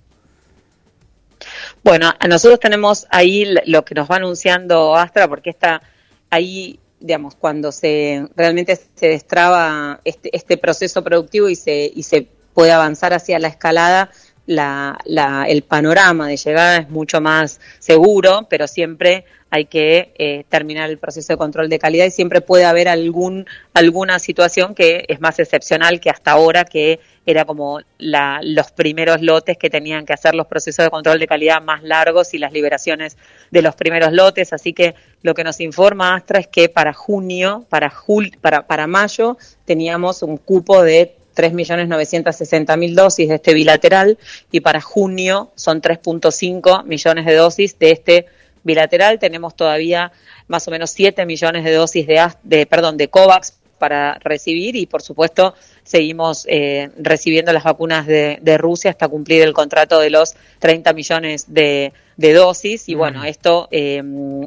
Bueno, nosotros tenemos ahí lo que nos va anunciando Astra, porque está ahí, digamos, cuando se realmente se destraba este, este proceso productivo y se, y se puede avanzar hacia la escalada, la, la, el panorama de llegada es mucho más seguro, pero siempre hay que eh, terminar el proceso de control de calidad y siempre puede haber algún alguna situación que es más excepcional que hasta ahora, que era como la, los primeros lotes que tenían que hacer los procesos de control de calidad más largos y las liberaciones de los primeros lotes. Así que lo que nos informa Astra es que para junio, para, jul, para, para mayo, teníamos un cupo de 3.960.000 dosis de este bilateral y para junio son 3.5 millones de dosis de este bilateral. Tenemos todavía más o menos 7 millones de dosis de, de, perdón, de COVAX para recibir y por supuesto seguimos eh, recibiendo las vacunas de, de Rusia hasta cumplir el contrato de los 30 millones de, de dosis. Y bueno, esto, eh,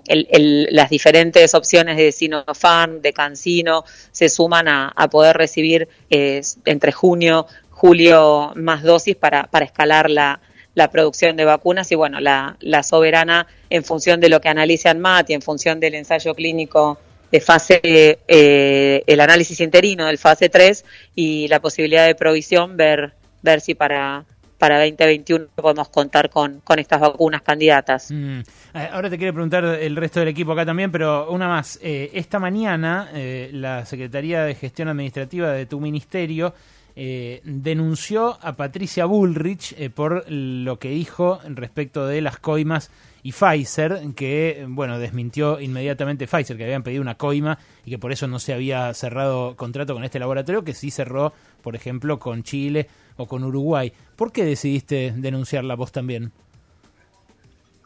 el- el- las diferentes opciones de Sinopharm, de Cancino, se suman a, a poder recibir eh, entre junio, julio más dosis para, para escalar la, la producción de vacunas. Y bueno, la, la soberana en función de lo que analice ANMAT y en función del ensayo clínico de fase, eh, el análisis interino del fase 3 y la posibilidad de provisión, ver, ver si para, para 2021 podemos contar con, con estas vacunas candidatas. Mm. Eh, Ahora te quiero preguntar el resto del equipo acá también, pero una más. Eh, esta mañana eh, la Secretaría de Gestión Administrativa de tu ministerio eh, denunció a Patricia Bullrich por lo que dijo respecto de las coimas y Pfizer, que bueno desmintió inmediatamente Pfizer, que habían pedido una coima y que por eso no se había cerrado contrato con este laboratorio, que sí cerró, por ejemplo, con Chile o con Uruguay. ¿Por qué decidiste denunciarla vos también?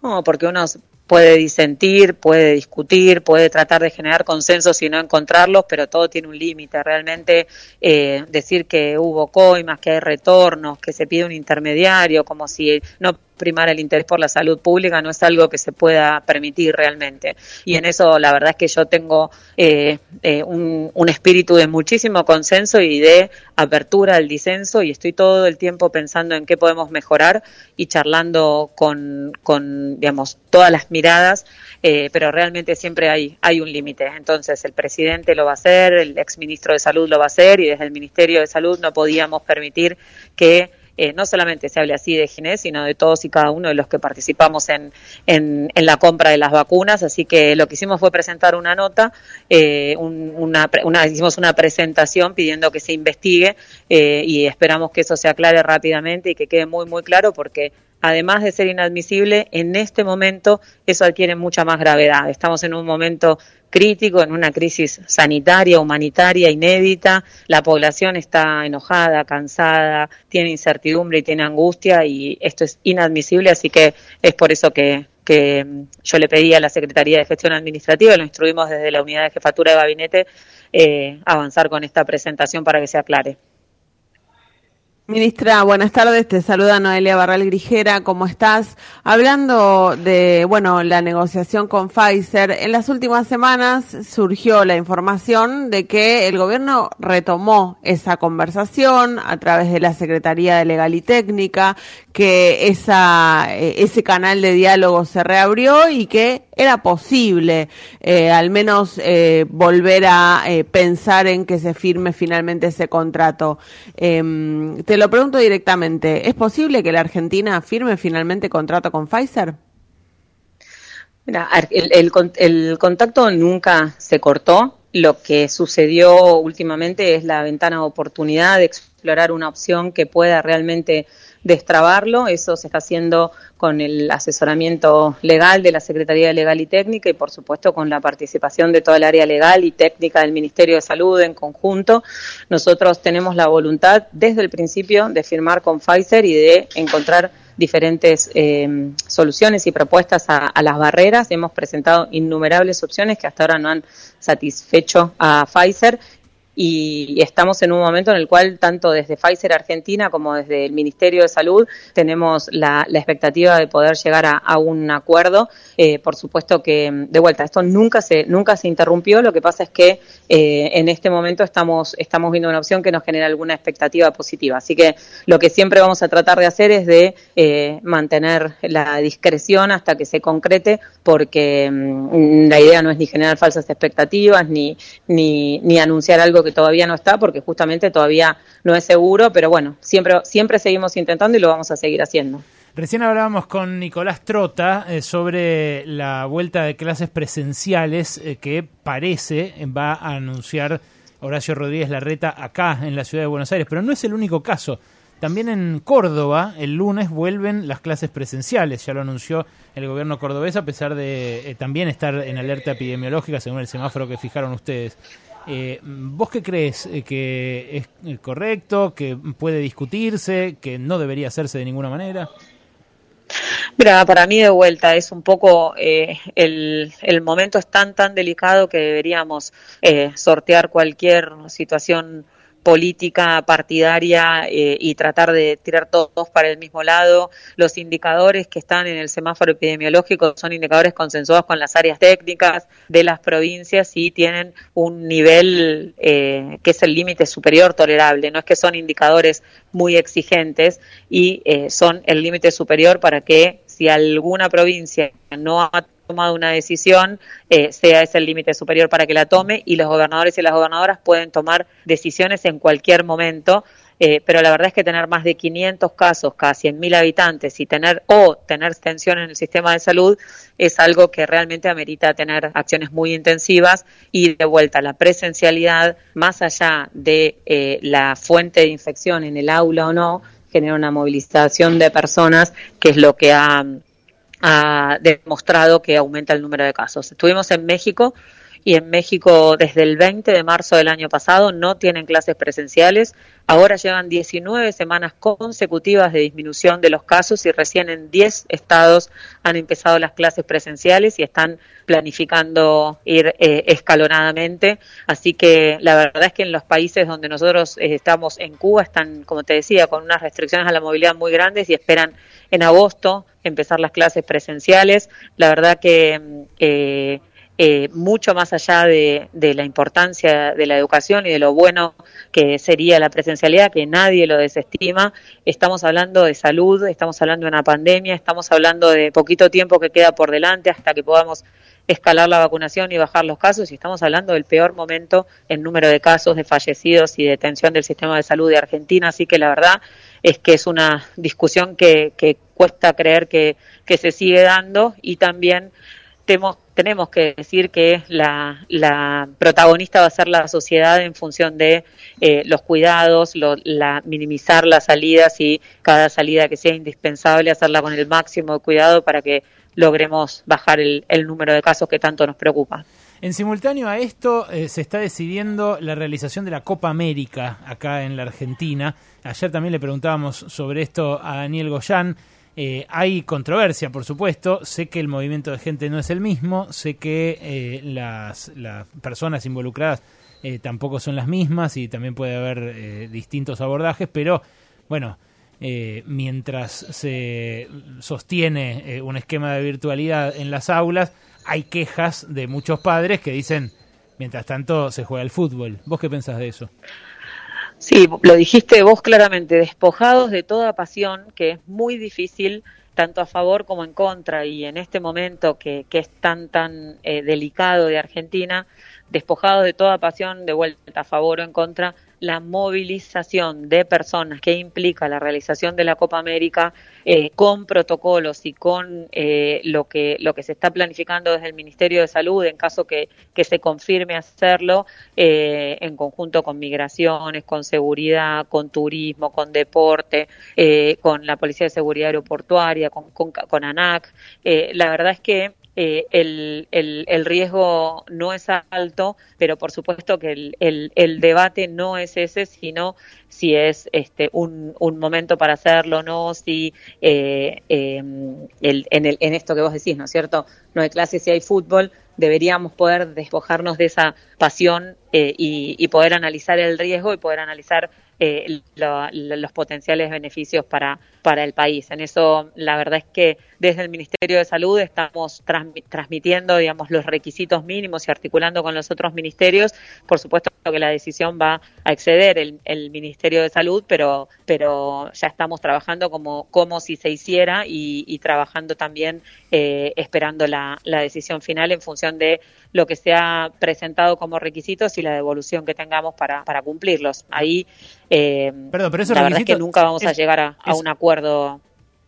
No, porque uno puede disentir, puede discutir, puede tratar de generar consensos y no encontrarlos, pero todo tiene un límite. Realmente eh, decir que hubo coimas, que hay retornos, que se pide un intermediario, como si no primara el interés por la salud pública, no es algo que se pueda permitir realmente. Y en eso la verdad es que yo tengo eh, eh, un, un espíritu de muchísimo consenso y de apertura al disenso y estoy todo el tiempo pensando en qué podemos mejorar y charlando con, con digamos, todas las miradas, eh, pero realmente siempre hay, hay un límite. Entonces el presidente lo va a hacer, el exministro de Salud lo va a hacer y desde el Ministerio de Salud no podíamos permitir que eh, no solamente se hable así de Ginés, sino de todos y cada uno de los que participamos en, en, en la compra de las vacunas. Así que lo que hicimos fue presentar una nota, eh, un- una, una- hicimos una presentación pidiendo que se investigue eh, y esperamos que eso se aclare rápidamente y que quede muy, muy claro porque además de ser inadmisible, en este momento eso adquiere mucha más gravedad. Estamos en un momento crítico, en una crisis sanitaria, humanitaria, inédita. La población está enojada, cansada, tiene incertidumbre y tiene angustia y esto es inadmisible, así que es por eso que, mm, yo le pedí a la Secretaría de Gestión Administrativa, lo instruimos desde la Unidad de Jefatura de Gabinete, eh, avanzar con esta presentación para que se aclare. Ministra, buenas tardes. Te saluda Noelia Barral Grijera. ¿Cómo estás? Hablando de, bueno, la negociación con Pfizer, en las últimas semanas surgió la información de que el gobierno retomó esa conversación a través de la Secretaría de Legal y Técnica, que eh, ese canal de diálogo se reabrió y que era posible eh, al menos eh, volver a pensar en que se firme finalmente ese contrato. Em, te lo pregunto directamente, ¿es posible que la Argentina firme finalmente contrato con Pfizer? Mira, el, el el contacto nunca se cortó. lo que sucedió últimamente es la ventana de oportunidad de explorar una opción que pueda realmente destrabarlo. Eso se está haciendo con el asesoramiento legal de la Secretaría de Legal y Técnica y, por supuesto, con la participación de toda el área legal y técnica del Ministerio de Salud en conjunto. Nosotros tenemos la voluntad desde el principio de firmar con Pfizer y de encontrar diferentes eh, soluciones y propuestas a, a las barreras. Hemos presentado innumerables opciones que hasta ahora no han satisfecho a Pfizer y estamos en un momento en el cual tanto desde Pfizer Argentina como desde el Ministerio de Salud tenemos la, expectativa de poder llegar a un acuerdo. Eh, por supuesto que, de vuelta, esto nunca se, nunca se interrumpió, lo que pasa es que eh, en este momento estamos, estamos viendo una opción que nos genera alguna expectativa positiva. Así que lo que siempre vamos a tratar de hacer es de eh, mantener la discreción hasta que se concrete, porque mm, la idea no es ni generar falsas expectativas, ni, ni, ni anunciar algo que todavía no está, porque justamente todavía no es seguro, pero bueno, siempre, siempre seguimos intentando y lo vamos a seguir haciendo. Recién hablábamos con Nicolás Trota eh, sobre la vuelta de clases presenciales eh, que parece va a anunciar Horacio Rodríguez Larreta acá en la ciudad de Buenos Aires, pero no es el único caso. También en Córdoba, el lunes, vuelven las clases presenciales. Ya lo anunció el gobierno cordobés, a pesar de eh, también estar en alerta epidemiológica, según el semáforo que fijaron ustedes. Eh, ¿Vos qué crees? Eh, ¿Que es correcto? ¿Que puede discutirse? ¿Que no debería hacerse de ninguna manera? Mira, para mí de vuelta es un poco eh, el, el momento es tan tan delicado que deberíamos eh, sortear cualquier situación política partidaria eh, y tratar de tirar todos para el mismo lado. Los indicadores que están en el semáforo epidemiológico son indicadores consensuados con las áreas técnicas de las provincias y tienen un nivel eh, que es el límite superior tolerable. No es que son indicadores muy exigentes y eh, son el límite superior para que si alguna provincia no ha tomado una decisión, eh, sea ese el límite superior para que la tome y los gobernadores y las gobernadoras pueden tomar decisiones en cualquier momento. Eh, pero la verdad es que tener más de 500 casos, cada 100.000 habitantes y tener o tener tensión en el sistema de salud es algo que realmente amerita tener acciones muy intensivas y de vuelta la presencialidad, más allá de eh, la fuente de infección en el aula o no, genera una movilización de personas que es lo que ha ha demostrado que aumenta el número de casos. Estuvimos en México y en México desde el 20 de marzo del año pasado no tienen clases presenciales. Ahora llevan 19 semanas consecutivas de disminución de los casos y recién en 10 estados han empezado las clases presenciales y están planificando ir eh, escalonadamente. Así que la verdad es que en los países donde nosotros eh, estamos en Cuba están, como te decía, con unas restricciones a la movilidad muy grandes y esperan en agosto empezar las clases presenciales. La verdad que mm, eh, eh, mucho más allá de, la importancia de la educación y de lo bueno que sería la presencialidad, que nadie lo desestima, estamos hablando de salud, estamos hablando de una pandemia, estamos hablando de poquito tiempo que queda por delante hasta que podamos escalar la vacunación y bajar los casos y estamos hablando del peor momento en número de casos, de fallecidos y de tensión del sistema de salud de Argentina, así que la verdad es que es una discusión que, que cuesta creer que, que se sigue dando y también temos, tenemos que decir que la, protagonista va a ser la sociedad en función de eh, los cuidados, la, minimizar las salidas y cada salida que sea indispensable hacerla con el máximo de cuidado para que logremos bajar el, el número de casos que tanto nos preocupa. En simultáneo a esto eh, se está decidiendo la realización de la Copa América acá en la Argentina. Ayer también le preguntábamos sobre esto a Daniel Goyán. Eh, hay controversia, por supuesto. Sé que el movimiento de gente no es el mismo. Sé que eh, las, personas involucradas eh, tampoco son las mismas y también puede haber eh, distintos abordajes. Pero bueno, eh, mientras se sostiene un esquema de virtualidad en las aulas, hay quejas de muchos padres que dicen, mientras tanto se juega el fútbol. ¿Vos qué pensás de eso? Sí, lo dijiste vos claramente, despojados de toda pasión, que es muy difícil tanto a favor como en contra, y en este momento que, que es tan, tan eh, delicado de Argentina, despojados de toda pasión, de vuelta a favor o en contra, la movilización de personas que implica la realización de la Copa América eh, con protocolos y con eh, lo que lo que se está planificando desde el Ministerio de Salud en caso que, que se confirme hacerlo eh, en conjunto con migraciones, con seguridad, con turismo, con deporte, eh, con la Policía de Seguridad Aeroportuaria, con, con, con ANAC. Eh, la verdad es que eh, el, el, el riesgo no es alto, pero por supuesto que el, el, el debate no es ese, sino si es este un, un momento para hacerlo o no, si eh, eh, en, en esto que vos decís, ¿no es cierto? No hay clases si hay fútbol, deberíamos poder despojarnos de esa pasión eh, y, poder analizar el riesgo y poder analizar eh, lo- lo- los potenciales beneficios para, para el país. En eso, la verdad es que desde el Ministerio de Salud estamos transmi- transmitiendo, digamos, los requisitos mínimos y articulando con los otros ministerios. Por supuesto que la decisión va a exceder el, el Ministerio de Salud, pero, pero ya estamos trabajando como, como si se hiciera y, y trabajando también eh, esperando la, la decisión final en función de lo que se ha presentado como requisitos y la devolución que tengamos para, para cumplirlos. Ahí, eh, Perdón, pero la verdad es que nunca vamos a llegar a, a es- un acuerdo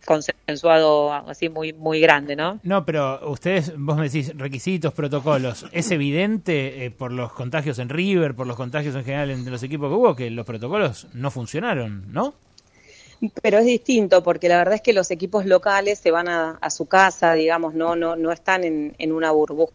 consensuado así muy muy grande, ¿no? No, pero ustedes, vos me decís requisitos, protocolos. ¿Es evidente eh, por los contagios en River, por los contagios en general en los equipos que hubo, que los protocolos no funcionaron, ¿no? Pero es distinto porque la verdad es que los equipos locales se van a, a su casa, digamos, no no no están en, en una burbuja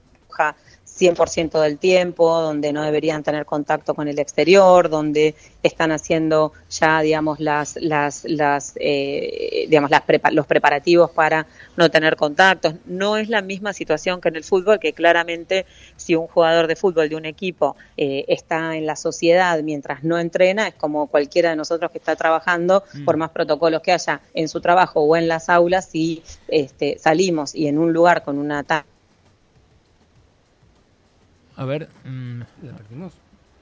100% del tiempo, donde no deberían tener contacto con el exterior, donde están haciendo ya, digamos, las, las, las, eh, digamos, las prepa- los preparativos para no tener contactos. No es la misma situación que en el fútbol, que claramente si un jugador de fútbol de un equipo eh, está en la sociedad mientras no entrena, es como cualquiera de nosotros que está trabajando, por más protocolos que haya en su trabajo o en las aulas, si este, salimos y en un lugar con una A ver. mm,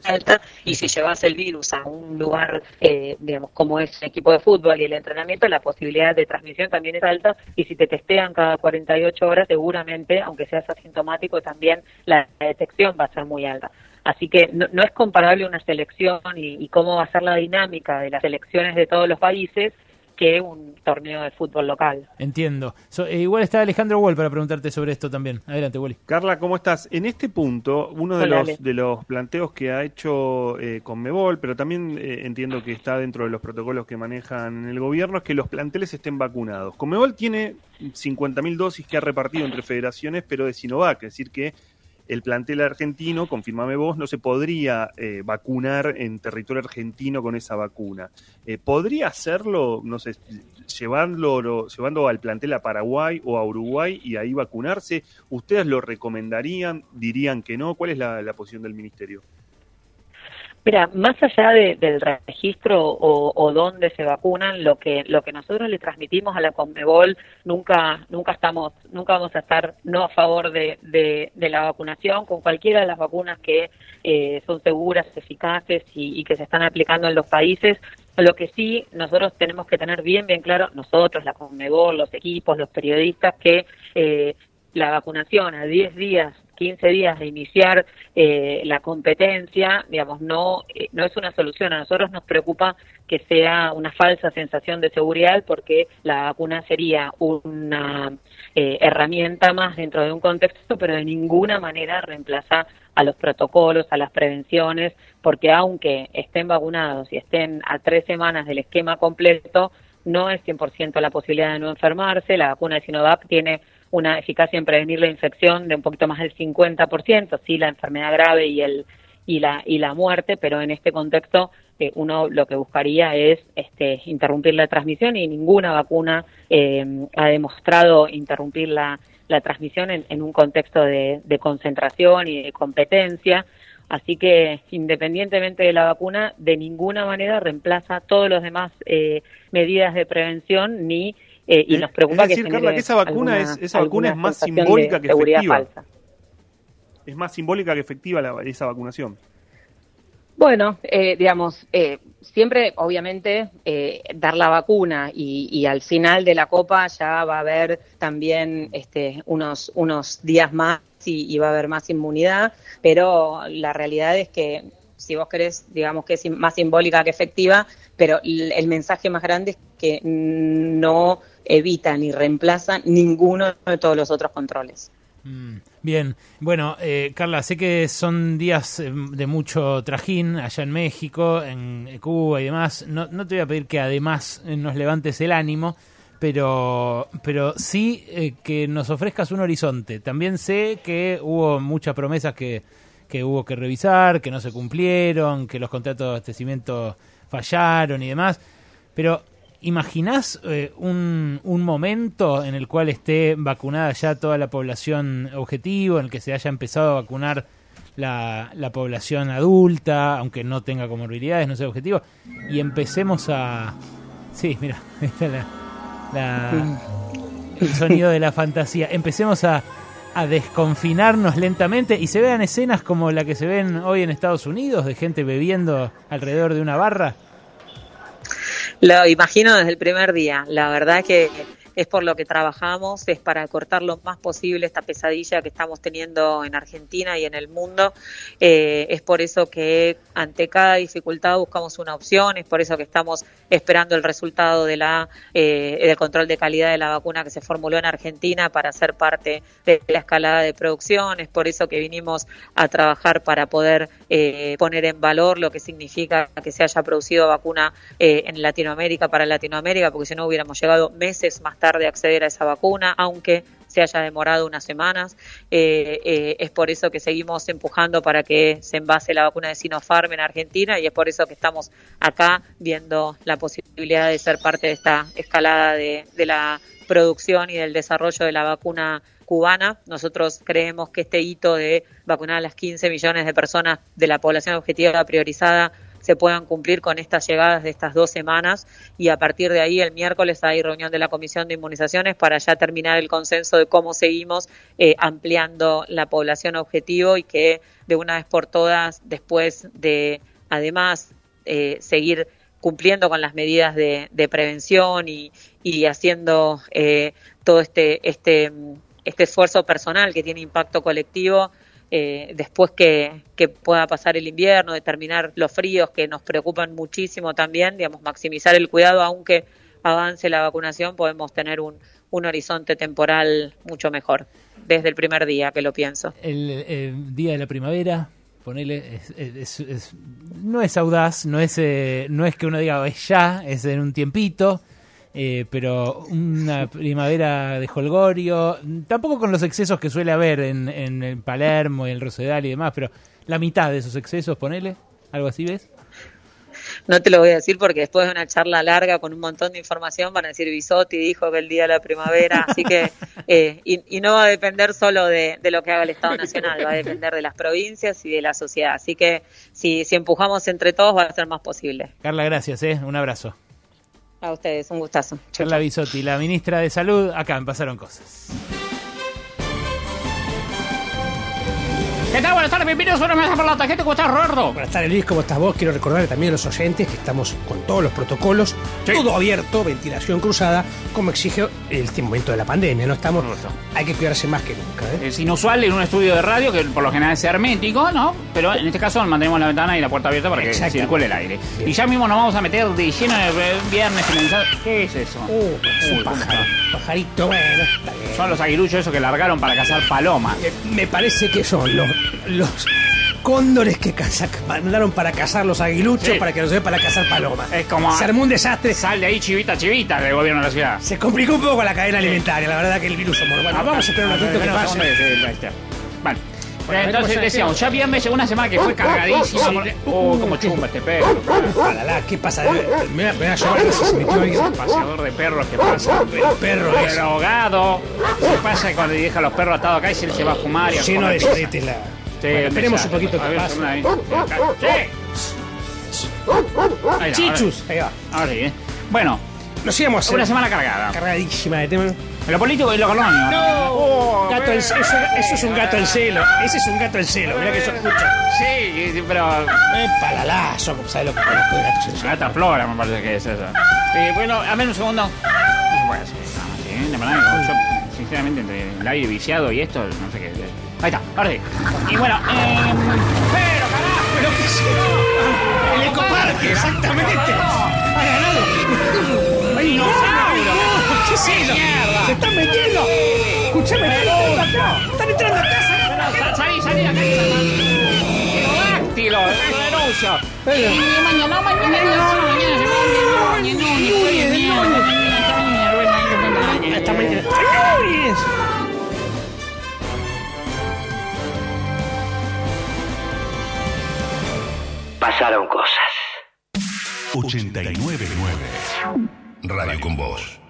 alta y si llevas el virus a un lugar, eh, digamos, como es el equipo de fútbol y el entrenamiento, la posibilidad de transmisión también es alta y si te testean cada 48 horas, seguramente, aunque seas asintomático, también la detección va a ser muy alta. Así que no, no es comparable una selección y, y cómo va a ser la dinámica de las selecciones de todos los países que un torneo de fútbol local. Entiendo. So- eh, igual está Alejandro Wall para preguntarte sobre esto también. Adelante, Wally. Carla, ¿cómo estás? En este punto, uno de Hola, los, Ale. de los planteos que ha hecho eh, Conmebol, pero también eh, entiendo que está dentro de los protocolos que manejan en el gobierno, es que los planteles estén vacunados. Conmebol tiene 50.000 dosis que ha repartido entre federaciones, pero de Sinovac, es decir, que el plantel argentino, confirmame vos, no se podría eh, vacunar en territorio argentino con esa vacuna. Eh, ¿Podría hacerlo, no sé, llevarlo, lo- llevando al plantel a Paraguay o a Uruguay y ahí vacunarse? ¿Ustedes lo recomendarían? ¿Dirían que no? ¿Cuál es la posición del ministerio? Mira, más allá de- del registro o, dónde se vacunan, lo que lo que nosotros le transmitimos a la Conmebol nunca nunca estamos nunca vamos a estar no a favor de, de, de la vacunación con cualquiera de las vacunas que eh, son seguras, eficaces y, y que se están aplicando en los países. Lo que sí nosotros tenemos que tener bien bien claro nosotros, la Conmebol, los equipos, los periodistas que eh, la vacunación a 10 días, 15 días de iniciar eh, la competencia, digamos, no, eh, no es una solución. A nosotros nos preocupa que sea una falsa sensación de seguridad porque la vacuna sería una eh, herramienta más dentro de un contexto, pero de ninguna manera reemplaza a los protocolos, a las prevenciones, porque aunque estén vacunados y estén a tres semanas del esquema completo, no es 100% la posibilidad de no enfermarse. La vacuna de Sinovac tiene una eficacia en prevenir la infección de un poquito más del 50%, sí la enfermedad grave y el y la y la muerte, pero en este contexto eh, uno lo que buscaría es este interrumpir la transmisión y ninguna vacuna eh, ha demostrado interrumpir la, transmisión en, en un contexto de, de concentración y de competencia. Así que, independientemente de la vacuna, de ninguna manera reemplaza todas las demás eh, medidas de prevención ni eh, y nos preocupa es decir, que Carla, que esa vacuna alguna- es esa vacuna es más simbólica que efectiva. falsa. Es más simbólica que efectiva la- esa vacunación. Bueno, eh, digamos, eh, siempre, obviamente, eh, dar la vacuna y, y al final de la copa ya va a haber también este, unos, unos días más y, y va a haber más inmunidad, pero la realidad es que si vos querés, digamos que es más simbólica que efectiva, pero el mensaje más grande es que no evita ni reemplaza ninguno de todos los otros controles. Mm, Bien, bueno, eh, Carla, sé que son días eh, de mucho trajín allá en México, en Cuba y demás. No, no te voy a pedir que además eh, nos levantes el ánimo, pero, pero sí eh, que nos ofrezcas un horizonte. También sé que hubo muchas promesas que, que hubo que revisar, que no se cumplieron, que los contratos de abastecimiento fallaron y demás, pero ¿Imaginás eh, un, un momento en el cual esté vacunada ya toda la población objetivo, en el que se haya empezado a vacunar la, la población adulta, aunque no tenga comorbilidades, no sea objetivo, y empecemos a... Sí, mira, está la, la- el sonido de la fantasía. Empecemos a, a desconfinarnos lentamente y se vean escenas como la que se ven hoy en Estados Unidos, de gente bebiendo alrededor de una barra. Lo imagino desde el primer día. La verdad que es por lo que trabajamos, es para cortar lo más posible esta pesadilla que estamos teniendo en Argentina y en el mundo. Eh, es por eso que ante cada dificultad buscamos una opción, es por eso que estamos esperando el resultado de la, eh, del control de calidad de la vacuna que se formuló en Argentina para ser parte de la escalada de producción, es por eso que vinimos a trabajar para poder eh, poner en valor lo que significa que se haya producido vacuna eh, en Latinoamérica para Latinoamérica, porque si no hubiéramos llegado meses más tarde a acceder a esa vacuna, aunque se haya demorado unas semanas. Eh, eh, es por eso que seguimos empujando para que se envase la vacuna de Sinopharm en Argentina y es por eso que estamos acá viendo la posibilidad de ser parte de esta escalada de, de la producción y del desarrollo de la vacuna cubana. Nosotros creemos que este hito de vacunar a las 15 millones de personas de la población objetiva priorizada se puedan cumplir con estas llegadas de estas dos semanas y a partir de ahí el miércoles hay reunión de la Comisión de Inmunizaciones para ya terminar el consenso de cómo seguimos eh, ampliando la población objetivo y que de una vez por todas, después de además eh, seguir cumpliendo con las medidas de, de prevención y, y haciendo eh, todo este, este, este esfuerzo personal que tiene impacto colectivo, eh, después que, pueda pasar el invierno, determinar los fríos que nos preocupan muchísimo también, digamos, maximizar el cuidado, aunque avance la vacunación, podemos tener un, un horizonte temporal mucho mejor, desde el primer día que lo pienso. el, eh, día de la primavera, ponele, es, es- es- no es audaz, no es, eh, no es que uno diga "Oh, es ya, es en un tiempito, eh, pero una primavera de holgorio, tampoco con los excesos que suele haber en, en el Palermo y el Rosedal y demás, pero la mitad de esos excesos, ponele, algo así, ¿ves? No te lo voy a decir porque después de una charla larga con un montón de información van a decir Bisotti dijo que el día de la primavera, así que eh, y, y no va a depender solo de, de lo que haga el Estado Nacional, va a depender de las provincias y de la sociedad, así que si, si empujamos entre todos va a ser más posible. Carla, gracias, ¿eh? un abrazo. A ustedes, un gustazo. Carla Bisotti, la ministra de Salud, acá en Pasaron Cosas. ¿Qué tal? Buenas tardes, bienvenidos a una mesa por la tarjeta. ¿Cómo estás, Roberto? Buenas tardes, Luis, ¿cómo estás vos? Quiero recordarle también a los oyentes que estamos con todos los protocolos, todo abierto, ventilación cruzada, como exige este momento de la pandemia, ¿no? Estamos, hay que cuidarse más que nunca, ¿eh? Es inusual en un estudio de radio que por lo general es hermético, ¿no? Pero en este caso mantenemos la ventana y la puerta abierta para que circule el aire. Y ya mismo nos vamos a meter de lleno de viernes finalizado. ¿Qué es eso? Uh, es un pájaro, pajarito, bueno, está bien. Son los aguiluchos esos que largaron para cazar palomas. Eh, Me parece que son los, los cóndores que caza- mandaron para cazar los aguiluchos Sí. para que los den para cazar palomas. Es como. Se armó un desastre. Sal de ahí, chivita, chivita, del gobierno de la ciudad. Se complicó un poco la cadena alimentaria, la verdad que el virus somos. Bueno, vamos a esperar un ratito que pase. Bueno, Entonces se decíamos, ya viernes llegó una semana que fue cargadísima. Sí. Oh, como chumba este perro. Palala, ¿qué pasa? Me voy a- me voy a llevar a ver si se metió alguien. Paseador de perros que pasa. El perro es Drogado. ¿Qué pasa cuando deja a los perros atados acá y se lleva a fumar y a lleno de pizza? soretes la. Esperemos un poquito que ahí. Ahí va, Chichus, ahí va. Ahora sí, ¿eh? Bueno, a hacer. una semana cargada. Cargadísima de temas. En lo político y lo económico. No, gato en- eso, eso es un gato en celo. Ese es un gato en celo. Mira que eso escucha. Sí, sí, pero. Eh, palalazo, ¿sabes lo que conozco de gatos en celo? Gata flora, me parece que es eso. Eh, bueno, a ver un segundo. Bueno, sí, nada más, ¿eh? De verdad, yo, sinceramente, entre el aire viciado y esto, no sé qué. Ahí está, ahora sí. Y bueno, eh, pero carajo. Pero qué yo. El ecoparque, exactamente. Ha ganado. ¡Ay, no! ¡Se están metiendo! Escuchame, están entrando acá. Están entrando a casa. Salí, salí acá. Pterodáctilo, lo denuncio. Y mañana, mañana, mañana mañana. ¡Señores! Pasaron cosas. 899 Radio con Voz.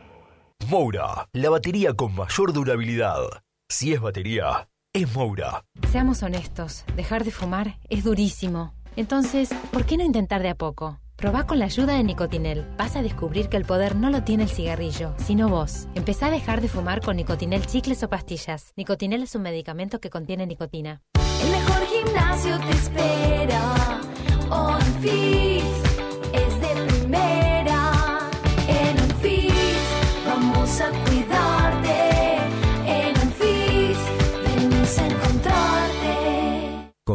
Moura, la batería con mayor durabilidad. Si es batería, es Moura. Seamos honestos, dejar de fumar es durísimo. Entonces, ¿por qué no intentar de a poco? Probá con la ayuda de Nicotinel. Vas a descubrir que el poder no lo tiene el cigarrillo, sino vos. Empezá a dejar de fumar con Nicotinel chicles o pastillas. Nicotinel es un medicamento que contiene nicotina. El mejor gimnasio te espera. On Fit es de primera.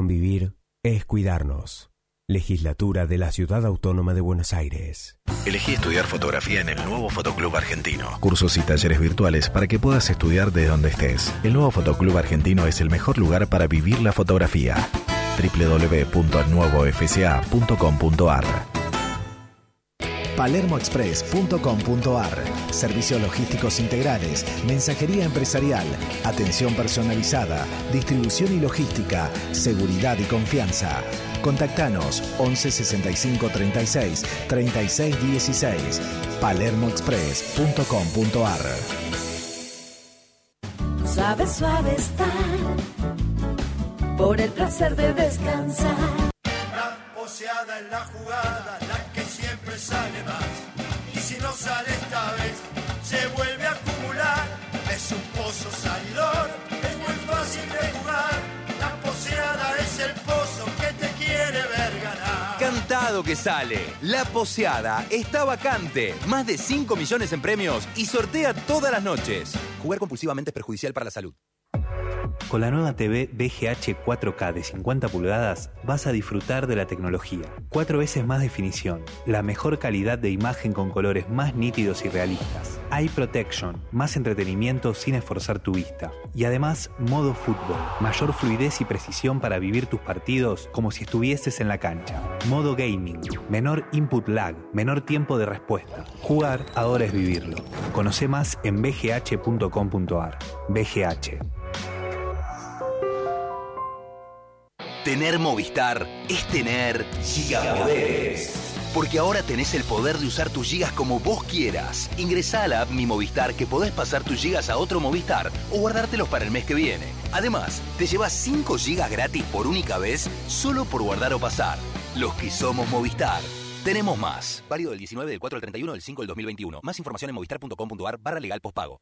Convivir es cuidarnos. Legislatura de la Ciudad Autónoma de Buenos Aires. Elegí estudiar fotografía en el nuevo Fotoclub Argentino. Cursos y talleres virtuales para que puedas estudiar de donde estés. El nuevo Fotoclub Argentino es el mejor lugar para vivir la fotografía. www.nuevofca.com.ar palermoexpress.com.ar Servicios logísticos integrales, mensajería empresarial, atención personalizada, distribución y logística, seguridad y confianza. Contactanos 11 65 36 36 16 palermoexpress.com.ar Suave, suave estar. Por el placer de descansar. La poseada en la jugada, sale más. Y si no sale esta vez, se vuelve a acumular. Es un pozo salidor, es muy fácil de jugar. La poseada es el pozo que te quiere ver ganar. Cantado que sale. La poseada está vacante. Más de 5 millones en premios y sortea todas las noches. Jugar compulsivamente es perjudicial para la salud. Con la nueva TV VGH 4K de 50 pulgadas vas a disfrutar de la tecnología. Cuatro veces más definición, la mejor calidad de imagen con colores más nítidos y realistas. Eye Protection, más entretenimiento sin esforzar tu vista. Y además, modo fútbol, mayor fluidez y precisión para vivir tus partidos como si estuvieses en la cancha. Modo gaming, menor input lag, menor tiempo de respuesta. Jugar ahora es vivirlo. Conoce más en bgh.com.ar. BGH. Tener Movistar es tener gigapoderes. Porque ahora tenés el poder de usar tus gigas como vos quieras. Ingresá a la app Mi Movistar que podés pasar tus gigas a otro Movistar o guardártelos para el mes que viene. Además, te llevas 5 gigas gratis por única vez solo por guardar o pasar. Los que somos Movistar. Tenemos más. Válido del 19 del 4 al 31 del 5 del 2021. Más información en movistar.com.ar barra legal postpago.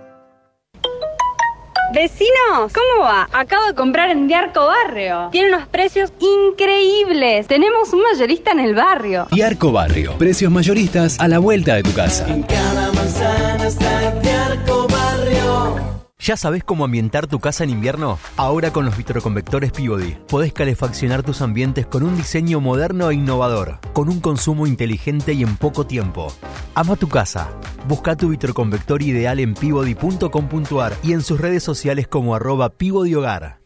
Vecinos, ¿cómo va? Acabo de comprar en Diarco Barrio. Tiene unos precios increíbles. Tenemos un mayorista en el barrio. Diarco Barrio. Precios mayoristas a la vuelta de tu casa. Cada manzana está Diarco Barrio. ¿Ya sabes cómo ambientar tu casa en invierno? Ahora con los vitroconvectores Peabody podés calefaccionar tus ambientes con un diseño moderno e innovador, con un consumo inteligente y en poco tiempo. Ama tu casa. Busca tu vitroconvector ideal en peabody.com.ar y en sus redes sociales como arroba Hogar.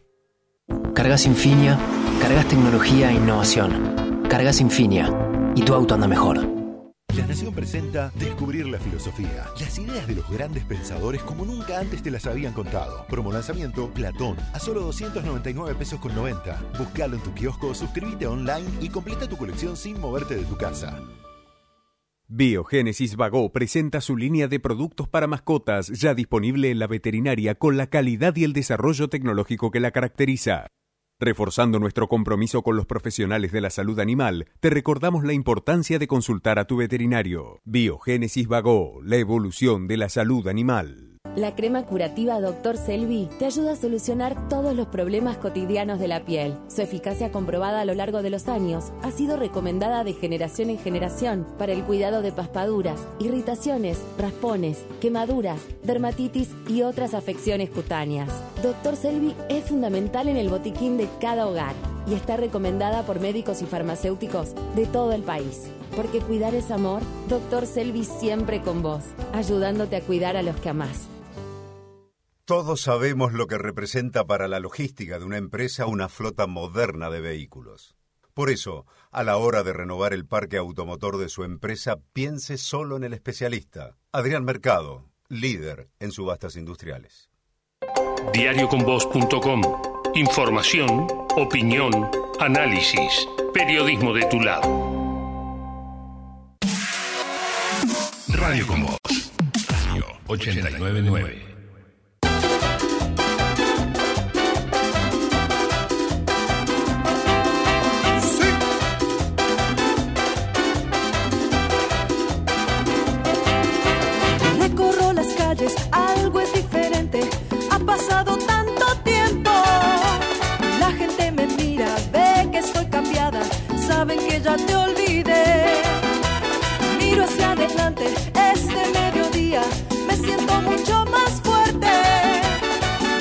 Cargas Infinia, cargas tecnología e innovación. Cargas Infinia y tu auto anda mejor. La Nación presenta Descubrir la filosofía. Las ideas de los grandes pensadores como nunca antes te las habían contado. Promo lanzamiento Platón a solo 299 pesos con 90. Buscalo en tu kiosco, suscríbete online y completa tu colección sin moverte de tu casa. Biogénesis Vago presenta su línea de productos para mascotas ya disponible en la veterinaria con la calidad y el desarrollo tecnológico que la caracteriza. Reforzando nuestro compromiso con los profesionales de la salud animal, te recordamos la importancia de consultar a tu veterinario. Biogénesis Vago, la evolución de la salud animal. La crema curativa Dr. Selvi te ayuda a solucionar todos los problemas cotidianos de la piel. Su eficacia comprobada a lo largo de los años ha sido recomendada de generación en generación para el cuidado de paspaduras, irritaciones, raspones, quemaduras, dermatitis y otras afecciones cutáneas. Dr. Selvi es fundamental en el botiquín de cada hogar y está recomendada por médicos y farmacéuticos de todo el país. Porque cuidar es amor, Dr. Selvi siempre con vos, ayudándote a cuidar a los que amás. Todos sabemos lo que representa para la logística de una empresa una flota moderna de vehículos. Por eso, a la hora de renovar el parque automotor de su empresa, piense solo en el especialista, Adrián Mercado, líder en subastas industriales. Diarioconvoz.com. Información, opinión, análisis. Periodismo de tu lado. Radio con Voz. Radio 899. Ya te olvidé. Miro hacia adelante, este mediodía. Me siento mucho más fuerte.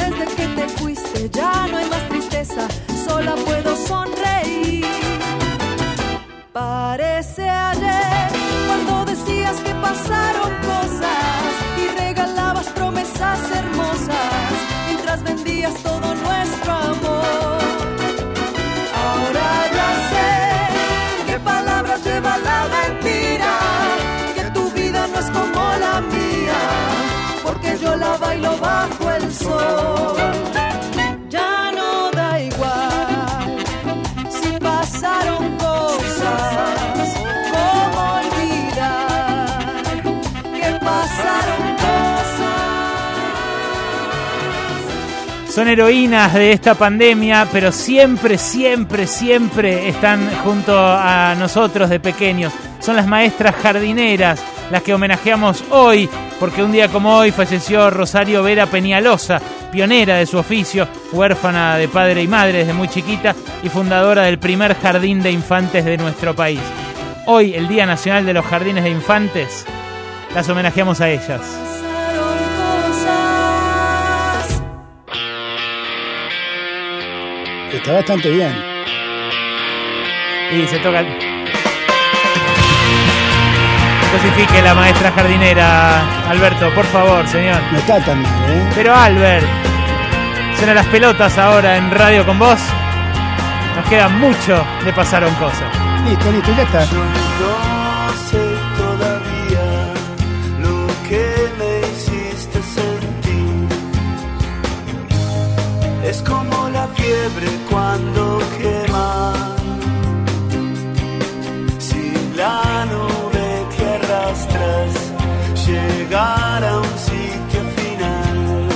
Desde que te fuiste, ya no hay más tristeza. Sola puedo sonreír. Parece ayer cuando decías que pasaron cosas Son heroínas de esta pandemia, pero siempre, siempre, siempre están junto a nosotros de pequeños. Son las maestras jardineras, las que homenajeamos hoy, porque un día como hoy falleció Rosario Vera Peñalosa, pionera de su oficio, huérfana de padre y madre desde muy chiquita y fundadora del primer jardín de infantes de nuestro país. Hoy, el Día Nacional de los Jardines de Infantes, las homenajeamos a ellas. Está bastante bien. Y se toca. Cosifique la maestra jardinera. Alberto, por favor, señor. No está tan mal, ¿eh? Pero Albert, suenan las pelotas ahora en radio con vos. Nos queda mucho de pasaron cosas. Listo, listo, ya está. No sé todavía lo que me hiciste sentir. Es como cuando quema. Si la nube que arrastras llegara a un sitio final.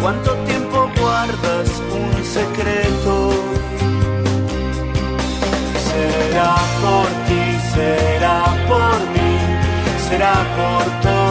¿Cuánto tiempo guardas un secreto? Será por ti, será por mí, será por todo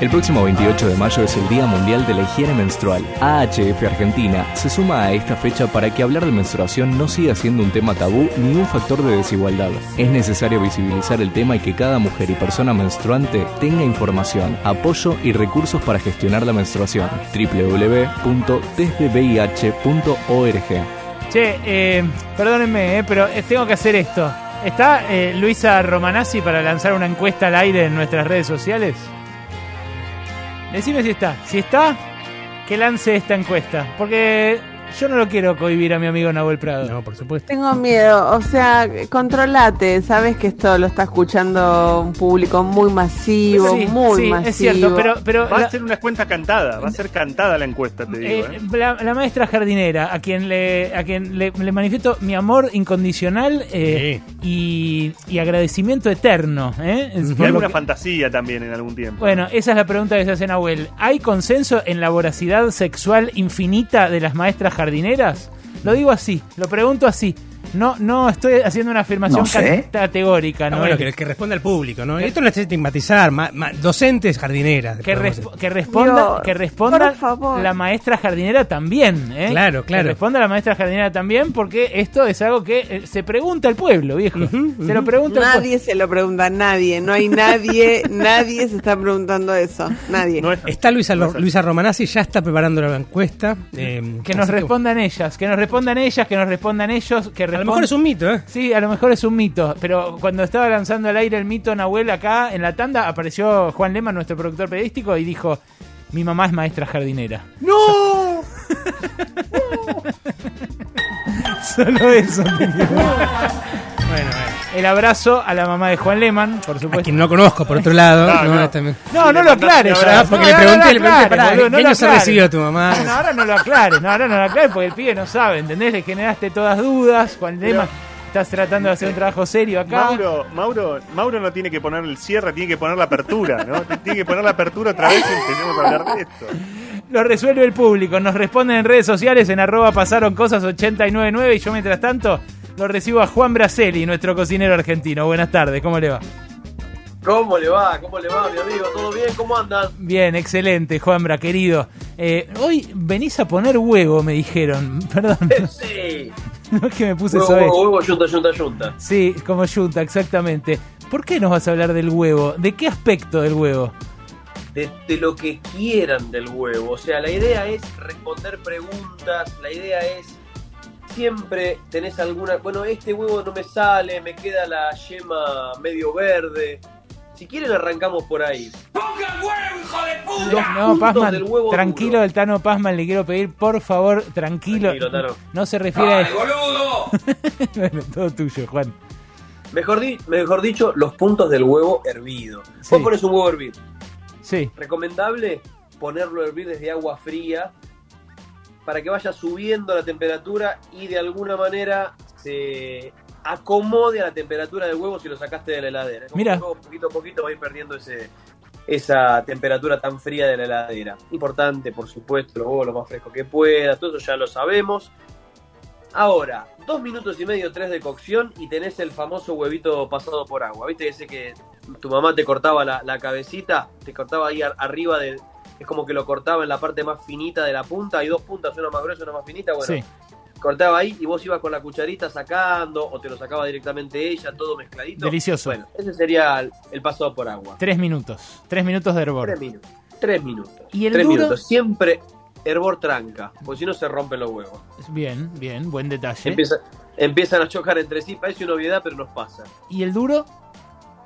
El próximo 28 de mayo es el Día Mundial de la Higiene Menstrual. AHF Argentina se suma a esta fecha para que hablar de menstruación no siga siendo un tema tabú ni un factor de desigualdad. Es necesario visibilizar el tema y que cada mujer y persona menstruante tenga información, apoyo y recursos para gestionar la menstruación. www.desdevih.org Che, eh, perdónenme, eh, pero tengo que hacer esto. ¿Está eh, Luisa Romanazzi para lanzar una encuesta al aire en nuestras redes sociales? Decime si está. Si está, que lance esta encuesta. Porque yo no lo quiero cohibir a mi amigo Nahuel Prado. No, por supuesto. Tengo miedo, o sea, controlate, sabes que esto lo está escuchando un público muy masivo, Sí, muy sí, masivo. es cierto, pero, pero Va la- a ser una cuenta cantada, va a ser cantada la encuesta, te digo. Eh, ¿eh? la, la maestra jardinera, a quien le, a quien le, le manifiesto mi amor incondicional eh, y, y agradecimiento eterno. ¿eh? Es Y alguna que- fantasía también en algún tiempo. bueno, esa es la pregunta que se hace Nahuel. ¿Hay consenso en la voracidad sexual infinita de las maestras jardineras? Lo digo así, lo pregunto así. No, no estoy haciendo una afirmación No sé. categórica, Ah, ¿no? bueno, que, que responda al público, ¿no? Esto no es estigmatizar, ma- ma- docentes jardineras. Que, resp- que responda, Dios, que responda la maestra jardinera también, ¿eh? Claro, claro. Que responda la maestra jardinera también, porque esto es algo que eh, se pregunta al pueblo, viejo. Se lo pregunta al pueblo. Nadie se lo pregunta, nadie, no hay nadie, nadie se está preguntando eso, nadie. Está Luisa, Luisa Romanazzi, ya está preparando la encuesta. eh, Que nos así respondan ellas, que nos respondan ellas, que nos respondan ellos, que A lo mejor es un mito, ¿eh? Sí, a lo mejor es un mito, pero cuando estaba lanzando al aire el mito Nahuel acá en la tanda, apareció Juan Lema, nuestro productor periodístico, y dijo, mi mamá es maestra jardinera. ¡No! Solo eso. bueno, El abrazo a la mamá de Juan Leman, por supuesto. A quien no conozco, por otro lado. No, no, no. también- No, no lo aclares. Ahora. porque No, le no, pregunté, no le pregunté, pará, ¿qué no año lo se aclares. recibió tu mamá? No, ahora no lo aclares, no, ahora no lo aclares porque el pibe no sabe, ¿entendés? Le generaste todas dudas. Juan Leman, estás tratando de hacer un trabajo serio acá. Mauro, Mauro, Mauro no tiene que poner el cierre, tiene que poner la apertura, ¿no? Tiene que poner la apertura otra vez y empecemos a hablar de esto. Lo resuelve el público. Nos responden en redes sociales en arroba pasaron cosas 899 y yo mientras tanto lo recibo a Juan Braceli, nuestro cocinero argentino. Buenas tardes, ¿cómo le va? ¿Cómo le va? ¿Cómo le va, mi amigo? ¿Todo bien? ¿Cómo andan? Bien, excelente, Juanbra, querido. Eh, hoy venís a poner huevo, me dijeron. Perdón. Sí. No es que me puse Huevo, huevo, huevo, yunta, yunta, yunta. Sí, como yunta, exactamente. ¿Por qué nos vas a hablar del huevo? ¿De qué aspecto del huevo? De, de lo que quieran del huevo. O sea, la idea es responder preguntas, la idea es siempre tenés alguna... Bueno, este huevo no me sale, me queda la yema medio verde. Si quieren arrancamos por ahí. Los No, puntos Pazman, del huevo tranquilo, duro. el Tano Pazman, le quiero pedir, por favor, tranquilo. Tranquilo, Tano. No se refiere ¡Dale, a... boludo! bueno, todo tuyo, Juan. Mejor, di- mejor dicho, los puntos del huevo hervido. Sí. Vos pones un huevo a hervir. Sí. Recomendable ponerlo a hervir desde agua fría para que vaya subiendo la temperatura y de alguna manera se acomode a la temperatura del huevo si lo sacaste de la heladera. Como Mira. poquito a poquito va a ir perdiendo ese, esa temperatura tan fría de la heladera. Importante, por supuesto, los huevos lo más fresco que pueda, todo eso ya lo sabemos. Ahora, dos minutos y medio, tres de cocción y tenés el famoso huevito pasado por agua. ¿Viste sé que tu mamá te cortaba la, la cabecita? Te cortaba ahí ar- arriba de... Es como que lo cortaba en la parte más finita de la punta. Hay dos puntas, una más gruesa y una más finita. Bueno, Sí. cortaba ahí y vos ibas con la cucharita sacando o te lo sacaba directamente ella, todo mezcladito. Delicioso. Bueno, ese sería el, el pasado por agua. Tres minutos. Tres minutos de hervor. Tres minutos. Tres minutos. ¿Y el Tres duro? minutos. Siempre hervor tranca, porque si no se rompen los huevos. Bien, bien, buen detalle. Empieza- empiezan a chocar entre sí, parece una obviedad, pero nos pasa. ¿Y el duro?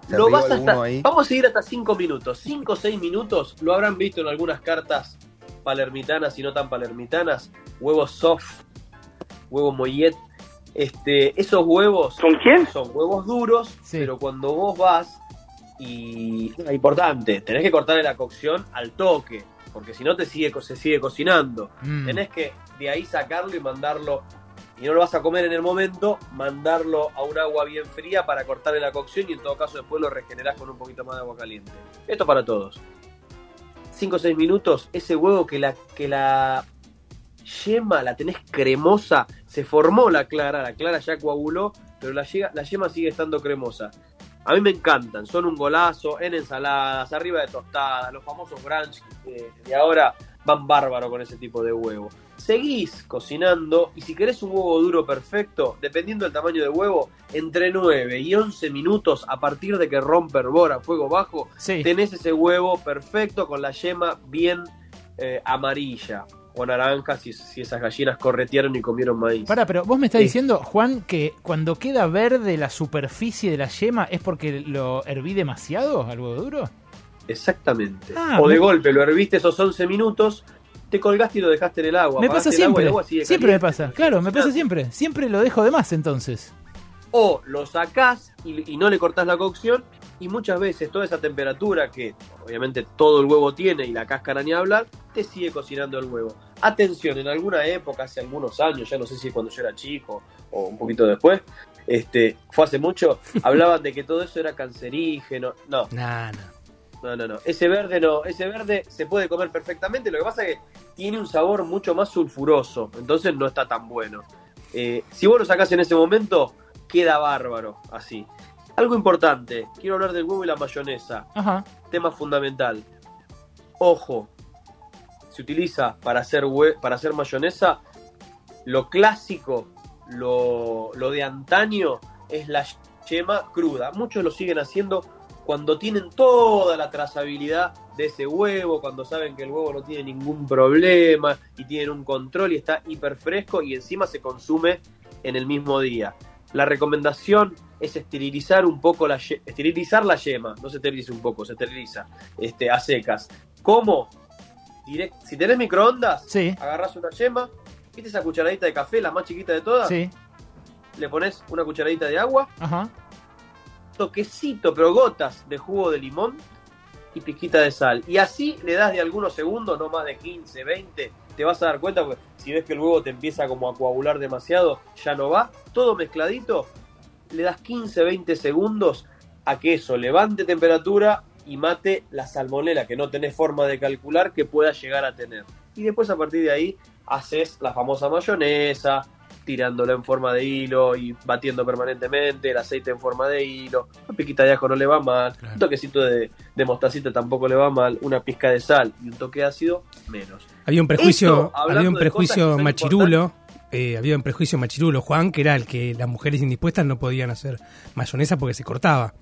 Lo vas hasta, vamos a seguir hasta 5 minutos. 5 o 6 minutos, lo habrán visto en algunas cartas palermitanas y no tan palermitanas. Huevos soft, huevo mollet. Este, esos huevos ¿Son quién? son huevos duros, pero cuando vos vas y importante, tenés que cortarle la cocción al toque, porque si no te sigue se sigue cocinando. Mm. Tenés que de ahí sacarlo y mandarlo y no lo vas a comer en el momento, mandarlo a un agua bien fría para cortarle la cocción y en todo caso después lo regenerás con un poquito más de agua caliente. Esto para todos. 5 o 6 minutos, ese huevo que la, que la yema la tenés cremosa, se formó la clara, la clara ya coaguló, pero la, la yema sigue estando cremosa. A mí me encantan, son un golazo en ensaladas, arriba de tostadas, los famosos brunch eh, de ahora van bárbaro con ese tipo de huevo. Seguís cocinando y si querés un huevo duro perfecto, dependiendo del tamaño del huevo, entre 9 y 11 minutos a partir de que rompe hervor a fuego bajo, tenés ese huevo perfecto con la yema bien eh, amarilla o naranja si, si esas gallinas corretearon y comieron maíz. Pará, pero vos me estás Sí. diciendo, Juan, que cuando queda verde la superficie de la yema es porque lo herví demasiado al huevo duro. Exactamente. Ah, o de me- golpe lo herviste esos 11 minutos, te colgaste y lo dejaste en el agua. Me pasa el agua y siempre. el agua sigue Siempre me pasa. Claro, me pasa siempre. Siempre lo dejo de más entonces. O lo sacás y, y no le cortás la cocción y muchas veces toda esa temperatura que obviamente todo el huevo tiene y la cáscara ni hablar, te sigue cocinando el huevo. Atención, en alguna época, hace algunos años, ya no sé si cuando yo era chico o un poquito después, este, fue hace mucho, hablaban de que todo eso era cancerígeno. No, Nah, nah. no, no, no. Ese verde no. Ese verde se puede comer perfectamente. Lo que pasa es que tiene un sabor mucho más sulfuroso. Entonces no está tan bueno. Eh, si vos lo sacás en ese momento, queda bárbaro así. Algo importante. Quiero hablar del huevo y la mayonesa. Ajá. Tema fundamental. Ojo. Se utiliza para hacer, para hacer mayonesa. Lo clásico, lo, lo de antaño, es la yema cruda. Muchos lo siguen haciendo cuando tienen toda la trazabilidad de ese huevo, cuando saben que el huevo no tiene ningún problema y tienen un control y está hiper fresco y encima se consume en el mismo día. La recomendación es esterilizar un poco la ye- esterilizar la yema, no se esteriliza un poco, se esteriliza este, a secas. ¿Cómo? Si tenés microondas, Sí. agarrás una yema, ¿viste esa cucharadita de café, la más chiquita de todas? Sí. Le pones una cucharadita de agua, Ajá. toquecito, pero gotas de jugo de limón y pizquita de sal. Y así le das de algunos segundos, no más de 15, 20, te vas a dar cuenta, porque si ves que el huevo te empieza como a coagular demasiado, ya no va, todo mezcladito, le das 15, 20 segundos a que eso levante temperatura y mate la salmonela que no tenés forma de calcular que pueda llegar a tener. Y después a partir de ahí haces la famosa mayonesa, tirándola en forma de hilo y batiendo permanentemente, el aceite en forma de hilo, una piquita de ajo no le va mal, un toquecito de, de mostacita tampoco le va mal, una pizca de sal y un toque de ácido, menos. Había un prejuicio, Esto, había un prejuicio machirulo, eh, había un prejuicio machirulo, Juan, que era el que las mujeres indispuestas no podían hacer mayonesa porque se cortaba.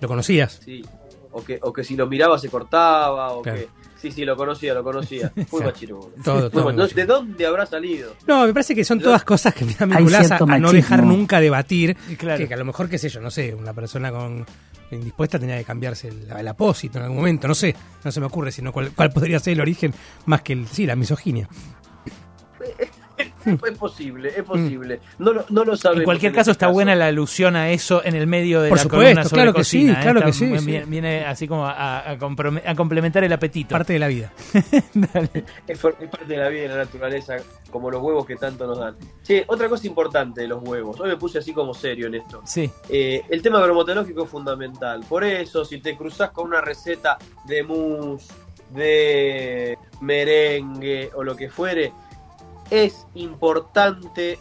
¿Lo conocías? Sí, o que, o que si lo miraba se cortaba, o Claro. que... Sí, sí, lo conocía, lo conocía. Muy machirulo. Todo, muy ¿De dónde habrá salido? No, me parece que son todas cosas que me dan vinculadas a, a no dejar nunca debatir. claro. Que, que a lo mejor, qué sé yo, no sé, una persona con indispuesta tenía que cambiarse el, el apósito en algún momento, no sé, no se me ocurre, sino cuál, cuál podría ser el origen más que el, sí, la misoginia. Es posible, es posible. No, lo- no lo sabemos. En cualquier en caso, este está buena la alusión a eso en el medio de Por la supuesto, columna sobre claro que sí. ¿eh? claro que sí, Viene así como a, a comprome- a complementar el apetito. Parte de la vida. Es, parte de la vida y de la naturaleza, como los huevos que tanto nos dan. Che, otra cosa importante de los huevos. Hoy me puse así como serio en esto. Sí. Eh, el tema bromatológico es fundamental. Por eso, si te cruzas con una receta de mousse, de merengue o lo que fuere, es importante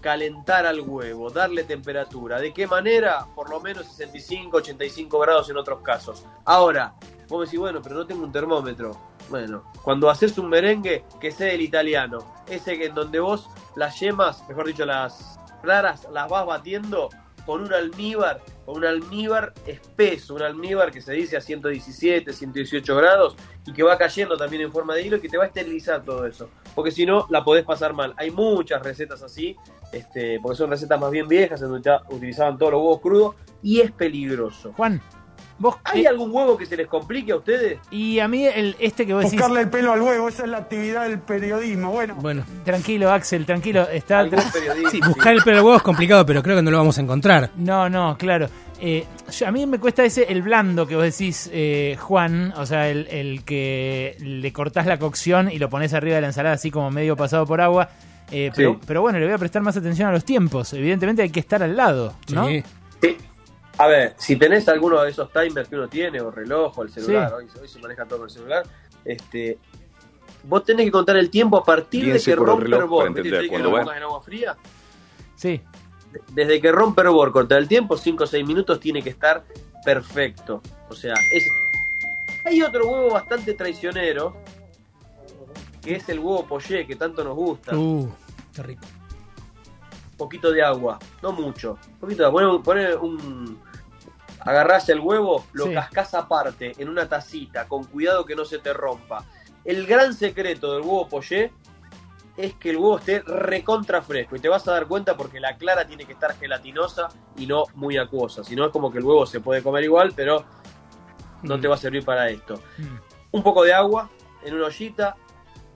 calentar al huevo, darle temperatura. ¿De qué manera? Por lo menos 65, 85 grados en otros casos. Ahora, vos me decís, bueno, pero no tengo un termómetro. Bueno, cuando haces un merengue, que sea el italiano, ese en donde vos las yemas, mejor dicho, las claras, las vas batiendo con un almíbar, con un almíbar espeso, un almíbar que se dice a 117, 118 grados y que va cayendo también en forma de hilo y que te va a esterilizar todo eso. Porque si no, la podés pasar mal. Hay muchas recetas así, este, porque son recetas más bien viejas, en donde utilizaban todos los huevos crudos y es peligroso. Juan, ¿vos ¿Hay algún huevo que se les complique a ustedes? Y a mí el, este que vos decís... Buscarle el pelo al huevo, esa es la actividad del periodismo. Bueno, Bueno, Tranquilo, Axel, tranquilo. Está... sí, buscar el pelo del huevo es complicado, pero creo que no lo vamos a encontrar. No, no, claro. Eh, a mí me cuesta ese, el blando que vos decís, eh, Juan, o sea, el, el que le cortás la cocción y lo pones arriba de la ensalada así como medio pasado por agua. Eh, pero, Sí. pero bueno, le voy a prestar más atención a los tiempos. Evidentemente hay que estar al lado, ¿no? Sí. A ver, si tenés alguno de esos timers que uno tiene, o reloj, o el celular, Sí. hoy, hoy se maneja todo con el celular, este, vos tenés que contar el tiempo a partir de que por el rompe reloj hervor. para ¿Viste? entender Te dije que cuándo lo va. pongas en agua fría. Sí. desde que rompe hervor corta el tiempo, 5 o 6 minutos tiene que estar perfecto. O sea, es... hay otro huevo bastante traicionero, que es el huevo poché, que tanto nos gusta. Uh, qué rico. poquito de agua, no mucho. Un poquito de agua. Pone, pone un. Agarrás el huevo, lo Sí. cascás aparte, en una tacita, con cuidado que no se te rompa. El gran secreto del huevo poché es que el huevo esté recontra fresco. Y te vas a dar cuenta porque la clara tiene que estar gelatinosa y no muy acuosa. Si no, es como que el huevo se puede comer igual, pero no te va a servir para esto. Un poco de agua en una ollita,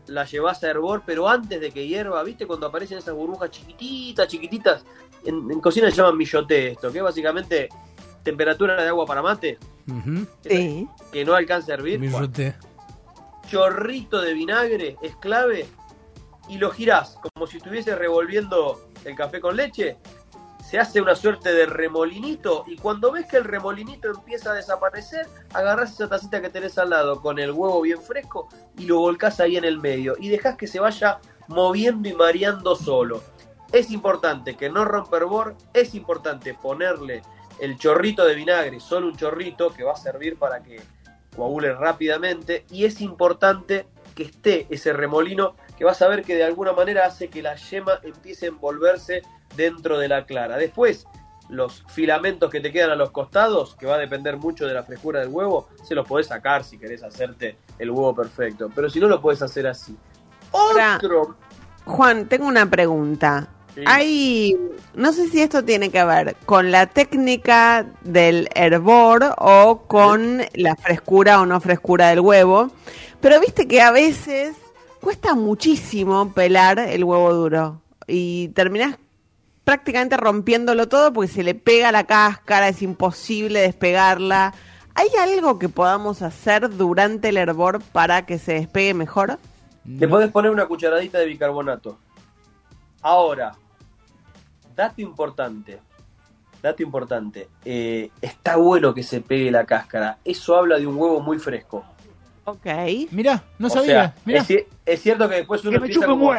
la llevas a hervor, pero antes de que hierva, ¿viste? Cuando aparecen esas burbujas chiquititas, chiquititas, en, en cocina se llaman milloté esto, que básicamente temperatura de agua para mate. Sí. que no alcanza a hervir. Chorrito de vinagre es clave y lo girás como si estuviese revolviendo el café con leche. Se hace una suerte de remolinito y cuando ves que el remolinito empieza a desaparecer, agarrás esa tacita que tenés al lado con el huevo bien fresco y lo volcás ahí en el medio y dejás que se vaya moviendo y mareando solo. Es importante que no rompa hervor, es importante ponerle el chorrito de vinagre, solo un chorrito que va a servir para que coagule rápidamente y es importante que esté ese remolino que vas a ver que de alguna manera hace que la yema empiece a envolverse dentro de la clara. Después, los filamentos que te quedan a los costados, que va a depender mucho de la frescura del huevo, se los podés sacar si querés hacerte el huevo perfecto, pero si no lo podés hacer así. Ahora, Otro Juan, tengo una pregunta. Sí. Hay, no sé si esto tiene que ver con la técnica del hervor o con la frescura o no frescura del huevo, pero viste que a veces cuesta muchísimo pelar el huevo duro y terminás prácticamente rompiéndolo todo porque se le pega la cáscara, es imposible despegarla. ¿Hay algo que podamos hacer durante el hervor para que se despegue mejor? Le podés poner una cucharadita de bicarbonato. Ahora, dato importante. Dato importante. eh, está bueno que se pegue la cáscara. Eso habla de un huevo muy fresco. Ok. Mirá, no O sabía. sea, mirá. es, ci- es cierto que después uno empieza como-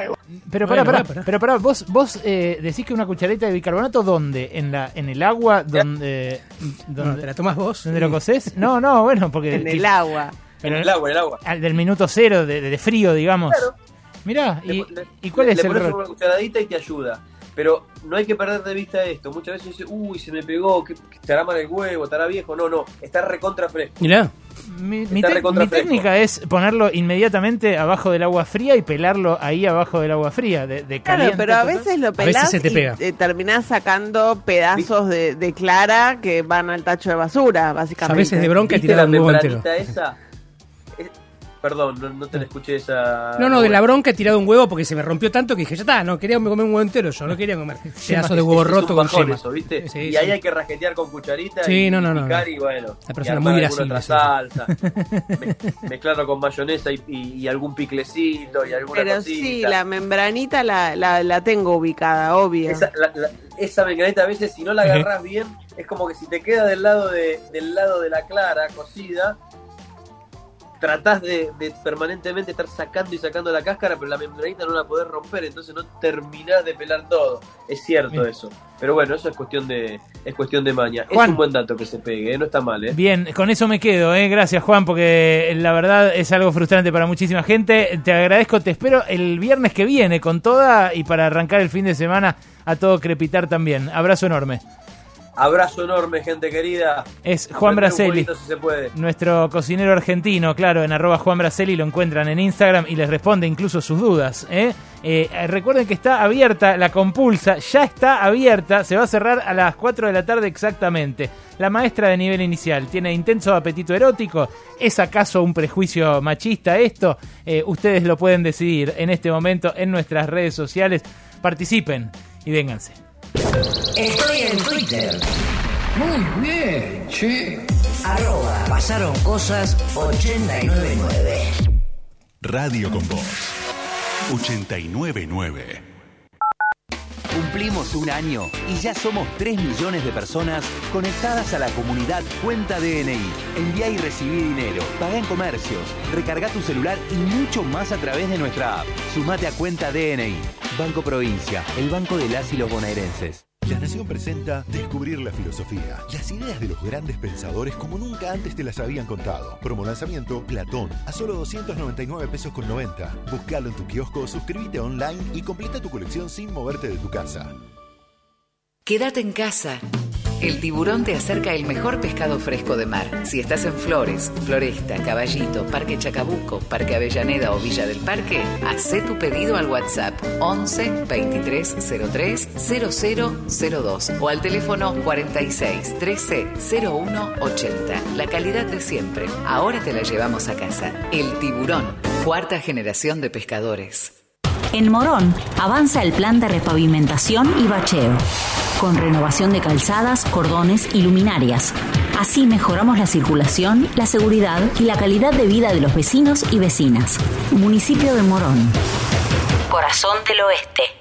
Pero Bueno, pará, pará, pará. pero pará, vos, vos eh, decís que una cucharita de bicarbonato, ¿dónde? ¿En la en el agua? ¿Dónde, No, dónde, ¿Te la tomas vos? ¿Dónde lo cocés? No, no, bueno, porque... En el agua. pero En el agua, en el agua. al- del minuto cero, de, de frío, digamos. Claro. Mirá, Le- y, le- ¿y cuál le es el pones rol? una cucharadita y te ayuda. Pero no hay que perder de vista esto. Muchas veces dice, uy, se me pegó, que estará mal el huevo, estará viejo. No, no, está recontra fresco. Mirá. Mi, Está mi te- recontra mi fresco. técnica es ponerlo inmediatamente abajo del agua fría y pelarlo ahí abajo del agua fría, de, de Claro, caliente pero a veces lo veces se te y pega. eh, terminás sacando pedazos de, de clara que van al tacho de basura, básicamente. A veces de bronca ¿Viste tirado la un huevo entero. esa? Perdón, no, no te la escuché esa... No, no, de la bronca he tirado un huevo porque se me rompió tanto que dije, ya está, no quería comer un huevo entero yo, no quería comer pedazo de huevo Es- es roto con yema. eso, ¿viste? Sí, y sí. ahí hay que rasquetear con cucharita Sí, y, no, no, picar no. y bueno. La persona y muy otra salsa, me- mezclarlo con mayonesa y, y- y algún piclecito y alguna Pero cosita. sí, la membranita la, la, la tengo ubicada, obvio. Esa, la- la- esa membranita a veces si no la agarras bien es como que si te queda del lado de, del lado de la clara cocida tratás de, de permanentemente estar sacando y sacando la cáscara pero la membranita no la podés romper entonces no terminás de pelar todo es cierto Bien. eso pero bueno eso es cuestión de es cuestión de maña Juan. es un buen dato que se pegue ¿eh? no está mal ¿eh? Bien, con eso me quedo, ¿eh? gracias Juan, porque la verdad es algo frustrante para muchísima gente. Te agradezco, te espero el viernes que viene con toda y para arrancar el fin de semana a todo crepitar también. Abrazo enorme. Abrazo enorme gente querida Es Juan Braceli. poquito si se puede Nuestro cocinero argentino, claro, en arroba Juan Braceli lo encuentran en Instagram y les responde incluso sus dudas. Eh, eh, recuerden que está abierta la compulsa, ya está abierta, se va a cerrar a las 4 de la tarde exactamente. La maestra de nivel inicial tiene intenso apetito erótico. ¿Es acaso un prejuicio machista esto? Eh, ustedes lo pueden decidir en este momento en nuestras redes sociales. Participen y vénganse. Estoy en Twitter. Muy bien, che. Arroba pasaron cosas 899. Radio con Voz. 899. Cumplimos un año y ya somos 3 millones de personas conectadas a la comunidad Cuenta DNI. Envía y recibí dinero, paga en comercios, recarga tu celular y mucho más a través de nuestra app. Sumate a Cuenta DNI. Banco Provincia, el banco de las y los bonaerenses. Nación presenta Descubrir la filosofía. Las ideas de los grandes pensadores como nunca antes te las habían contado. Promo lanzamiento Platón a solo 299 pesos con 90. Buscalo en tu kiosco, suscríbete online y completa tu colección sin moverte de tu casa. Quédate en casa. El tiburón te acerca el mejor pescado fresco de mar. Si estás en Flores, Floresta, Caballito, Parque Chacabuco, Parque Avellaneda o Villa del Parque, hacé tu pedido al WhatsApp 11 23 03 0002 o al teléfono 46 13 01 80. La calidad de siempre. Ahora te la llevamos a casa. El tiburón, cuarta generación de pescadores. En Morón avanza el plan de repavimentación y bacheo, con renovación de calzadas, cordones y luminarias. Así mejoramos la circulación, la seguridad y la calidad de vida de los vecinos y vecinas. Municipio de Morón. Corazón del Oeste.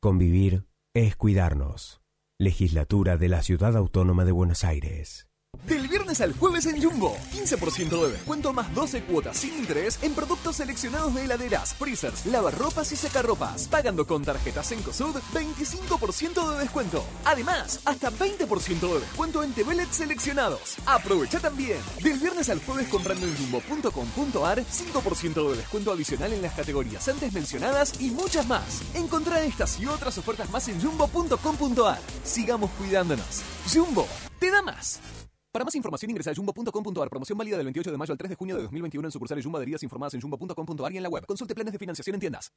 Convivir es cuidarnos. Legislatura de la Ciudad Autónoma de Buenos Aires. Al jueves en Jumbo, 15% de descuento más 12 cuotas sin interés en productos seleccionados de heladeras, freezers, lavarropas y secarropas. Pagando con tarjetas en COSUD, 25% de descuento. Además, hasta 20% de descuento en TVLED seleccionados. Aprovecha también. Del viernes al jueves comprando en jumbo.com.ar, 5% de descuento adicional en las categorías antes mencionadas y muchas más. Encontrá estas y otras ofertas más en jumbo.com.ar. Sigamos cuidándonos. Jumbo, te da más. Para más información ingresa a jumbo.com.ar. Promoción válida del 28 de mayo al 3 de junio de 2021 en sucursales Jumbo adheridas informadas en jumbo.com.ar y en la web. Consulte planes de financiación en tiendas.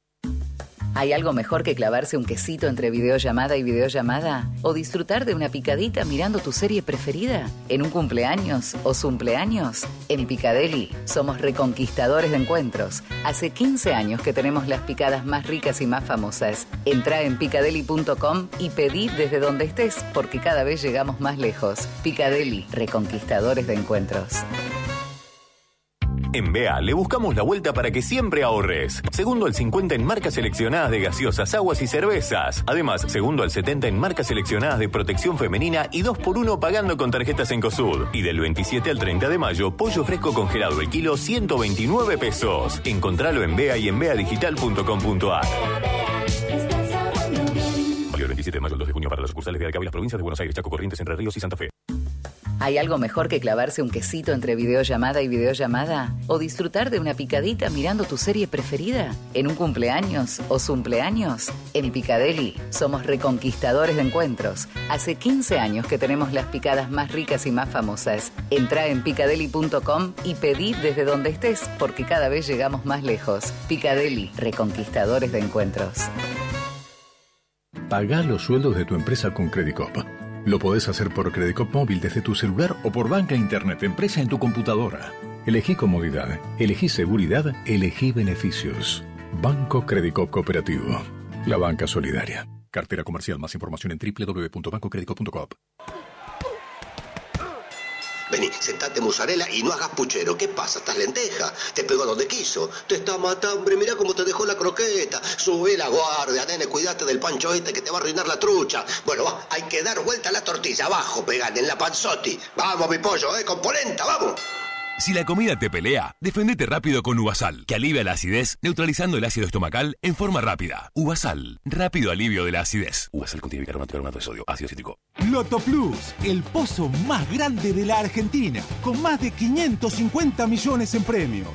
¿Hay algo mejor que clavarse un quesito entre videollamada y videollamada? ¿O disfrutar de una picadita mirando tu serie preferida? ¿En un cumpleaños o cumpleaños? En Picadeli somos reconquistadores de encuentros. Hace 15 años que tenemos las picadas más ricas y más famosas. Entra en picadeli.com y pedí desde donde estés, porque cada vez llegamos más lejos. Picadeli, reconquistadores de encuentros. En BEA le buscamos la vuelta para que siempre ahorres. Segundo al 50 en marcas seleccionadas de gaseosas, aguas y cervezas. Además, segundo al 70 en marcas seleccionadas de protección femenina y 2 por 1 pagando con tarjetas en COSUD. Y del 27 al 30 de mayo, pollo fresco congelado el kilo 129 pesos. Encontralo en BEA y en beadigital.com.ar. Válido el 27 de mayo al 2 de junio para las sucursales de Acá y las provincias de Buenos Aires, Chaco, Corrientes, Entre Ríos y Santa Fe. ¿Hay algo mejor que clavarse un quesito entre videollamada y videollamada? ¿O disfrutar de una picadita mirando tu serie preferida? ¿En un cumpleaños o cumpleaños? En Picadeli somos reconquistadores de encuentros. Hace 15 años que tenemos las picadas más ricas y más famosas. Entra en picadeli.com y pedí desde donde estés, porque cada vez llegamos más lejos. Picadeli, reconquistadores de encuentros. Pagá los sueldos de tu empresa con Credicop. Lo podés hacer por Credicop móvil desde tu celular o por banca internet empresa en tu computadora. Elegí comodidad, elegí seguridad, elegí beneficios. Banco Credicop Cooperativo. La banca solidaria. Cartera comercial. Más información en www.bancocredico.com. Vení, sentate mozzarella y no hagas puchero. ¿Qué pasa? ¿Estás lenteja? Te pegó donde quiso. Te está matando, hombre. Mirá cómo te dejó la croqueta. Subí la guardia, nene. Cuídate del pancho este que te va a arruinar la trucha. Bueno, va, hay que dar vuelta a la tortilla. Abajo, pegan en la panzotti. Vamos, mi pollo, eh, con polenta, vamos. Si la comida te pelea, defendete rápido con Uvasal, que alivia la acidez, neutralizando el ácido estomacal en forma rápida. Uvasal, rápido alivio de la acidez. Uvasal contiene bicarbonato y carbonato de sodio, ácido cítrico. Loto Plus, el pozo más grande de la Argentina, con más de 550 millones en premios.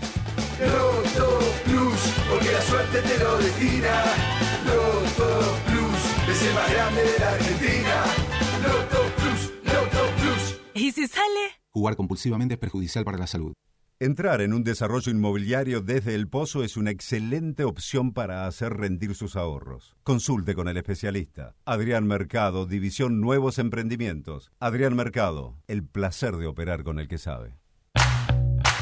Loto Plus, porque la suerte te lo destina. Loto Plus, es el más grande de la Argentina. Loto Plus, Loto Plus. ¿Y si sale? Jugar compulsivamente es perjudicial para la salud. Entrar en un desarrollo inmobiliario desde el pozo es una excelente opción para hacer rendir sus ahorros. Consulte con el especialista. Adrián Mercado, División Nuevos Emprendimientos. Adrián Mercado, el placer de operar con el que sabe.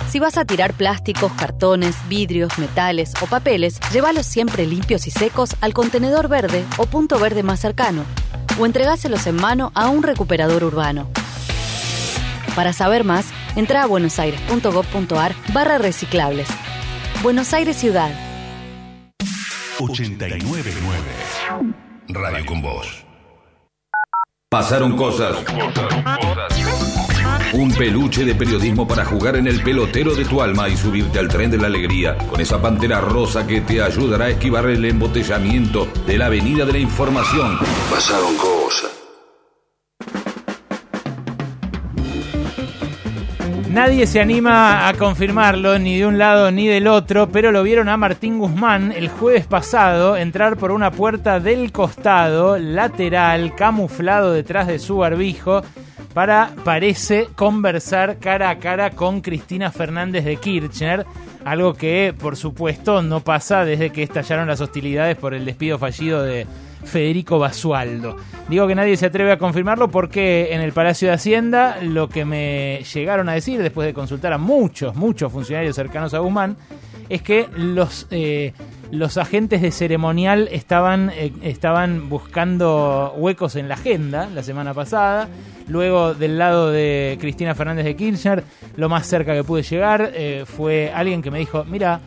Si vas a tirar plásticos, cartones, vidrios, metales o papeles, llévalos siempre limpios y secos al contenedor verde o punto verde más cercano. o entregáselos en mano a un recuperador urbano. Para saber más, entra a buenosaires.gov.ar barra reciclables. Buenos Aires Ciudad. 899 Radio con Voz. Pasaron cosas. Un peluche de periodismo para jugar en el pelotero de tu alma y subirte al tren de la alegría con esa pantera rosa que te ayudará a esquivar el embotellamiento de la avenida de la información. Pasaron cosas. Nadie se anima a confirmarlo, ni de un lado ni del otro, pero lo vieron a Martín Guzmán el jueves pasado entrar por una puerta del costado, lateral, camuflado detrás de su barbijo, para, parece, conversar cara a cara con Cristina Fernández de Kirchner, algo que, por supuesto, no pasa desde que estallaron las hostilidades por el despido fallido de Federico Basualdo. Digo que nadie se atreve a confirmarlo porque en el Palacio de Hacienda lo que me llegaron a decir después de consultar a muchos, muchos funcionarios cercanos a Guzmán es que los, eh, los agentes de ceremonial estaban, eh, estaban buscando huecos en la agenda la semana pasada. Luego del lado de Cristina Fernández de Kirchner, lo más cerca que pude llegar eh, fue alguien que me dijo, mira,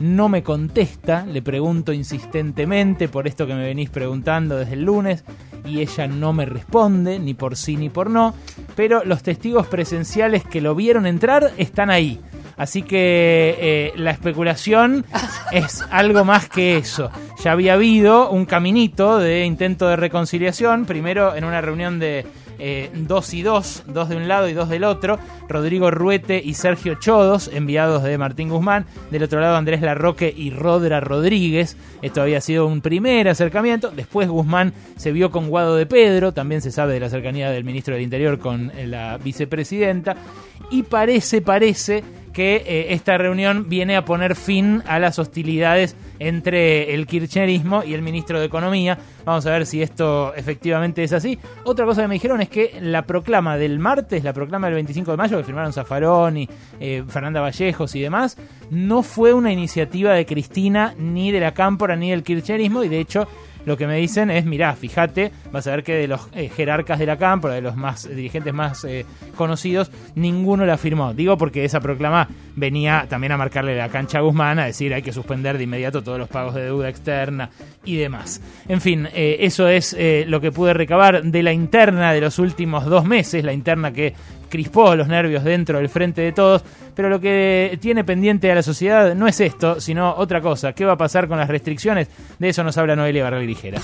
no me contesta, le pregunto insistentemente por esto que me venís preguntando desde el lunes y ella no me responde, ni por sí ni por no, pero los testigos presenciales que lo vieron entrar están ahí. Así que eh, la especulación es algo más que eso. Ya había habido un caminito de intento de reconciliación, primero en una reunión de eh, dos y dos, dos de un lado y dos del otro, Rodrigo Ruete y Sergio Chodos, enviados de Martín Guzmán, del otro lado Andrés Larroque y Rodra Rodríguez, esto había sido un primer acercamiento, después Guzmán se vio con Guado de Pedro, también se sabe de la cercanía del ministro del Interior con la vicepresidenta, y parece, parece que eh, esta reunión viene a poner fin a las hostilidades entre el kirchnerismo y el ministro de Economía. Vamos a ver si esto efectivamente es así. Otra cosa que me dijeron es que la proclama del martes, la proclama del 25 de mayo, que firmaron Zafarón y eh, Fernanda Vallejos y demás, no fue una iniciativa de Cristina, ni de la Cámpora, ni del kirchnerismo, y de hecho lo que me dicen es, mirá, fíjate, vas a ver que de los eh, jerarcas de la Cámpora, de los más eh, dirigentes más eh, conocidos, ninguno la firmó. Digo porque esa proclama venía también a marcarle la cancha a Guzmán, a decir hay que suspender de inmediato todos los pagos de deuda externa y demás. En fin, eso es lo que pude recabar de la interna de los últimos dos meses, la interna que crispó los nervios dentro del frente de todos, pero lo que tiene pendiente a la sociedad no es esto, sino otra cosa. ¿Qué va a pasar con las restricciones? De eso nos habla Noelia Barral Ligera.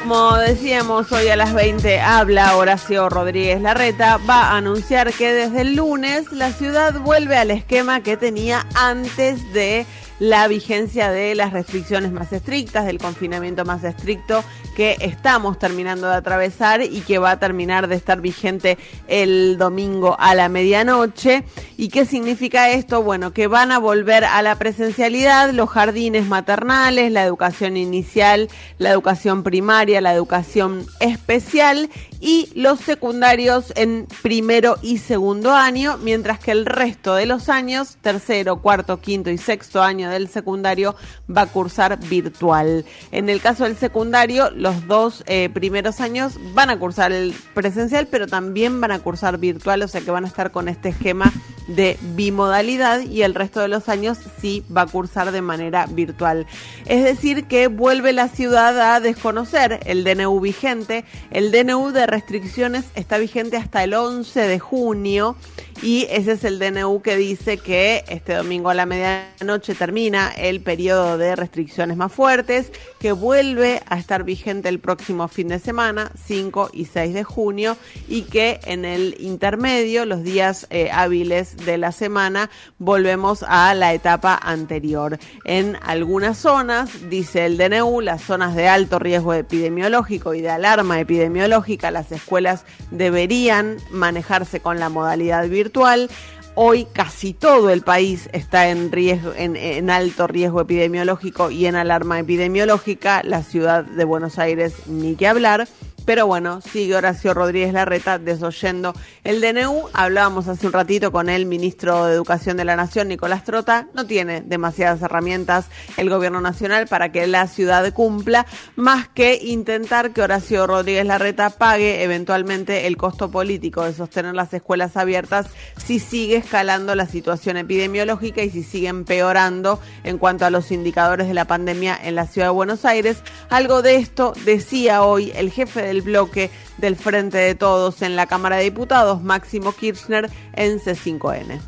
Como decíamos, hoy a las 20 habla Horacio Rodríguez Larreta, va a anunciar que desde el lunes la ciudad vuelve al esquema que tenía antes de la vigencia de las restricciones más estrictas, del confinamiento más estricto que estamos terminando de atravesar y que va a terminar de estar vigente el domingo a la medianoche. ¿Y qué significa esto? Bueno, que van a volver a la presencialidad los jardines maternales, la educación inicial, la educación primaria, la educación especial y los secundarios en primero y segundo año, mientras que el resto de los años, tercero, cuarto, quinto y sexto año del secundario, va a cursar virtual. En el caso del secundario, los dos eh, primeros años van a cursar el presencial, pero también van a cursar virtual, o sea que van a estar con este esquema de bimodalidad y el resto de los años sí va a cursar de manera virtual. Es decir, que vuelve la ciudad a desconocer el DNU vigente. El DNU de restricciones está vigente hasta el 11 de junio y ese es el DNU que dice que este domingo a la medianoche termina el periodo de restricciones más fuertes, que vuelve a estar vigente el próximo fin de semana, 5 y 6 de junio, y que en el intermedio, los días eh, hábiles de la semana, volvemos a la etapa anterior. En algunas zonas, dice el DNU, las zonas de alto riesgo epidemiológico y de alarma epidemiológica, las escuelas deberían manejarse con la modalidad virtual. Hoy casi todo el país está en riesgo, en, en, alto riesgo epidemiológico y en alarma epidemiológica. La ciudad de Buenos Aires ni que hablar. Pero bueno, sigue Horacio Rodríguez Larreta desoyendo el DNU. Hablábamos hace un ratito con el ministro de Educación de la Nación, Nicolás Trota. No tiene demasiadas herramientas el gobierno nacional para que la ciudad cumpla, más que intentar que Horacio Rodríguez Larreta pague eventualmente el costo político de sostener las escuelas abiertas si sigue escalando la situación epidemiológica y si sigue empeorando en cuanto a los indicadores de la pandemia en la ciudad de Buenos Aires. Algo de esto decía hoy el jefe del bloque del Frente de Todos en la Cámara de Diputados, Máximo Kirchner, en C5N.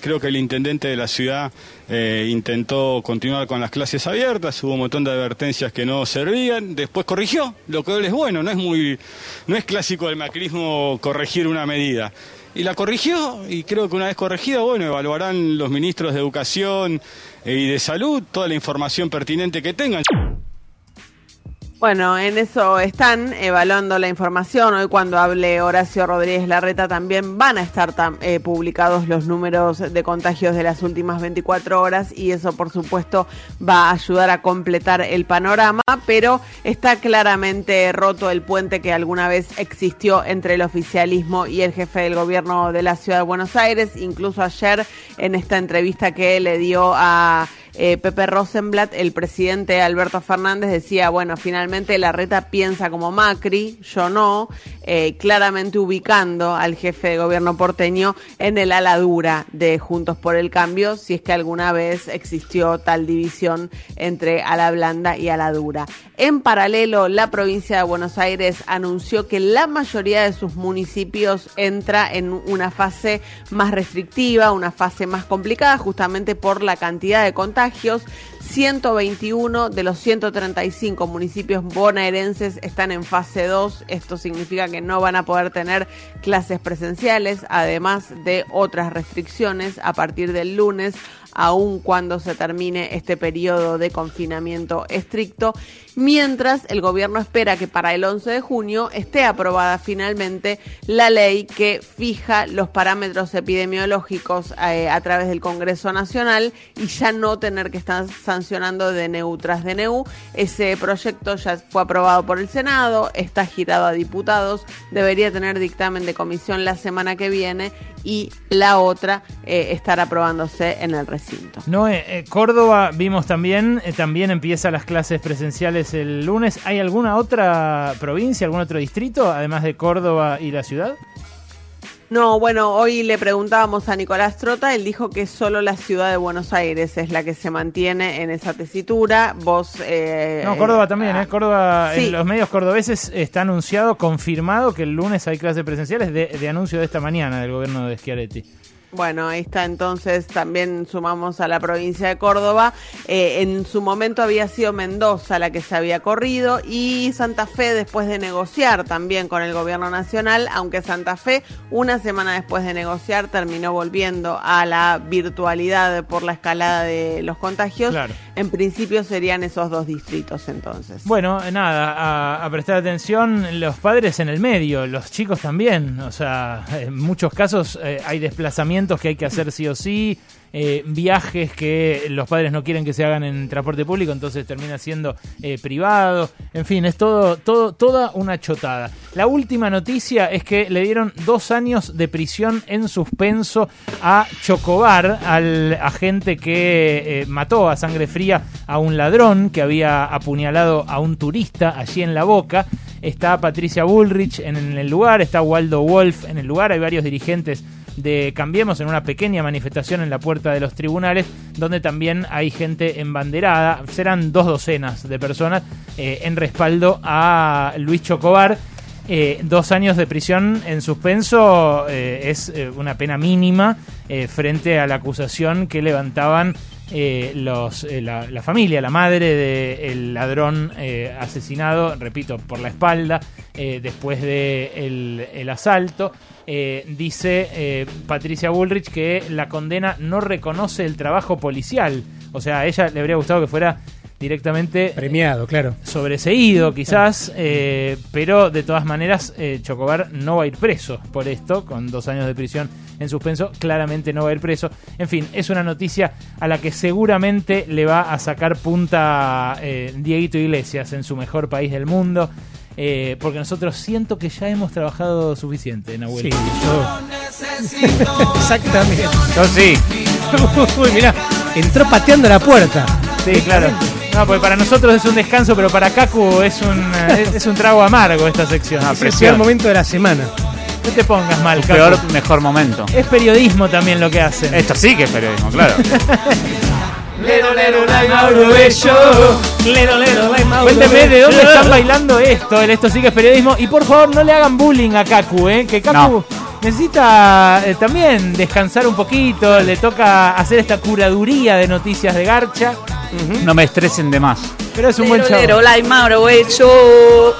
Creo que el intendente de la ciudad eh, intentó continuar con las clases abiertas, hubo un montón de advertencias que no servían, después corrigió, lo que es bueno, no es muy, no es clásico del macrismo corregir una medida. Y la corrigió, y creo que una vez corregida, bueno, evaluarán los ministros de Educación eh, y de Salud toda la información pertinente que tengan. Bueno, en eso están evaluando la información. Hoy cuando hable Horacio Rodríguez Larreta también van a estar eh, publicados los números de contagios de las últimas 24 horas y eso por supuesto va a ayudar a completar el panorama, pero está claramente roto el puente que alguna vez existió entre el oficialismo y el jefe del gobierno de la ciudad de Buenos Aires. Incluso ayer en esta entrevista que le dio a eh, Pepe Rosenblatt, el presidente Alberto Fernández decía, bueno, finalmente la reta piensa como Macri, yo no, eh, claramente ubicando al jefe de gobierno porteño en el ala dura de Juntos por el Cambio, si es que alguna vez existió tal división entre ala blanda y ala dura. En paralelo, la provincia de Buenos Aires anunció que la mayoría de sus municipios entra en una fase más restrictiva, una fase más complicada, justamente por la cantidad de contagios. 121 de los 135 municipios bonaerenses están en fase 2. Esto significa que no van a poder tener clases presenciales, además de otras restricciones a partir del lunes, aun cuando se termine este periodo de confinamiento estricto. Mientras el gobierno espera que para el 11 de junio esté aprobada finalmente la ley que fija los parámetros epidemiológicos eh, a través del Congreso Nacional y ya no tener que estar sancionando DNU tras DNU. Ese proyecto ya fue aprobado por el Senado, está girado a diputados, debería tener dictamen de comisión la semana que viene y la otra eh, estar aprobándose en el recinto. No, eh, eh, Córdoba vimos también, eh, también empieza las clases presenciales el lunes. ¿Hay alguna otra provincia, algún otro distrito, además de Córdoba y la ciudad? No, bueno, hoy le preguntábamos a Nicolás Trota, él dijo que solo la ciudad de Buenos Aires es la que se mantiene en esa tesitura. Vos... eh, No, Córdoba también, ¿eh? Córdoba, Sí. en los medios cordobeses está anunciado, confirmado que el lunes hay clases presenciales de, de anuncio de esta mañana del gobierno de Schiaretti. Bueno, ahí está entonces, también sumamos a la provincia de Córdoba. Eh, en su momento había sido Mendoza la que se había corrido y Santa Fe después de negociar también con el gobierno nacional, aunque Santa Fe una semana después de negociar terminó volviendo a la virtualidad por la escalada de los contagios. Claro. En principio serían esos dos distritos entonces. Bueno, nada, a, a prestar atención, los padres en el medio, los chicos también. O sea, en muchos casos eh, hay desplazamientos que hay que hacer sí o sí, eh, viajes que los padres no quieren que se hagan en transporte público, entonces termina siendo eh, privado. En fin, es todo, todo, toda una chotada. La última noticia es que le dieron dos años de prisión en suspenso a Chocobar, al agente que eh, mató a sangre fría a un ladrón que había apuñalado a un turista allí en la boca. Está Patricia Bullrich en el lugar, está Waldo Wolf en el lugar, hay varios dirigentes de Cambiemos en una pequeña manifestación en la puerta de los tribunales, donde también hay gente embanderada, serán dos docenas de personas eh, en respaldo a Luis Chocobar. Eh, dos años de prisión en suspenso eh, es una pena mínima frente a la acusación que levantaban eh, los, eh, la, familia, la madre del ladrón eh, asesinado, repito, por la espalda, eh, después del de el asalto. Eh, dice Patricia Bullrich que la condena no reconoce el trabajo policial. O sea, a ella le habría gustado que fuera directamente Premiado, claro. sobreseído quizás, eh, pero de todas maneras eh, Chocobar no va a ir preso por esto, con dos años de prisión en suspenso, claramente no va a ir preso. En fin, es una noticia a la que seguramente le va a sacar punta eh, Dieguito Iglesias en su mejor país del mundo. eh, porque nosotros siento que ya hemos trabajado suficiente, Nahuel. Sí, Exactamente. Yo sí. Uy, mirá, entró pateando la puerta. Sí, claro. No, porque para nosotros es un descanso, pero para Kaku es un, eh, es, es un trago amargo esta sección. Es el peor momento de la semana. No te pongas mal, Kaku. Peor, mejor momento. Es periodismo también lo que hacen. Esto sí que es periodismo, claro. Lero, lero, like Mauro Bello. Lero, lero, like Mauro Cuénteme de dónde están bailando esto. El Esto sí que es periodismo. Y por favor, no le hagan bullying a Kaku, ¿eh? Que Kaku necesita eh, también descansar un poquito. Le toca hacer esta curaduría de noticias de Garcha. No me estresen de más. Pero es un buen chavo. Lero, like Mauro Bello.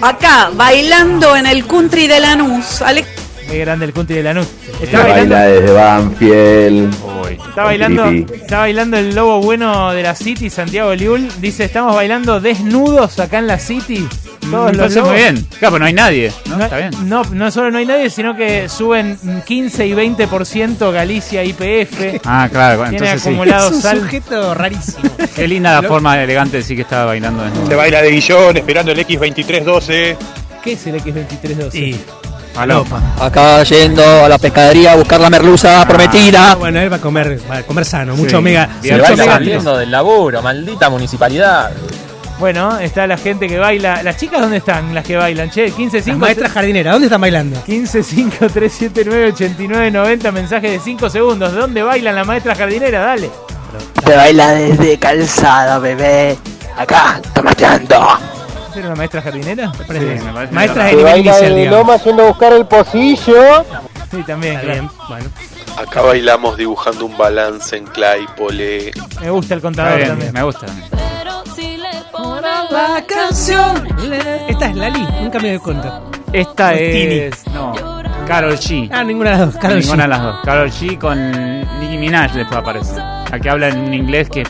Acá, bailando en el country de Lanús. Alex Qué grande el Kunti de Lanús. Está bailando, baila desde Banfield. está bailando, está bailando el lobo bueno de la City, Santiago Liul. Dice, estamos bailando desnudos acá en la City. Todos Mm, los entonces muy bien. Claro, pero no hay nadie. ¿no? No, Está bien. no, no solo no hay nadie, sino que suben 15 y 20% Galicia IPF. Ah, claro, Tiene entonces sí. acumulado Es un sal. sujeto rarísimo. Qué linda la forma elegante de decir que estaba bailando desnudo. Se baila de Guillón esperando el X2312. ¿Qué es el X2312? Sí. Falopa. Acá yendo a la pescadería a buscar la merluza prometida. Ah, bueno, él va a comer, va a comer sano, mucho Sí. omega. Baila omega saliendo del laburo, maldita municipalidad. Bueno, está la gente que baila. ¿Las chicas dónde están? Las que bailan. Che, 15 Las 5 maestras jardineras, ¿dónde están bailando? 15 5 379 89 90 mensaje de 5 segundos. ¿De dónde bailan las maestras jardineras? Dale. Se baila desde calzada, bebé. Acá, tomateando. ¿Era una maestra jardinera? Sí, me parece Maestras que de nivel inicial, digamos. yendo a buscar el pocillo. Sí, también. Claro. bien, bueno. Acá bailamos dibujando un balance en Claypole. Me gusta el contador bien, también. me gusta. La canción. Esta es Lali, nunca me doy cuenta. Esta Con Tini. es. No. Carol G. Ah, ninguna de las dos. Karol Ninguna G. de las dos. Carol G con Nicki Minaj después aparece. Aquí habla en un inglés que.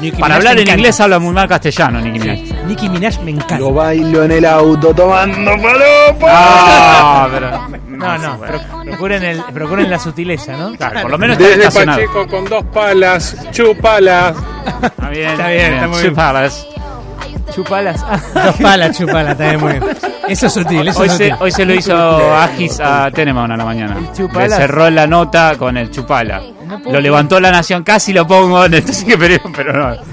Nicki Para Minaj hablar me en encanta. inglés habla muy mal castellano, Nicki Minaj. Nicki Minaj me encanta. Lo bailo en el auto tomando palopa. Ah, pero. No, no, pro- procuren, el, procuren la sutileza, ¿no? Claro, por lo menos está Desde estacionado. Pacheco con dos palas, chupalas. Está bien, Está bien, está muy bien. Chupalas. Chupalas. Dos palas, chupala, está bien, muy bien. Eso es sutil, eso Hoy es se, sutil. hoy se lo hizo Agis a Teneman a la mañana. Le Chupalas. cerró la nota con el chupala. Lo levantó la nación, casi lo pongo en el sí que pero, pero no.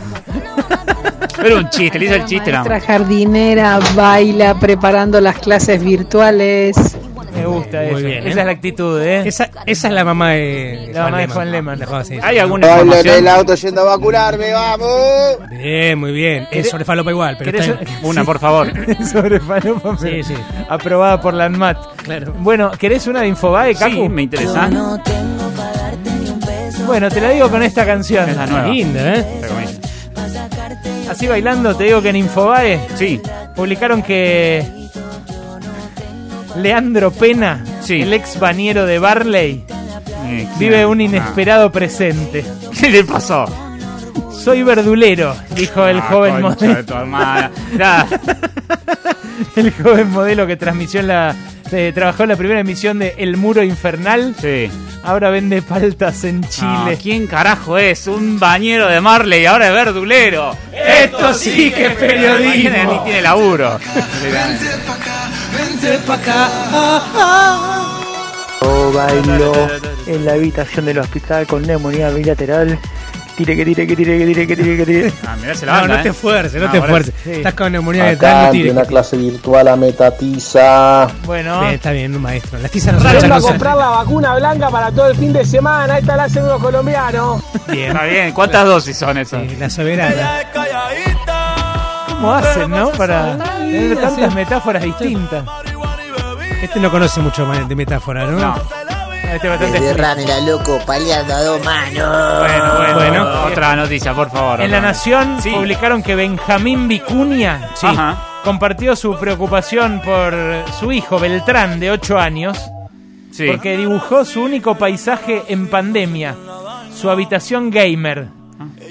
Pero un chiste, le hizo el chiste más. jardinera baila preparando las clases virtuales. Me gusta Muy eso. bien, ¿eh? Esa es la actitud, ¿eh? Esa, esa es la mamá de La mamá de Juan Lehmann. De Juan, sí. ¿Hay alguna Bailo en el auto yendo a vacunarme, vamos. Bien, muy bien. Es sobre falopa igual, pero ¿Querés- está. Una, por favor. Sobre falopa, Sí, pero sí. aprobada por la ANMAT. Claro. Bueno, ¿querés una de Infobae, Cacu? Sí, me interesa. Bueno, te la digo con esta canción. Es la nueva. Linda, ¿eh? Así bailando, te digo que en Infobae Sí. publicaron que Leandro Pena, Sí. el ex bañero de Barley, Eh, vive un ah. inesperado presente. ¿Qué le pasó? Soy verdulero, dijo el Ah, joven modelo. El joven modelo que transmitió en la, eh, trabajó en la primera emisión de El Muro Infernal. Sí. Ahora vende paltas en Chile. ¿Quién carajo es? Un bañero de Marley y ahora es verdulero. Esto sí que es periodismo. Ni tiene laburo. Yo bailo en la habitación del hospital con neumonía bilateral. Tire, que tire, que tire, que tire, que tire, que tire. Ah, mirá, se la No, banda, no te eh. esfuerces, no Ah, te esfuerces. sí. Estás con neumonía tal, no tires. una clase virtual a metatiza. Bueno, está bien, maestro. Las tizas no son muchas cosas. la vacuna blanca para todo el fin de semana. Esta la hacen unos colombianos. Bien. Está bien. ¿Cuántas dosis son esas? Sí, la soberana. ¿cómo hacen, no? Para tener tantas metáforas distintas. Este no conoce mucho más de metáfora, ¿no? No. Este es bastante Desde Ranera, loco, paleando a dos manos. Bueno, bueno, Bueno. Otra noticia, por favor. En La. Nación Sí. publicaron que Benjamín Vicuña Sí. Ajá. compartió su preocupación por su hijo Beltrán, de 8 años, Sí. porque dibujó su único paisaje en pandemia, su habitación gamer.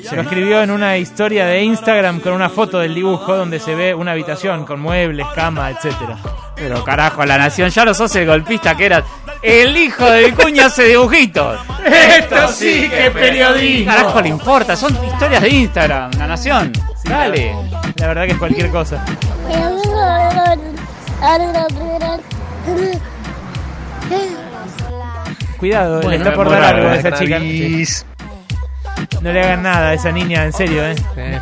Se lo escribió en una historia de Instagram con una foto del dibujo donde se ve una habitación con muebles, cama, etcétera. Pero carajo, la nación, ya no sos el golpista que eras. El hijo de Vicuña hace dibujitos. Esto sí que es periodismo. Carajo le importa, son historias de Instagram, la nación. Dale. La verdad que es cualquier cosa. Cuidado, le Bueno, está por dar algo a eh, esa chica. Cannabis. No le hagan nada a esa niña, en serio, ¿eh?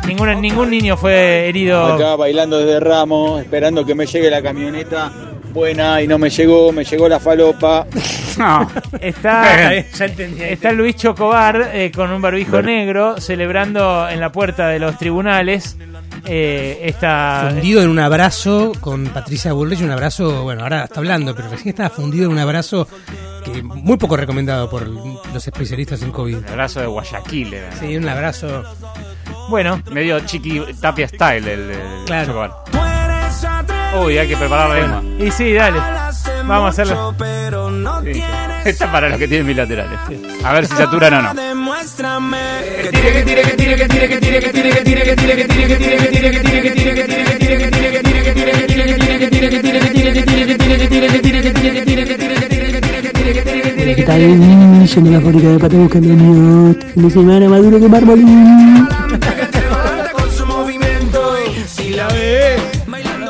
Ninguna, ningún niño fue herido. Acá bailando desde Ramos, esperando que me llegue la camioneta buena y no me llegó, me llegó la falopa. Está, Ya entendí. está Luis Chocobar eh, con un barbijo negro celebrando en la puerta de los tribunales eh, esta... Fundido en un abrazo con Patricia Bullrich, un abrazo, bueno, ahora está hablando, pero recién estaba fundido en un abrazo que muy poco recomendado por los especialistas en COVID. El abrazo de Guayaquil era. Sí, un abrazo. Bueno, Medio chiqui tapia style el, el Claro. Chocobar. Uy, hay que preparar la lengua. y sí, dale. Vamos a hacerlo. Sí. Esta para los que tienen bilaterales. A ver si saturan o no. ¿Qué tal? Somos la fábrica de patas buscando niños. Fin de semana maduro que marmolín.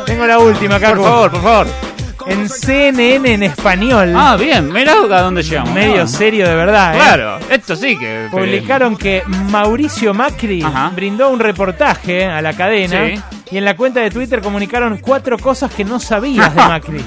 Tengo la última, Caco. Por favor, por favor. En CNN en español. Ah, bien, mira a dónde llegamos. Medio Ah. serio de verdad, ¿eh? Claro, esto sí que. Publicaron que Mauricio Macri Ajá. brindó un reportaje a la cadena Sí. y en la cuenta de Twitter comunicaron cuatro cosas que no sabías de Macri.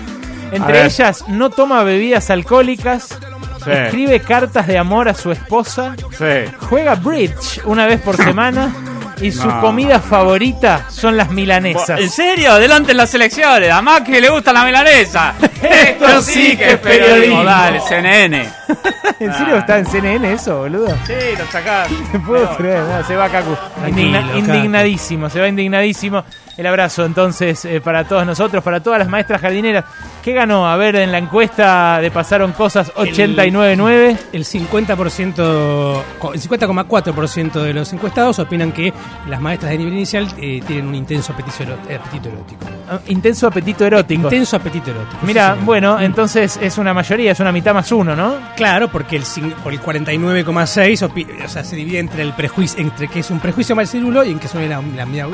Entre ellas, no toma bebidas alcohólicas, Sí. escribe cartas de amor a su esposa, Sí. juega bridge una vez por semana y su No. comida favorita son las milanesas. ¿En serio? Adelante en las elecciones. A Macri le gusta la milanesa. Esto sí que es periodismo. Dale, CNN. ¿En serio está en CNN eso, boludo? Sí, lo sacaron. Puedo creer, no, se va Cacu. Tranquilo, Indigna- Cacu. indignadísimo, se va indignadísimo. El abrazo entonces eh, para todos nosotros, para todas las maestras jardineras. ¿Qué ganó? A ver, en la encuesta de Pasaron Cosas 89.9. El 50%, co- el 50,4% de los encuestados opinan que las maestras de nivel inicial eh, tienen un intenso apetito, erótico. Ah, Intenso apetito erótico. Intenso apetito erótico. Mira, sí, bueno, entonces es una mayoría, es una mitad más uno, ¿no? Claro, porque el, por el 49,6 opi- o sea, se divide entre el prejuicio, entre que es un prejuicio mal celulo y en que son la, no,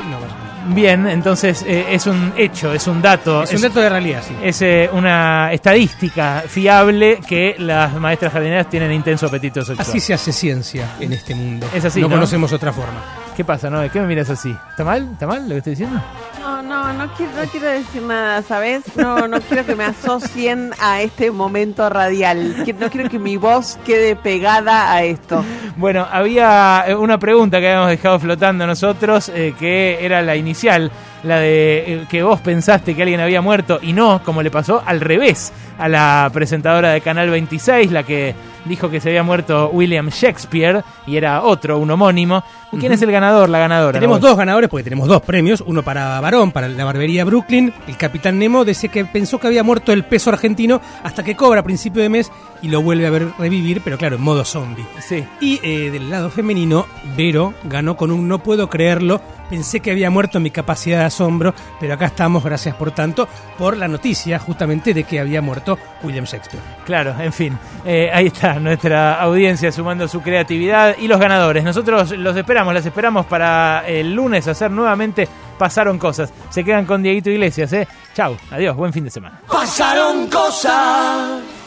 Bien, entonces eh, es un hecho, es un dato. Es un dato de realidad, sí. Es eh, una estadística fiable que las maestras jardineras tienen intenso apetito sexual. Así se hace ciencia en este mundo. Es así, No, ¿no? conocemos otra forma. ¿Qué pasa, no? ¿De qué me miras así? ¿Está mal? ¿Está mal lo que estoy diciendo? No, no, no quiero, no quiero decir nada, ¿sabes? No, no quiero que me asocien a este momento radial. No quiero que mi voz quede pegada a esto. Bueno, había eh, una pregunta que habíamos dejado flotando nosotros, eh, que era la inicial, la de eh, que vos pensaste que alguien había muerto y no, como le pasó al revés a la presentadora de Canal 26, la que dijo que se había muerto William Shakespeare y era otro, un homónimo. ¿Quién es el ganador, la ganadora? Tenemos dos ganadores porque tenemos dos premios, uno para Varón, para la barbería Brooklyn. El capitán Nemo dice que pensó que había muerto el peso argentino hasta que cobra a principio de mes y lo vuelve a ver revivir, pero claro, en modo zombie. Sí. Y eh, del lado femenino, Vero ganó con un no puedo creerlo. Pensé que había muerto mi capacidad de asombro, pero acá estamos, gracias por tanto, por la noticia justamente de que había muerto William Shakespeare. Claro, en fin, eh, ahí nuestra audiencia sumando su creatividad y los ganadores. Nosotros los esperamos, las esperamos para el lunes hacer nuevamente Pasaron Cosas. Se quedan con Dieguito Iglesias, ¿eh? Chau, adiós, buen fin de semana. Pasaron cosas.